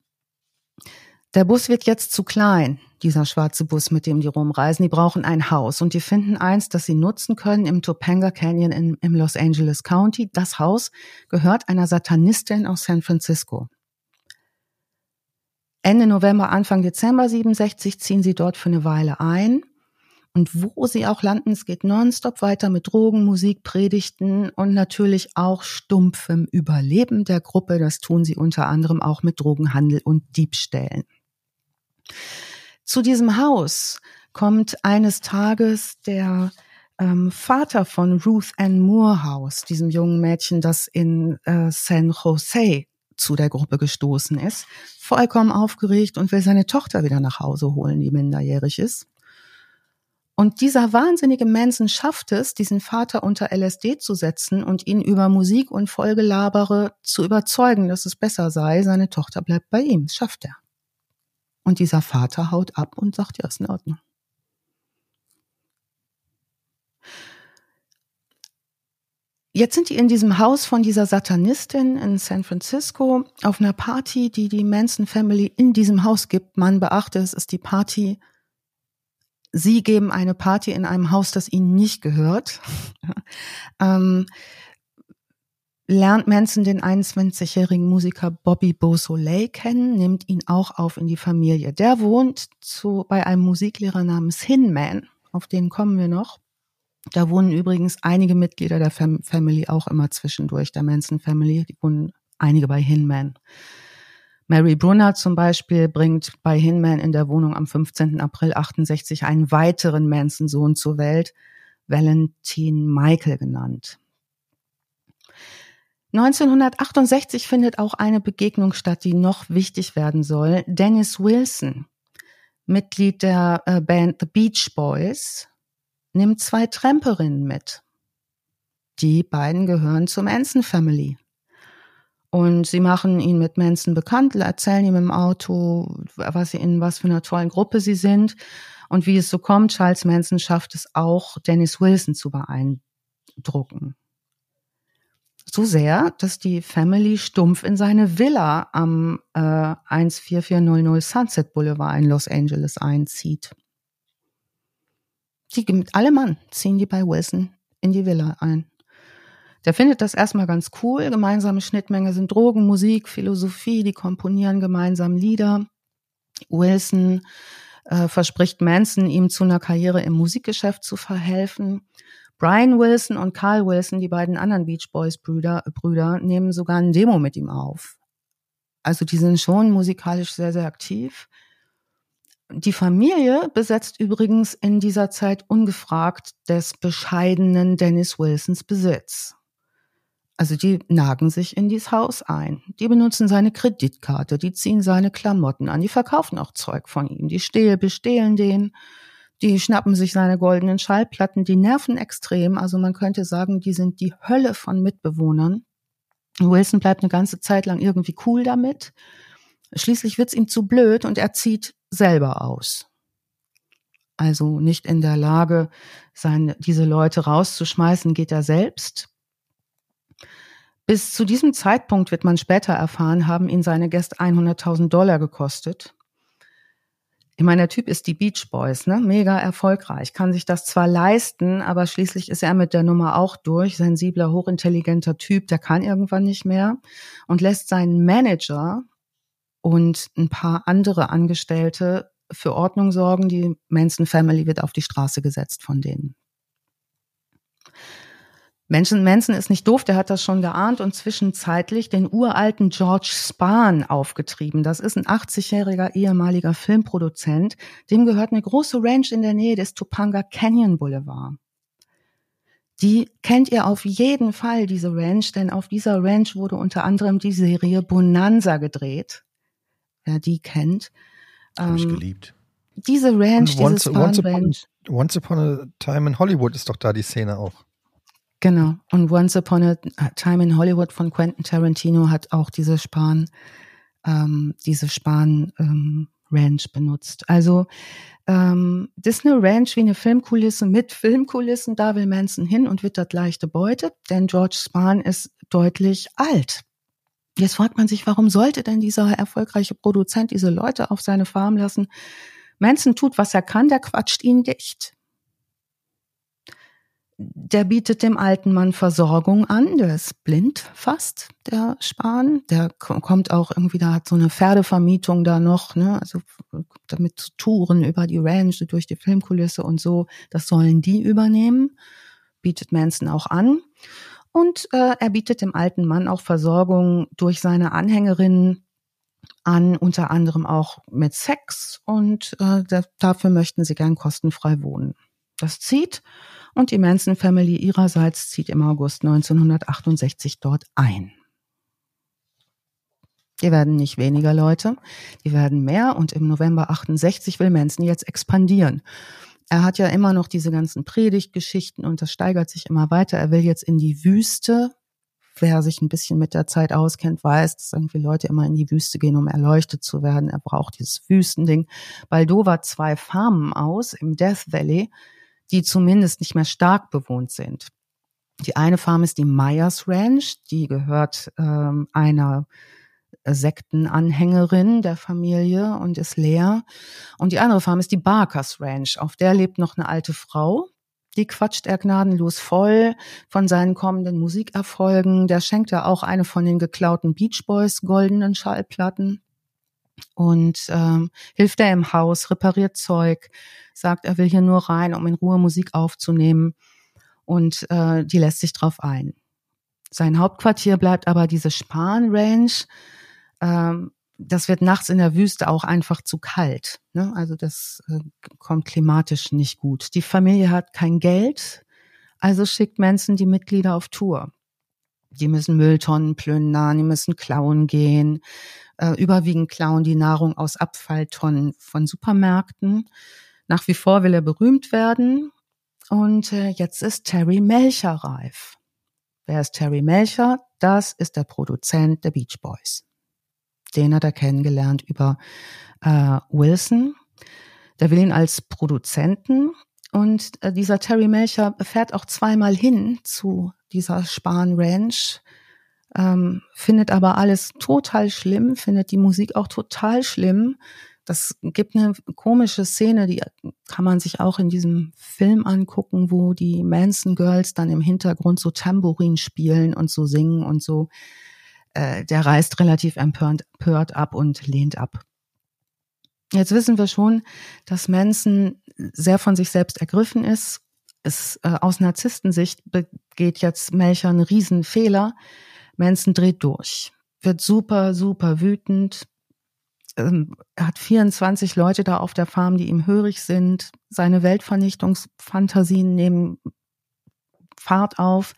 Der Bus wird jetzt zu klein dieser schwarze Bus, mit dem die rumreisen, die brauchen ein Haus und die finden eins, das sie nutzen können im Topanga Canyon in, im Los Angeles County. Das Haus gehört einer Satanistin aus San Francisco. Ende November, Anfang Dezember 67 ziehen sie dort für eine Weile ein. Und wo sie auch landen, es geht nonstop weiter mit Drogen, Musik, Predigten und natürlich auch stumpfem Überleben der Gruppe. Das tun sie unter anderem auch mit Drogenhandel und Diebstählen. Zu diesem Haus kommt eines Tages der ähm, Vater von Ruth Ann Morehouse, diesem jungen Mädchen, das in äh, San Jose zu der Gruppe gestoßen ist, vollkommen aufgeregt und will seine Tochter wieder nach Hause holen, die minderjährig ist. Und dieser wahnsinnige Manson schafft es, diesen Vater unter LSD zu setzen und ihn über Musik und Folgelabere zu überzeugen, dass es besser sei, seine Tochter bleibt bei ihm. Schafft er. Und dieser Vater haut ab und sagt, ja, ist in Ordnung. Jetzt sind die in diesem Haus von dieser Satanistin in San Francisco auf einer Party, die die Manson Family in diesem Haus gibt. Man beachte, es ist die Party. Sie geben eine Party in einem Haus, das ihnen nicht gehört. (laughs) ähm, lernt Manson den 21-jährigen Musiker Bobby Beausoleil kennen, nimmt ihn auch auf in die Familie. Der wohnt zu, bei einem Musiklehrer namens Hinman, auf den kommen wir noch. Da wohnen übrigens einige Mitglieder der Fam Family auch immer zwischendurch, der Manson Family. Die wohnen einige bei Hinman. Mary Brunner zum Beispiel bringt bei Hinman in der Wohnung am 15. April 68 einen weiteren Manson-Sohn zur Welt, Valentin Michael genannt. 1968 findet auch eine Begegnung statt, die noch wichtig werden soll. Dennis Wilson, Mitglied der äh, Band The Beach Boys, nimmt zwei Tramperinnen mit. Die beiden gehören zur Manson Family. Und sie machen ihn mit Manson bekannt, erzählen ihm im Auto, was sie in was für einer tollen Gruppe sie sind. Und wie es so kommt, Charles Manson schafft es auch, Dennis Wilson zu beeindrucken so sehr, dass die Family stumpf in seine Villa am äh, 14400 Sunset Boulevard in Los Angeles einzieht. Die mit allem Mann ziehen die bei Wilson in die Villa ein. Der findet das erstmal ganz cool. Gemeinsame Schnittmenge sind Drogen, Musik, Philosophie, die komponieren gemeinsam Lieder. Wilson äh, verspricht Manson, ihm zu einer Karriere im Musikgeschäft zu verhelfen. Brian Wilson und Carl Wilson, die beiden anderen Beach Boys Brüder, Brüder, nehmen sogar ein Demo mit ihm auf. Also die sind schon musikalisch sehr, sehr aktiv. Die Familie besetzt übrigens in dieser Zeit ungefragt des bescheidenen Dennis Wilsons Besitz. Also die nagen sich in dieses Haus ein. Die benutzen seine Kreditkarte, die ziehen seine Klamotten an, die verkaufen auch Zeug von ihm, die stehl, bestehlen den die schnappen sich seine goldenen Schallplatten, die nerven extrem. Also man könnte sagen, die sind die Hölle von Mitbewohnern. Wilson bleibt eine ganze Zeit lang irgendwie cool damit. Schließlich wird's ihm zu blöd und er zieht selber aus. Also nicht in der Lage, seine, diese Leute rauszuschmeißen, geht er selbst. Bis zu diesem Zeitpunkt wird man später erfahren, haben ihn seine Gäste 100.000 Dollar gekostet. Ich meine, der Typ ist die Beach Boys, ne? Mega erfolgreich, kann sich das zwar leisten, aber schließlich ist er mit der Nummer auch durch. Sensibler, hochintelligenter Typ, der kann irgendwann nicht mehr und lässt seinen Manager und ein paar andere Angestellte für Ordnung sorgen. Die Manson Family wird auf die Straße gesetzt von denen. Manson, Manson ist nicht doof, der hat das schon geahnt und zwischenzeitlich den uralten George Spahn aufgetrieben. Das ist ein 80-jähriger ehemaliger Filmproduzent. Dem gehört eine große Ranch in der Nähe des Topanga Canyon Boulevard. Die kennt ihr auf jeden Fall, diese Ranch, denn auf dieser Ranch wurde unter anderem die Serie Bonanza gedreht. Wer die kennt. Hab ähm, ich geliebt. Diese Ranch, diese once, Spahn once Ranch. Upon, once Upon a Time in Hollywood ist doch da die Szene auch. Genau. Und Once Upon a Time in Hollywood von Quentin Tarantino hat auch diese Span, ähm, diese Span ähm, Ranch benutzt. Also ähm, eine Ranch wie eine Filmkulisse mit Filmkulissen. Da will Manson hin und wittert leichte Beute, denn George Spahn ist deutlich alt. Jetzt fragt man sich, warum sollte denn dieser erfolgreiche Produzent diese Leute auf seine Farm lassen? Manson tut, was er kann, der quatscht ihn dicht der bietet dem alten Mann Versorgung an, der ist blind fast, der Spahn. Der kommt auch irgendwie, da hat so eine Pferdevermietung da noch, ne, also damit zu Touren über die Ranch, durch die Filmkulisse und so, das sollen die übernehmen, bietet Manson auch an. Und äh, er bietet dem alten Mann auch Versorgung durch seine Anhängerinnen an, unter anderem auch mit Sex und äh, dafür möchten sie gern kostenfrei wohnen. Das zieht und die Manson Family ihrerseits zieht im August 1968 dort ein. Die werden nicht weniger Leute, die werden mehr und im November 68 will Manson jetzt expandieren. Er hat ja immer noch diese ganzen Predigtgeschichten und das steigert sich immer weiter. Er will jetzt in die Wüste. Wer sich ein bisschen mit der Zeit auskennt, weiß, dass irgendwie Leute immer in die Wüste gehen, um erleuchtet zu werden. Er braucht dieses Wüstending. Baldover zwei Farmen aus im Death Valley die zumindest nicht mehr stark bewohnt sind. Die eine Farm ist die Myers Ranch, die gehört ähm, einer Sektenanhängerin der Familie und ist leer. Und die andere Farm ist die Barkers Ranch. Auf der lebt noch eine alte Frau. Die quatscht er gnadenlos voll von seinen kommenden Musikerfolgen. Der schenkt er auch eine von den geklauten Beach Boys goldenen Schallplatten und ähm, hilft er im Haus, repariert Zeug, sagt, er will hier nur rein, um in Ruhe Musik aufzunehmen und äh, die lässt sich drauf ein. Sein Hauptquartier bleibt aber diese Spahn Ranch, ähm, das wird nachts in der Wüste auch einfach zu kalt. Ne? Also das äh, kommt klimatisch nicht gut. Die Familie hat kein Geld, also schickt Manson die Mitglieder auf Tour. Die müssen Mülltonnen plündern, die müssen klauen gehen. Äh, überwiegend klauen die Nahrung aus Abfalltonnen von Supermärkten. Nach wie vor will er berühmt werden. Und äh, jetzt ist Terry Melcher reif. Wer ist Terry Melcher? Das ist der Produzent der Beach Boys den hat er kennengelernt über äh, Wilson. Der will ihn als Produzenten und äh, dieser Terry Melcher fährt auch zweimal hin zu dieser Spahn Ranch, ähm, findet aber alles total schlimm, findet die Musik auch total schlimm. Das gibt eine komische Szene, die kann man sich auch in diesem Film angucken, wo die Manson Girls dann im Hintergrund so Tambourin spielen und so singen und so. Äh, der reist relativ empört, empört ab und lehnt ab. Jetzt wissen wir schon, dass Manson sehr von sich selbst ergriffen ist. Es, äh, aus Narzisstensicht begeht jetzt Melcher einen Riesenfehler. Manson dreht durch, wird super, super wütend. Ähm, er hat 24 Leute da auf der Farm, die ihm hörig sind. Seine Weltvernichtungsfantasien nehmen Fahrt auf.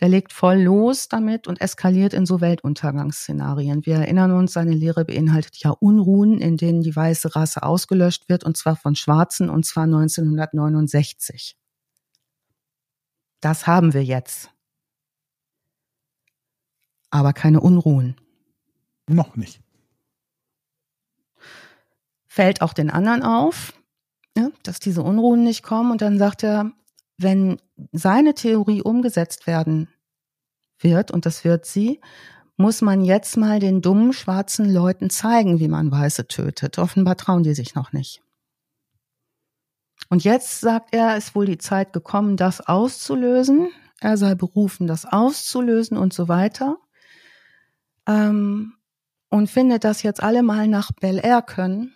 Der legt voll los damit und eskaliert in so Weltuntergangsszenarien. Wir erinnern uns, seine Lehre beinhaltet ja Unruhen, in denen die weiße Rasse ausgelöscht wird, und zwar von Schwarzen, und zwar 1969. Das haben wir jetzt. Aber keine Unruhen. Noch nicht. Fällt auch den anderen auf, ja, dass diese Unruhen nicht kommen. Und dann sagt er, wenn seine Theorie umgesetzt werden wird, und das wird sie, muss man jetzt mal den dummen schwarzen Leuten zeigen, wie man Weiße tötet. Offenbar trauen die sich noch nicht. Und jetzt sagt er, ist wohl die Zeit gekommen, das auszulösen. Er sei berufen, das auszulösen und so weiter. Ähm, und findet, dass jetzt alle mal nach Bel Air können,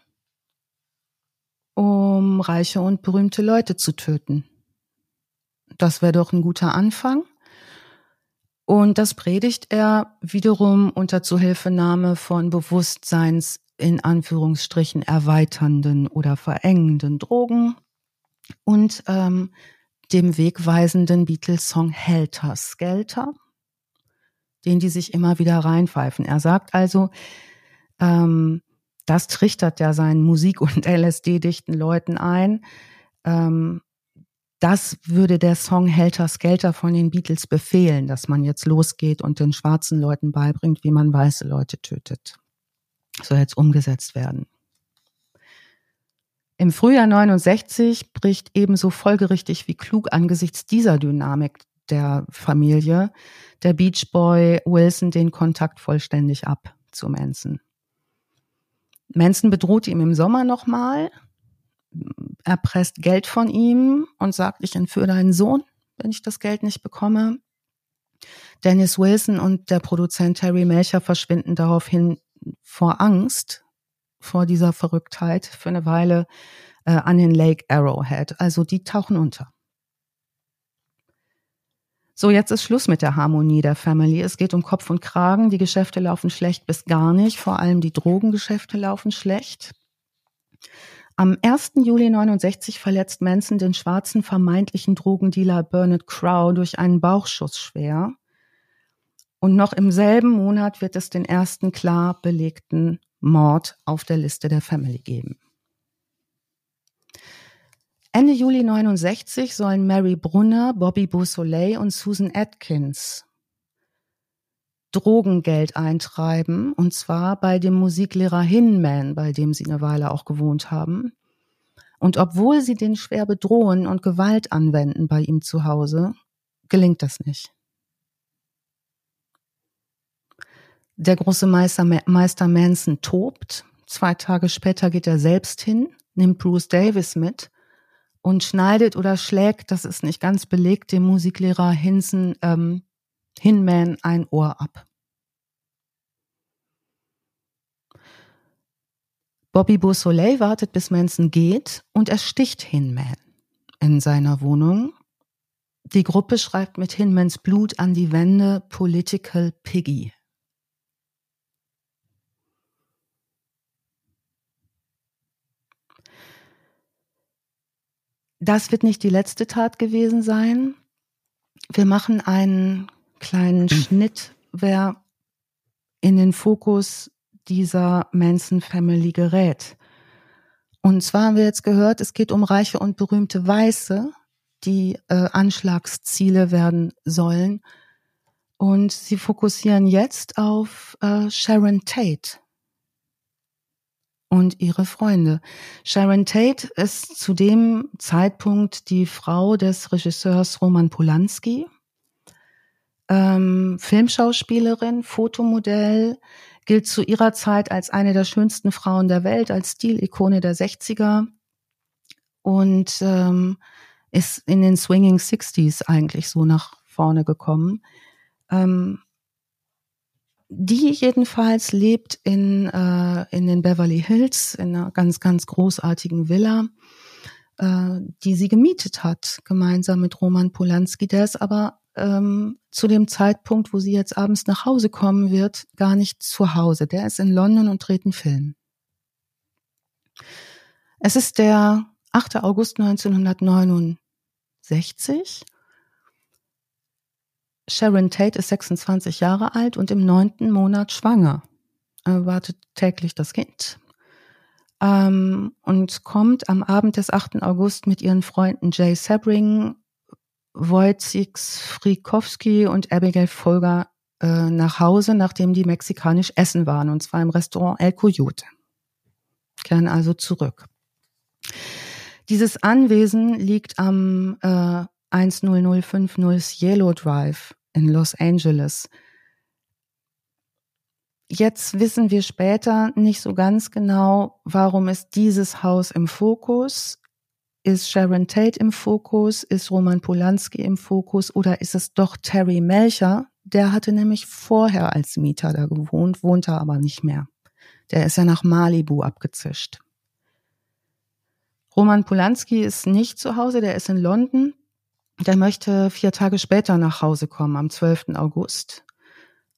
um reiche und berühmte Leute zu töten. Das wäre doch ein guter Anfang. Und das predigt er wiederum unter Zuhilfenahme von Bewusstseins in Anführungsstrichen erweiternden oder verengenden Drogen und ähm, dem wegweisenden Beatles-Song Helter Skelter, den die sich immer wieder reinpfeifen. Er sagt also, ähm, das trichtert ja seinen Musik- und (laughs) LSD-dichten Leuten ein. Ähm, das würde der Song Helter Skelter von den Beatles befehlen, dass man jetzt losgeht und den schwarzen Leuten beibringt, wie man weiße Leute tötet. Soll jetzt umgesetzt werden. Im Frühjahr 69 bricht ebenso folgerichtig wie klug angesichts dieser Dynamik der Familie der Beach Boy Wilson den Kontakt vollständig ab zu Manson. Manson bedroht ihm im Sommer nochmal, erpresst Geld von ihm und sagt, ich entführe deinen Sohn, wenn ich das Geld nicht bekomme. Dennis Wilson und der Produzent Terry Melcher verschwinden daraufhin vor Angst vor dieser Verrücktheit für eine Weile äh, an den Lake Arrowhead. Also die tauchen unter. So, jetzt ist Schluss mit der Harmonie der Family. Es geht um Kopf und Kragen. Die Geschäfte laufen schlecht bis gar nicht. Vor allem die Drogengeschäfte laufen schlecht. Am 1. Juli 69 verletzt Manson den schwarzen vermeintlichen Drogendealer Bernard Crow durch einen Bauchschuss schwer. Und noch im selben Monat wird es den ersten klar belegten Mord auf der Liste der Family geben. Ende Juli 69 sollen Mary Brunner, Bobby Beausoleil und Susan Atkins Drogengeld eintreiben, und zwar bei dem Musiklehrer Hinman, bei dem sie eine Weile auch gewohnt haben. Und obwohl sie den schwer bedrohen und Gewalt anwenden bei ihm zu Hause, gelingt das nicht. Der große Meister, Meister Manson tobt. Zwei Tage später geht er selbst hin, nimmt Bruce Davis mit und schneidet oder schlägt, das ist nicht ganz belegt, dem Musiklehrer Hinsen ähm, Hinman ein Ohr ab. Bobby Beausoleil wartet, bis Manson geht und ersticht Hinman in seiner Wohnung. Die Gruppe schreibt mit Hinmans Blut an die Wände Political Piggy. Das wird nicht die letzte Tat gewesen sein. Wir machen einen kleinen (clears throat) Schnitt, wer in den Fokus dieser Manson Family gerät. Und zwar haben wir jetzt gehört, es geht um reiche und berühmte Weiße, die äh, Anschlagsziele werden sollen. Und sie fokussieren jetzt auf äh, Sharon Tate und ihre Freunde. Sharon Tate ist zu dem Zeitpunkt die Frau des Regisseurs Roman Polanski, ähm, Filmschauspielerin, Fotomodell, gilt zu ihrer Zeit als eine der schönsten Frauen der Welt, als Stilikone der 60er und ähm, ist in den Swinging Sixties eigentlich so nach vorne gekommen. Ähm, die jedenfalls lebt in, äh, in den Beverly Hills, in einer ganz, ganz großartigen Villa, äh, die sie gemietet hat, gemeinsam mit Roman Polanski. Der ist aber ähm, zu dem Zeitpunkt, wo sie jetzt abends nach Hause kommen wird, gar nicht zu Hause. Der ist in London und dreht einen Film. Es ist der 8. August 1969. Sharon Tate ist 26 Jahre alt und im neunten Monat schwanger. Erwartet täglich das Kind. Ähm, und kommt am Abend des 8. August mit ihren Freunden Jay Sebring Wojciech Frikowski und Abigail Folger äh, nach Hause, nachdem die mexikanisch essen waren, und zwar im Restaurant El Coyote. Kehren also zurück. Dieses Anwesen liegt am äh, 10050 Yellow Drive in Los Angeles. Jetzt wissen wir später nicht so ganz genau, warum ist dieses Haus im Fokus. Ist Sharon Tate im Fokus? Ist Roman Polanski im Fokus? Oder ist es doch Terry Melcher? Der hatte nämlich vorher als Mieter da gewohnt, wohnt er aber nicht mehr. Der ist ja nach Malibu abgezischt. Roman Polanski ist nicht zu Hause, der ist in London. Der möchte vier Tage später nach Hause kommen, am 12. August.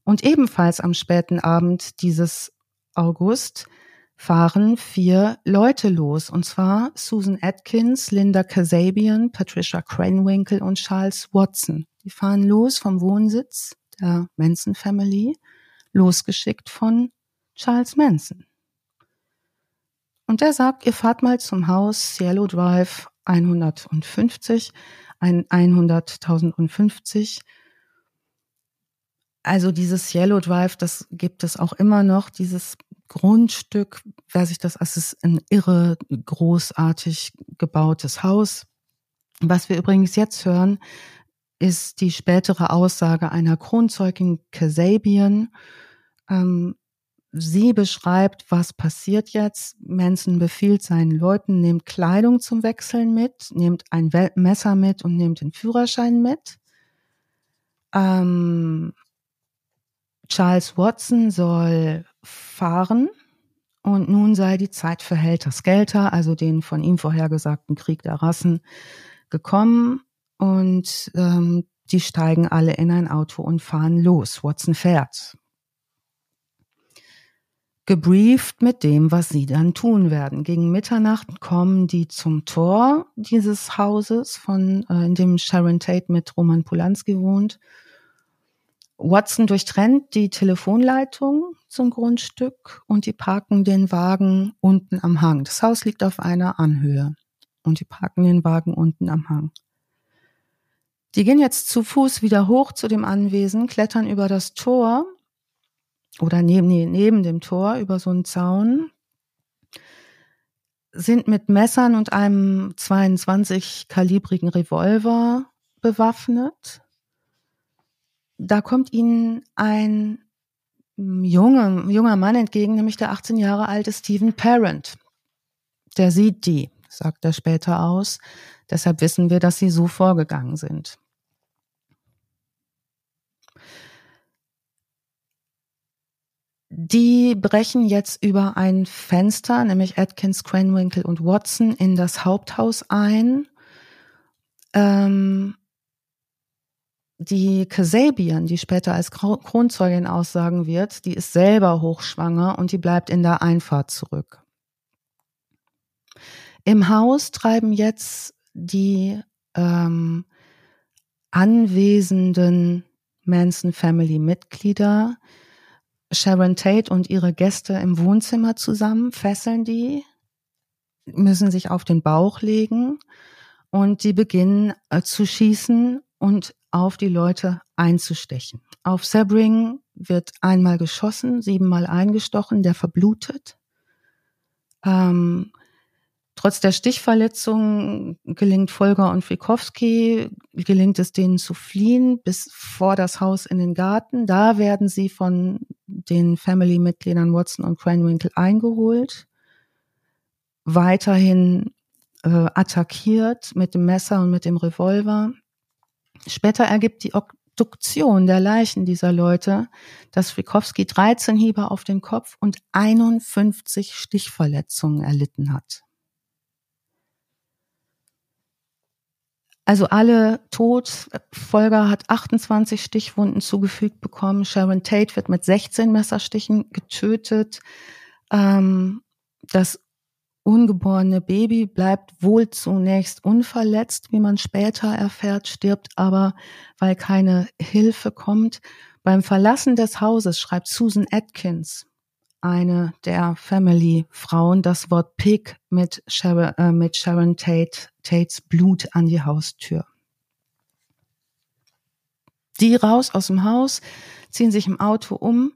Und ebenfalls am späten Abend dieses August fahren vier Leute los, und zwar Susan Atkins, Linda Kasabian, Patricia Cranwinkle und Charles Watson. Die fahren los vom Wohnsitz der Manson Family, losgeschickt von Charles Manson. Und der sagt, ihr fahrt mal zum Haus Cielo Drive 150, ein 100.050. Also dieses Yellow Drive, das gibt es auch immer noch, dieses Grundstück, wer sich das, es ist ein irre, großartig gebautes Haus. Was wir übrigens jetzt hören, ist die spätere Aussage einer Kronzeugin Kasabian. Ähm, sie beschreibt, was passiert jetzt. Manson befiehlt seinen Leuten, nehmt Kleidung zum Wechseln mit, nehmt ein Messer mit und nehmt den Führerschein mit. Ähm, Charles Watson soll fahren und nun sei die Zeit für Helter Skelter, also den von ihm vorhergesagten Krieg der Rassen, gekommen und ähm, die steigen alle in ein Auto und fahren los. Watson fährt. Gebrieft mit dem, was sie dann tun werden. Gegen Mitternacht kommen die zum Tor dieses Hauses, von äh, in dem Sharon Tate mit Roman Polanski wohnt Watson durchtrennt die Telefonleitung zum Grundstück und die parken den Wagen unten am Hang. Das Haus liegt auf einer Anhöhe und die parken den Wagen unten am Hang. Die gehen jetzt zu Fuß wieder hoch zu dem Anwesen, klettern über das Tor oder neben, nee, neben dem Tor über so einen Zaun, sind mit Messern und einem 22 kalibrigen Revolver bewaffnet da kommt ihnen ein junger, junger Mann entgegen, nämlich der 18 Jahre alte Stephen Parent. Der sieht die, sagt er später aus. Deshalb wissen wir, dass sie so vorgegangen sind. Die brechen jetzt über ein Fenster, nämlich Atkins, Cranwinkle und Watson, in das Haupthaus ein. Ähm, die Kasabian, die später als Kronzeugin aussagen wird, die ist selber hochschwanger und die bleibt in der Einfahrt zurück. Im Haus treiben jetzt die ähm, anwesenden Manson Family Mitglieder Sharon Tate und ihre Gäste im Wohnzimmer zusammen, fesseln die, müssen sich auf den Bauch legen und die beginnen äh, zu schießen und auf die Leute einzustechen. Auf Sebring wird einmal geschossen, siebenmal eingestochen, der verblutet. Ähm, trotz der Stichverletzung gelingt Volker und Frikowski, gelingt es denen zu fliehen bis vor das Haus in den Garten. Da werden sie von den Family-Mitgliedern Watson und Cranwinkle eingeholt. Weiterhin äh, attackiert mit dem Messer und mit dem Revolver. Später ergibt die Obduktion der Leichen dieser Leute, dass Frikowski 13 Hiebe auf den Kopf und 51 Stichverletzungen erlitten hat. Also alle tot. Folger hat 28 Stichwunden zugefügt bekommen. Sharon Tate wird mit 16 Messerstichen getötet. Ähm, das ungeborene Baby bleibt wohl zunächst unverletzt, wie man später erfährt, stirbt aber, weil keine Hilfe kommt. Beim Verlassen des Hauses schreibt Susan Atkins, eine der Family-Frauen, das Wort Pig mit Sharon, äh, mit Sharon Tate, Tates Blut an die Haustür. Die raus aus dem Haus, ziehen sich im Auto um,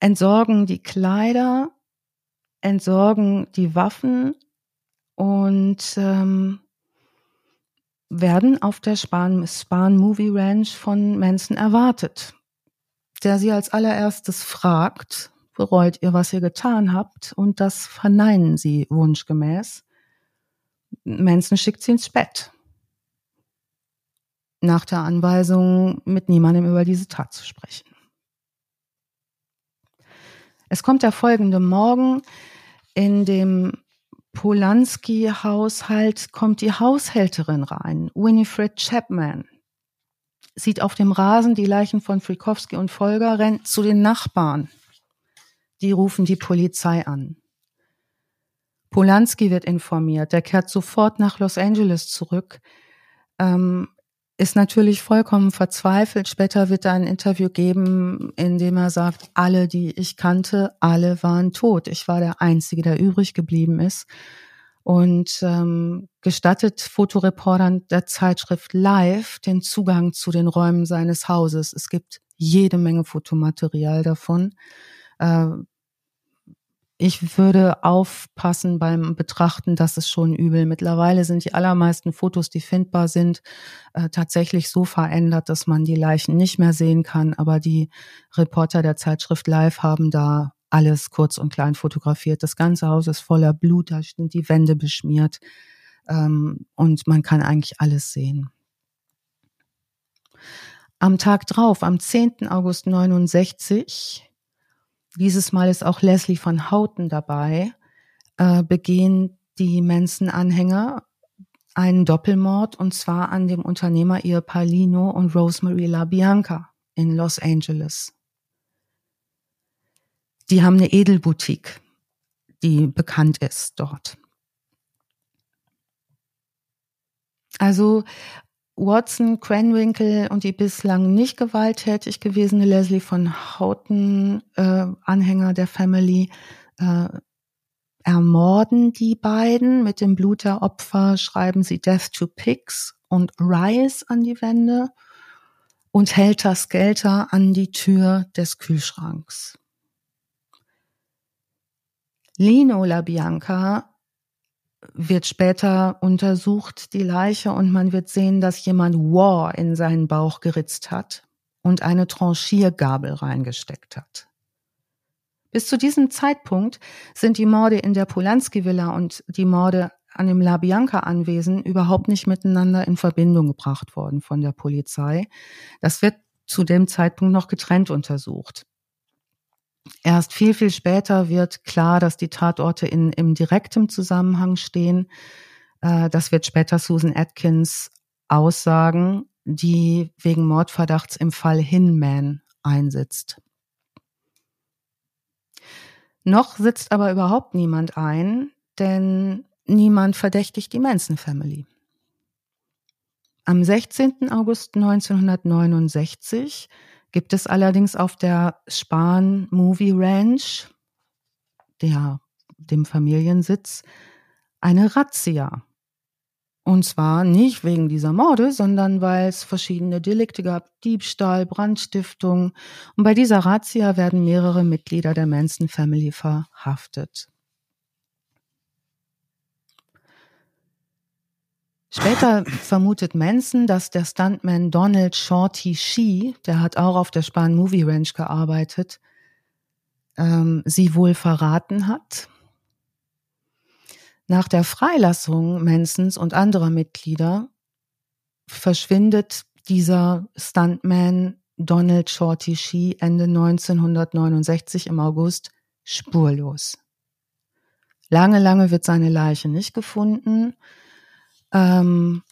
entsorgen die Kleider, entsorgen die Waffen und ähm, werden auf der Span, Span Movie Ranch von Manson erwartet, der sie als allererstes fragt, bereut ihr, was ihr getan habt? Und das verneinen sie wunschgemäß. Manson schickt sie ins Bett. Nach der Anweisung, mit niemandem über diese Tat zu sprechen. Es kommt der folgende Morgen. In dem Polanski-Haushalt kommt die Haushälterin rein, Winifred Chapman. Sieht auf dem Rasen die Leichen von Frikowski und Folger, rennt zu den Nachbarn. Die rufen die Polizei an. Polanski wird informiert. Der kehrt sofort nach Los Angeles zurück. Ähm, ist natürlich vollkommen verzweifelt. Später wird er ein Interview geben, in dem er sagt, alle, die ich kannte, alle waren tot. Ich war der Einzige, der übrig geblieben ist. Und ähm, gestattet Fotoreportern der Zeitschrift Live den Zugang zu den Räumen seines Hauses. Es gibt jede Menge Fotomaterial davon. Äh, ich würde aufpassen beim Betrachten, das ist schon übel. Mittlerweile sind die allermeisten Fotos, die findbar sind, äh, tatsächlich so verändert, dass man die Leichen nicht mehr sehen kann. Aber die Reporter der Zeitschrift Live haben da alles kurz und klein fotografiert. Das ganze Haus ist voller Blut, da sind die Wände beschmiert ähm, und man kann eigentlich alles sehen. Am Tag drauf, am 10. August 69, dieses Mal ist auch Leslie von Houten dabei, äh, begehen die Manson-Anhänger einen Doppelmord und zwar an dem Unternehmer Ehepaar Lino und Rosemary LaBianca in Los Angeles. Die haben eine Edelboutique, die bekannt ist dort. Also Watson, Cranwinkle und die bislang nicht gewalttätig gewesene Leslie von Houghton, äh, Anhänger der Family, äh, ermorden die beiden. Mit dem Blut der Opfer schreiben sie Death to Pigs und Rise an die Wände und Helter Skelter an die Tür des Kühlschranks. Lino LaBianca wird später untersucht, die Leiche, und man wird sehen, dass jemand War in seinen Bauch geritzt hat und eine Tranchiergabel reingesteckt hat. Bis zu diesem Zeitpunkt sind die Morde in der Polanski-Villa und die Morde an dem La Bianca-Anwesen überhaupt nicht miteinander in Verbindung gebracht worden von der Polizei. Das wird zu dem Zeitpunkt noch getrennt untersucht. Erst viel, viel später wird klar, dass die Tatorte in, im direktem Zusammenhang stehen. Äh, das wird später Susan Atkins aussagen, die wegen Mordverdachts im Fall Hinman einsitzt. Noch sitzt aber überhaupt niemand ein, denn niemand verdächtigt die Manson Family. Am 16. August 1969 gibt es allerdings auf der Spahn Movie Ranch, der, dem Familiensitz, eine Razzia. Und zwar nicht wegen dieser Morde, sondern weil es verschiedene Delikte gab, Diebstahl, Brandstiftung. Und bei dieser Razzia werden mehrere Mitglieder der Manson Family verhaftet. Später vermutet Manson, dass der Stuntman Donald Shorty Shee, der hat auch auf der Spahn Movie Ranch gearbeitet, ähm, sie wohl verraten hat. Nach der Freilassung Mansons und anderer Mitglieder verschwindet dieser Stuntman Donald Shorty Shee Ende 1969 im August spurlos. Lange, lange wird seine Leiche nicht gefunden. Ähm,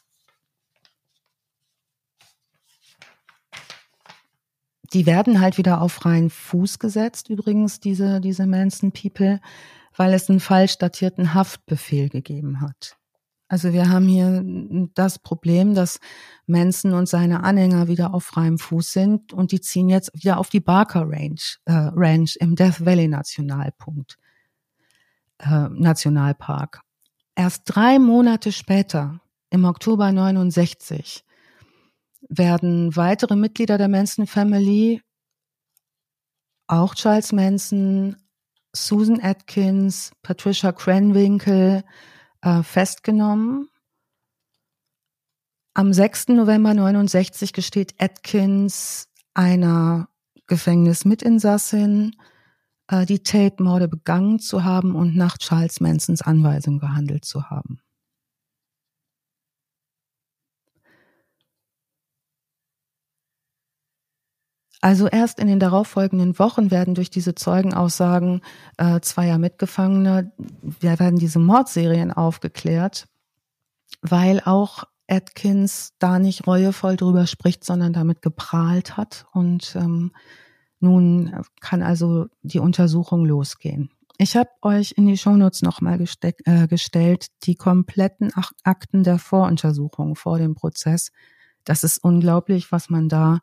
die werden halt wieder auf freien Fuß gesetzt, übrigens, diese, diese Manson People, weil es einen falsch datierten Haftbefehl gegeben hat. Also wir haben hier das Problem, dass Manson und seine Anhänger wieder auf freiem Fuß sind und die ziehen jetzt wieder auf die Barker Range, äh, Ranch im Death Valley Nationalpunkt, äh, Nationalpark. Erst drei Monate später, im Oktober 69, werden weitere Mitglieder der Manson Family, auch Charles Manson, Susan Atkins, Patricia Cranwinkle, äh, festgenommen. Am 6. November 69 gesteht Atkins einer Gefängnismitinsassin, die Tate-Morde begangen zu haben und nach Charles Mansons Anweisung gehandelt zu haben. Also erst in den darauffolgenden Wochen werden durch diese Zeugenaussagen äh, zweier Mitgefangener werden diese Mordserien aufgeklärt, weil auch Atkins da nicht reuevoll drüber spricht, sondern damit geprahlt hat und ähm, nun kann also die Untersuchung losgehen. Ich habe euch in die Shownotes nochmal äh, gestellt, die kompletten Akten der Voruntersuchung vor dem Prozess. Das ist unglaublich, was man da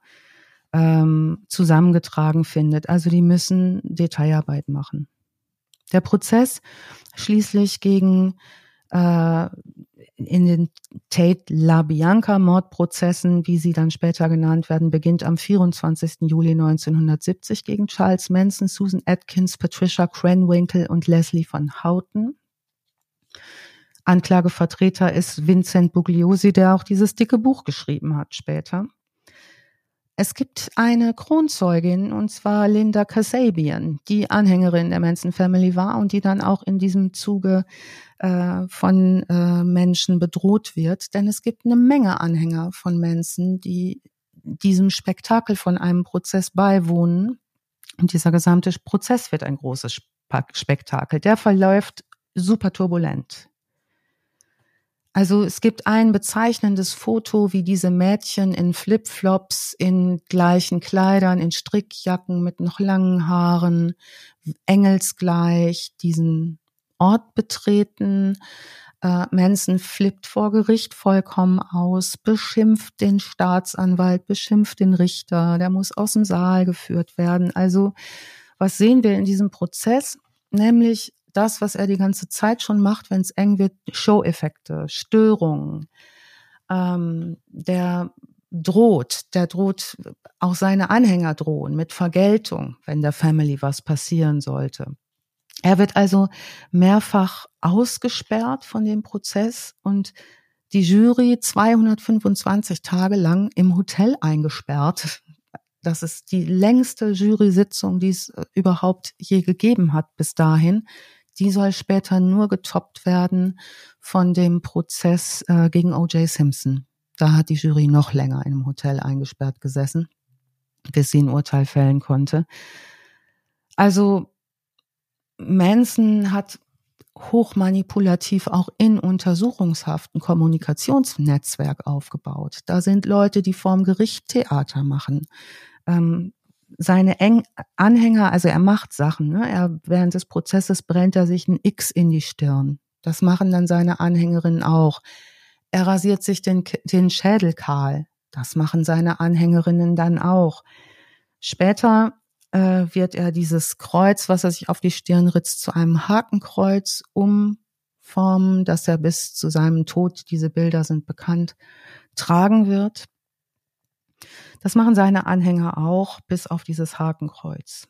ähm, zusammengetragen findet. Also die müssen Detailarbeit machen. Der Prozess schließlich gegen äh, in den Tate LaBianca Mordprozessen, wie sie dann später genannt werden, beginnt am 24. Juli 1970 gegen Charles Manson, Susan Atkins, Patricia Cranwinkle und Leslie von Houten. Anklagevertreter ist Vincent Bugliosi, der auch dieses dicke Buch geschrieben hat später. Es gibt eine Kronzeugin, und zwar Linda Kasabian, die Anhängerin der Manson Family war und die dann auch in diesem Zuge äh, von äh, Menschen bedroht wird. Denn es gibt eine Menge Anhänger von Manson, die diesem Spektakel von einem Prozess beiwohnen. Und dieser gesamte Prozess wird ein großes Spektakel. Der verläuft super turbulent. Also es gibt ein bezeichnendes Foto, wie diese Mädchen in Flipflops, in gleichen Kleidern, in Strickjacken mit noch langen Haaren, engelsgleich diesen Ort betreten. Äh, Manson flippt vor Gericht vollkommen aus, beschimpft den Staatsanwalt, beschimpft den Richter, der muss aus dem Saal geführt werden. Also was sehen wir in diesem Prozess? Nämlich das, was er die ganze Zeit schon macht, wenn es eng wird, Show-Effekte, Störungen. Ähm, der droht, der droht, auch seine Anhänger drohen mit Vergeltung, wenn der Family was passieren sollte. Er wird also mehrfach ausgesperrt von dem Prozess und die Jury 225 Tage lang im Hotel eingesperrt. das ist die längste Jury-Sitzung, die es äh, überhaupt je gegeben hat bis dahin. Die soll später nur getoppt werden von dem Prozess äh, gegen O.J. Simpson. Da hat die Jury noch länger in einem Hotel eingesperrt gesessen, bis sie ein Urteil fällen konnte. Also Manson hat hochmanipulativ auch in Untersuchungshaft ein Kommunikationsnetzwerk aufgebaut. Da sind Leute, die vorm Gericht Theater machen. Ähm, seine Eng Anhänger, also er macht Sachen, ne? er, während des Prozesses brennt er sich ein X in die Stirn. Das machen dann seine Anhängerinnen auch. Er rasiert sich den, den Schädel kahl. Das machen seine Anhängerinnen dann auch. Später äh, wird er dieses Kreuz, was er sich auf die Stirn ritzt, zu einem Hakenkreuz umformen, dass er bis zu seinem Tod, diese Bilder sind bekannt, tragen wird. Das machen seine Anhänger auch, bis auf dieses Hakenkreuz.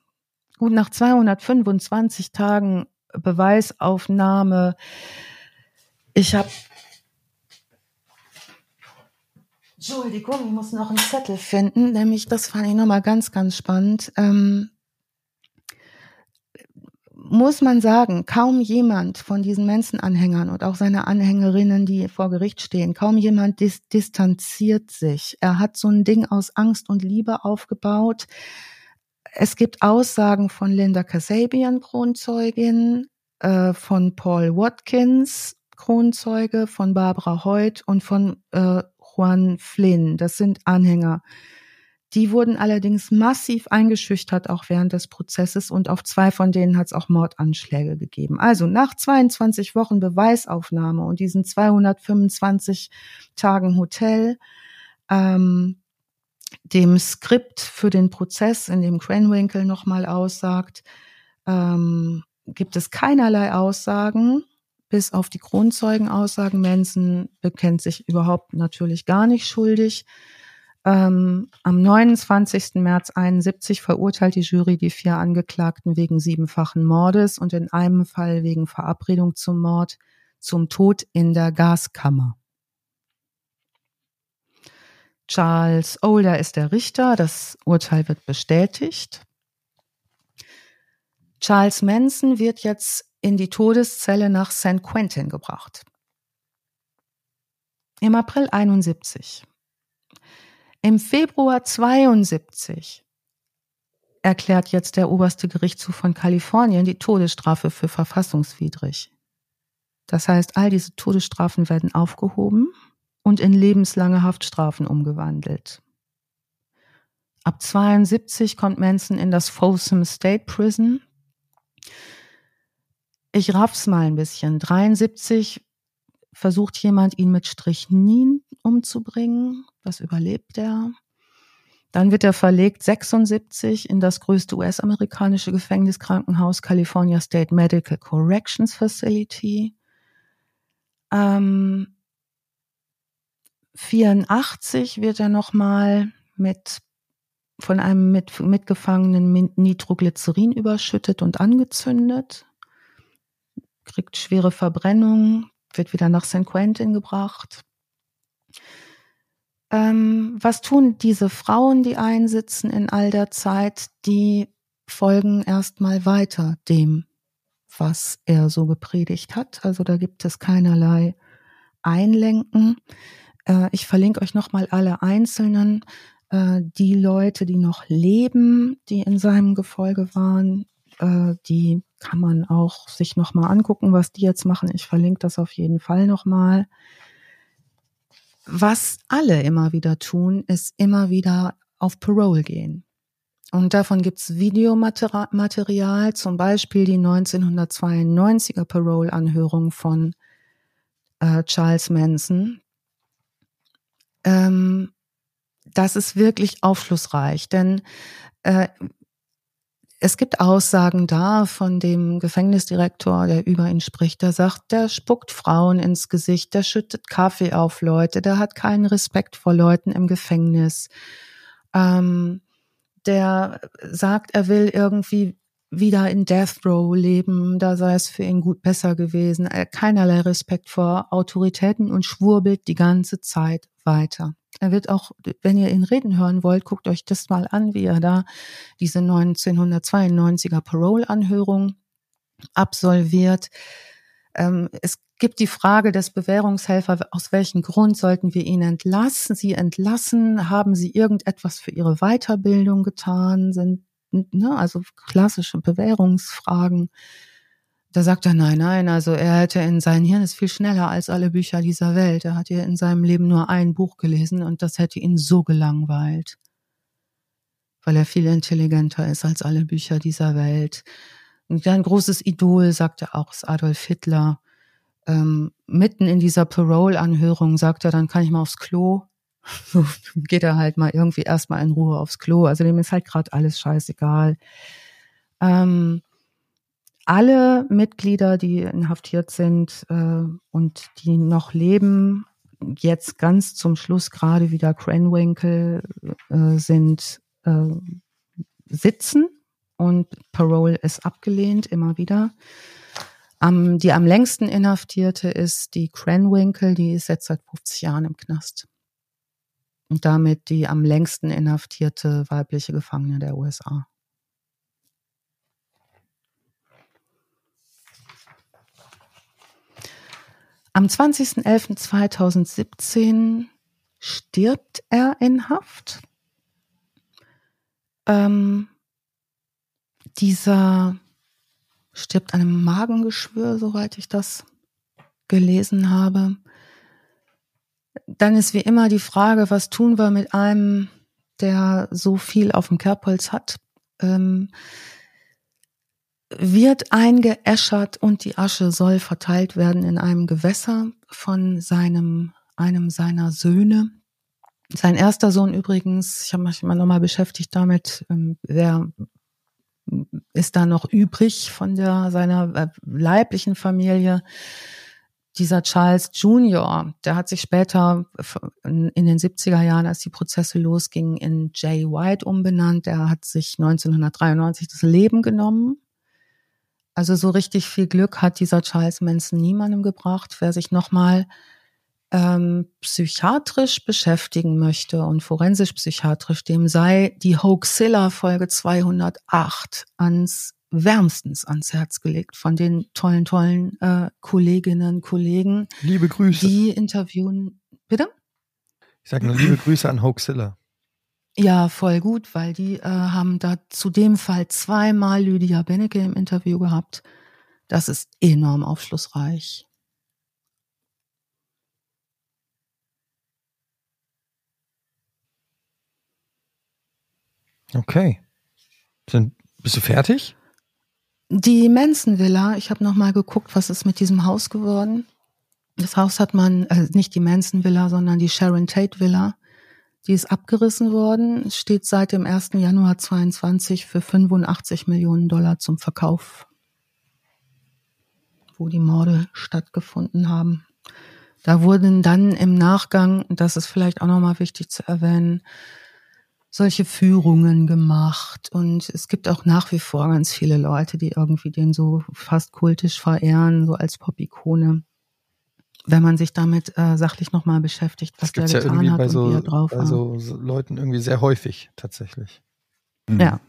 Gut, nach 225 Tagen Beweisaufnahme, ich habe Entschuldigung, ich muss noch einen Zettel finden, nämlich das fand ich nochmal ganz, ganz spannend. Ähm, muss man sagen, kaum jemand von diesen Menschenanhängern und auch seine Anhängerinnen, die vor Gericht stehen, kaum jemand dis distanziert sich. Er hat so ein Ding aus Angst und Liebe aufgebaut. Es gibt Aussagen von Linda Kasabian, Kronzeugin, äh, von Paul Watkins, Kronzeuge, von Barbara Hoyt und von äh, Juan Flynn. Das sind Anhänger. Die wurden allerdings massiv eingeschüchtert, auch während des Prozesses, und auf zwei von denen hat es auch Mordanschläge gegeben. Also nach 22 Wochen Beweisaufnahme und diesen 225 Tagen Hotel, ähm, dem Skript für den Prozess, in dem Cranwinkle nochmal aussagt, ähm, gibt es keinerlei Aussagen bis auf die Kronzeugenaussagen. Manson bekennt sich überhaupt natürlich gar nicht schuldig. Ähm, am 29. März 71 verurteilt die Jury die vier Angeklagten wegen siebenfachen Mordes und in einem Fall wegen Verabredung zum Mord zum Tod in der Gaskammer. Charles Older ist der Richter. Das Urteil wird bestätigt. Charles Manson wird jetzt in die Todeszelle nach San Quentin gebracht. Im April 71. Im Februar 72 erklärt jetzt der oberste Gerichtshof von Kalifornien die Todesstrafe für verfassungswidrig. Das heißt, all diese Todesstrafen werden aufgehoben und in lebenslange Haftstrafen umgewandelt. Ab 72 kommt Manson in das Folsom State Prison ich raff's mal ein bisschen. 73 versucht jemand, ihn mit Strychnin umzubringen. Das überlebt er. Dann wird er verlegt 76 in das größte US-amerikanische Gefängniskrankenhaus California State Medical Corrections Facility. Ähm, 84 wird er nochmal mit von einem mit, mitgefangenen Nitroglycerin überschüttet und angezündet kriegt schwere Verbrennung, wird wieder nach San Quentin gebracht. Ähm, was tun diese Frauen, die einsitzen in all der Zeit? Die folgen erstmal weiter dem, was er so gepredigt hat. Also da gibt es keinerlei Einlenken. Äh, ich verlinke euch nochmal alle einzelnen. Äh, die Leute, die noch leben, die in seinem Gefolge waren, äh, die kann man auch sich nochmal angucken, was die jetzt machen. Ich verlinke das auf jeden Fall nochmal. Was alle immer wieder tun, ist immer wieder auf Parole gehen. Und davon gibt's Videomaterial, zum Beispiel die 1992er Parole-Anhörung von äh, Charles Manson. Ähm, das ist wirklich aufschlussreich, denn äh, es gibt Aussagen da von dem Gefängnisdirektor, der über ihn spricht, der sagt, der spuckt Frauen ins Gesicht, der schüttet Kaffee auf Leute, der hat keinen Respekt vor Leuten im Gefängnis. Ähm, der sagt, er will irgendwie wieder in Death Row leben, da sei es für ihn gut besser gewesen. Er keinerlei Respekt vor Autoritäten und schwurbelt die ganze Zeit weiter. Er wird auch, wenn ihr ihn reden hören wollt, guckt euch das mal an, wie er da diese 1992er Parole-Anhörung absolviert. Ähm, es gibt die Frage des Bewährungshelfers, aus welchem Grund sollten wir ihn entlassen? Sie entlassen? Haben Sie irgendetwas für Ihre Weiterbildung getan? Sind, ne, also klassische Bewährungsfragen. Da sagt er, nein, nein, also er hätte in sein Hirn ist viel schneller als alle Bücher dieser Welt. Er hat ja in seinem Leben nur ein Buch gelesen und das hätte ihn so gelangweilt. Weil er viel intelligenter ist als alle Bücher dieser Welt. Und ein großes Idol, sagt er auch, ist Adolf Hitler. Ähm, mitten in dieser Parole-Anhörung sagt er, dann kann ich mal aufs Klo. So (laughs) geht er halt mal irgendwie erstmal in Ruhe aufs Klo. Also dem ist halt gerade alles scheißegal. Ähm, alle Mitglieder, die inhaftiert sind äh, und die noch leben, jetzt ganz zum Schluss gerade wieder Cranwinkel äh, sind äh, sitzen und Parole ist abgelehnt immer wieder. Am, die am längsten Inhaftierte ist die Cranwinkel, die ist jetzt seit 50 Jahren im Knast. Und damit die am längsten inhaftierte weibliche Gefangene der USA. Am 20.11.2017 stirbt er in Haft. Ähm, dieser stirbt an einem Magengeschwür, soweit ich das gelesen habe. Dann ist wie immer die Frage, was tun wir mit einem, der so viel auf dem Kerbholz hat? Ähm, wird eingeäschert und die Asche soll verteilt werden in einem Gewässer von seinem, einem seiner Söhne. Sein erster Sohn übrigens, ich habe mich mal nochmal beschäftigt damit, ähm, wer ist da noch übrig von der, seiner äh, leiblichen Familie. Dieser Charles Junior, der hat sich später in den 70er Jahren, als die Prozesse losgingen, in Jay White umbenannt. Der hat sich 1993 das Leben genommen also so richtig viel Glück hat dieser Charles Manson niemandem gebracht. Wer sich nochmal ähm, psychiatrisch beschäftigen möchte und forensisch psychiatrisch, dem sei die Hoaxilla Folge 208 ans wärmstens ans Herz gelegt von den tollen, tollen äh, Kolleginnen, Kollegen. Liebe Grüße. Die interviewen. Bitte? Ich sage nur liebe Grüße an Hoaxilla. Ja, voll gut, weil die äh, haben da zu dem Fall zweimal Lydia Bennecke im Interview gehabt. Das ist enorm aufschlussreich. Okay. Sind, bist du fertig? Die Manson Villa, ich habe noch mal geguckt, was ist mit diesem Haus geworden. Das Haus hat man, äh, nicht die Manson Villa, sondern die Sharon Tate Villa die ist abgerissen worden, steht seit dem 1. Januar 22 für 85 Millionen Dollar zum Verkauf, wo die Morde stattgefunden haben. Da wurden dann im Nachgang, das ist vielleicht auch nochmal wichtig zu erwähnen, solche Führungen gemacht. Und es gibt auch nach wie vor ganz viele Leute, die irgendwie den so fast kultisch verehren, so als Pop-Ikone wenn man sich damit äh, sachlich nochmal beschäftigt, was der ja getan hat bei so, und wie er drauf bei war. so, so Leuten irgendwie sehr häufig tatsächlich. Mhm. Ja.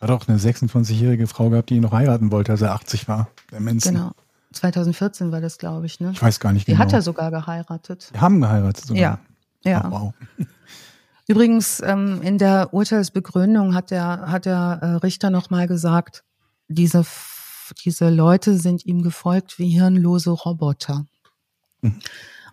Hat auch eine 26-jährige Frau gehabt, die ihn noch heiraten wollte, als er 80 war. Der Manson. Genau. 2014 war das, glaube ich, ne? Ich weiß gar nicht Die genau. hat er sogar geheiratet. Die haben geheiratet sogar. Ja. Ja. Oh, wow. (laughs) Übrigens, ähm, in der Urteilsbegründung hat der, hat der äh, Richter nochmal gesagt, diese, diese Leute sind ihm gefolgt wie hirnlose Roboter. Mhm.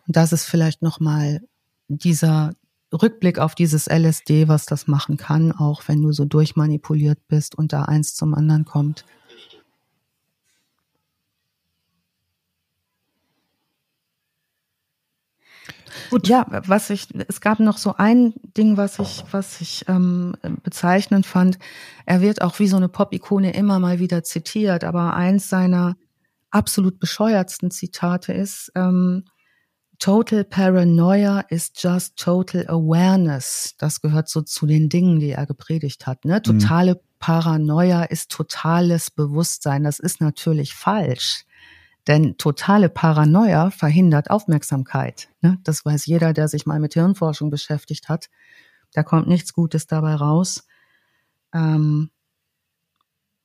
Und das ist vielleicht nochmal dieser Rückblick auf dieses LSD, was das machen kann, auch wenn du so durchmanipuliert bist und da eins zum anderen kommt. Gut. Ja, was ich, es gab noch so ein Ding, was ich, was ich ähm, bezeichnend fand. Er wird auch wie so eine Pop-Ikone immer mal wieder zitiert, aber eins seiner absolut bescheuertsten Zitate ist, ähm, Total Paranoia is just total awareness. Das gehört so zu den Dingen, die er gepredigt hat. Ne? Totale Paranoia ist totales Bewusstsein. Das ist natürlich falsch. Denn totale Paranoia verhindert Aufmerksamkeit. Ne? Das weiß jeder, der sich mal mit Hirnforschung beschäftigt hat. Da kommt nichts Gutes dabei raus. Ähm,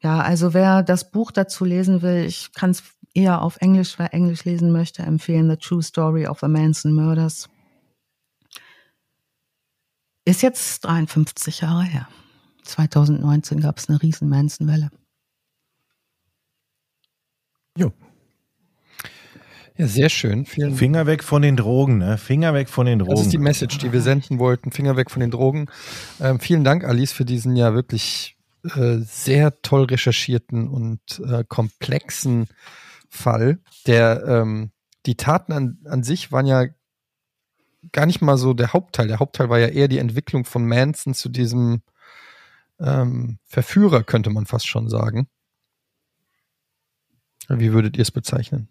ja, also wer das Buch dazu lesen will, ich kann es eher auf Englisch, wer Englisch lesen möchte, empfehlen The True Story of the Manson Murders. Ist jetzt 53 Jahre her. 2019 gab es eine riesen Manson-Welle. Jo. Ja, sehr schön. Vielen Finger weg von den Drogen, ne? Finger weg von den Drogen. Das ist die Message, die wir senden wollten. Finger weg von den Drogen. Ähm, vielen Dank, Alice, für diesen ja wirklich äh, sehr toll recherchierten und äh, komplexen Fall. Der ähm, die Taten an, an sich waren ja gar nicht mal so der Hauptteil. Der Hauptteil war ja eher die Entwicklung von Manson zu diesem ähm, Verführer, könnte man fast schon sagen. Wie würdet ihr es bezeichnen?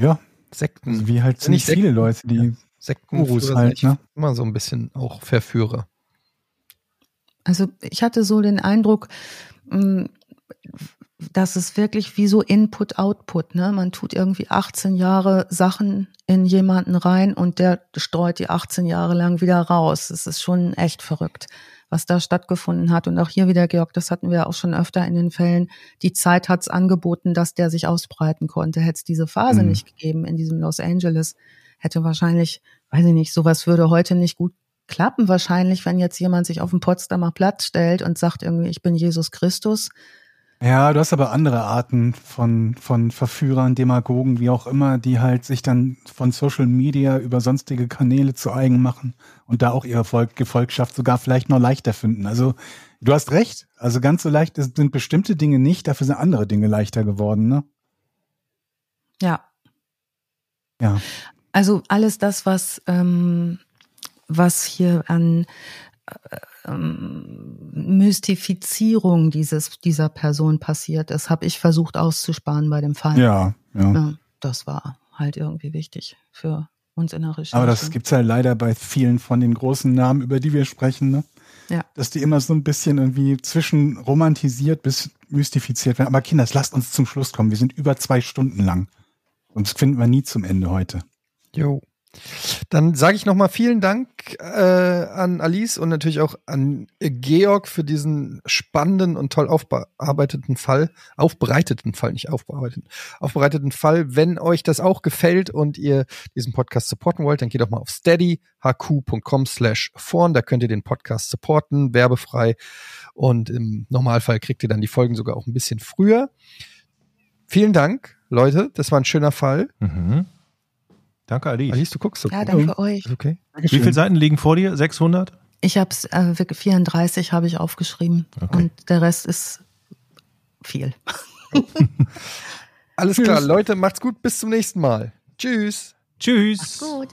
Ja. Sekten. Also wie halt ziemlich viele Leute, die Sekten halt, ne? immer so ein bisschen auch Verführer. Also ich hatte so den Eindruck, mm, dass es wirklich wie so Input-Output, ne? Man tut irgendwie 18 Jahre Sachen in jemanden rein und der streut die 18 Jahre lang wieder raus. Das ist schon echt verrückt was da stattgefunden hat. Und auch hier wieder, Georg, das hatten wir auch schon öfter in den Fällen. Die Zeit hat es angeboten, dass der sich ausbreiten konnte. Hätte es diese Phase mhm. nicht gegeben in diesem Los Angeles, hätte wahrscheinlich, weiß ich nicht, sowas würde heute nicht gut klappen wahrscheinlich, wenn jetzt jemand sich auf den Potsdamer Platz stellt und sagt irgendwie, ich bin Jesus Christus ja, du hast aber andere Arten von, von Verführern, Demagogen, wie auch immer, die halt sich dann von Social Media über sonstige Kanäle zu eigen machen und da auch ihre Volk, Gefolgschaft sogar vielleicht noch leichter finden. Also du hast recht. Also ganz so leicht sind bestimmte Dinge nicht, dafür sind andere Dinge leichter geworden, ne? Ja. Ja. Also alles das, was, ähm, was hier an Mystifizierung dieses, dieser Person passiert ist, habe ich versucht auszusparen bei dem Fall. Ja, ja, ja. Das war halt irgendwie wichtig für uns in der Recherche. Aber das gibt's ja leider bei vielen von den großen Namen, über die wir sprechen, ne? Ja. Dass die immer so ein bisschen irgendwie zwischen romantisiert bis mystifiziert werden. Aber Kinders, lasst uns zum Schluss kommen. Wir sind über zwei Stunden lang. Sonst finden wir nie zum Ende heute. Jo. Dann sage ich nochmal vielen Dank äh, an Alice und natürlich auch an Georg für diesen spannenden und toll aufbearbeiteten Fall, aufbereiteten Fall, nicht aufbearbeiteten, aufbereiteten Fall. Wenn euch das auch gefällt und ihr diesen Podcast supporten wollt, dann geht doch mal auf steadyhq.com slash vorn, da könnt ihr den Podcast supporten, werbefrei und im Normalfall kriegt ihr dann die Folgen sogar auch ein bisschen früher. Vielen Dank, Leute, das war ein schöner Fall. Mhm. Danke, Alice. Alice, du guckst so Ja, danke euch. Okay. Wie viele Seiten liegen vor dir? 600? Ich habe äh, 34 habe ich aufgeschrieben okay. und der Rest ist viel. (laughs) Alles klar, Leute, macht's gut, bis zum nächsten Mal. Tschüss. Tschüss. Macht's gut.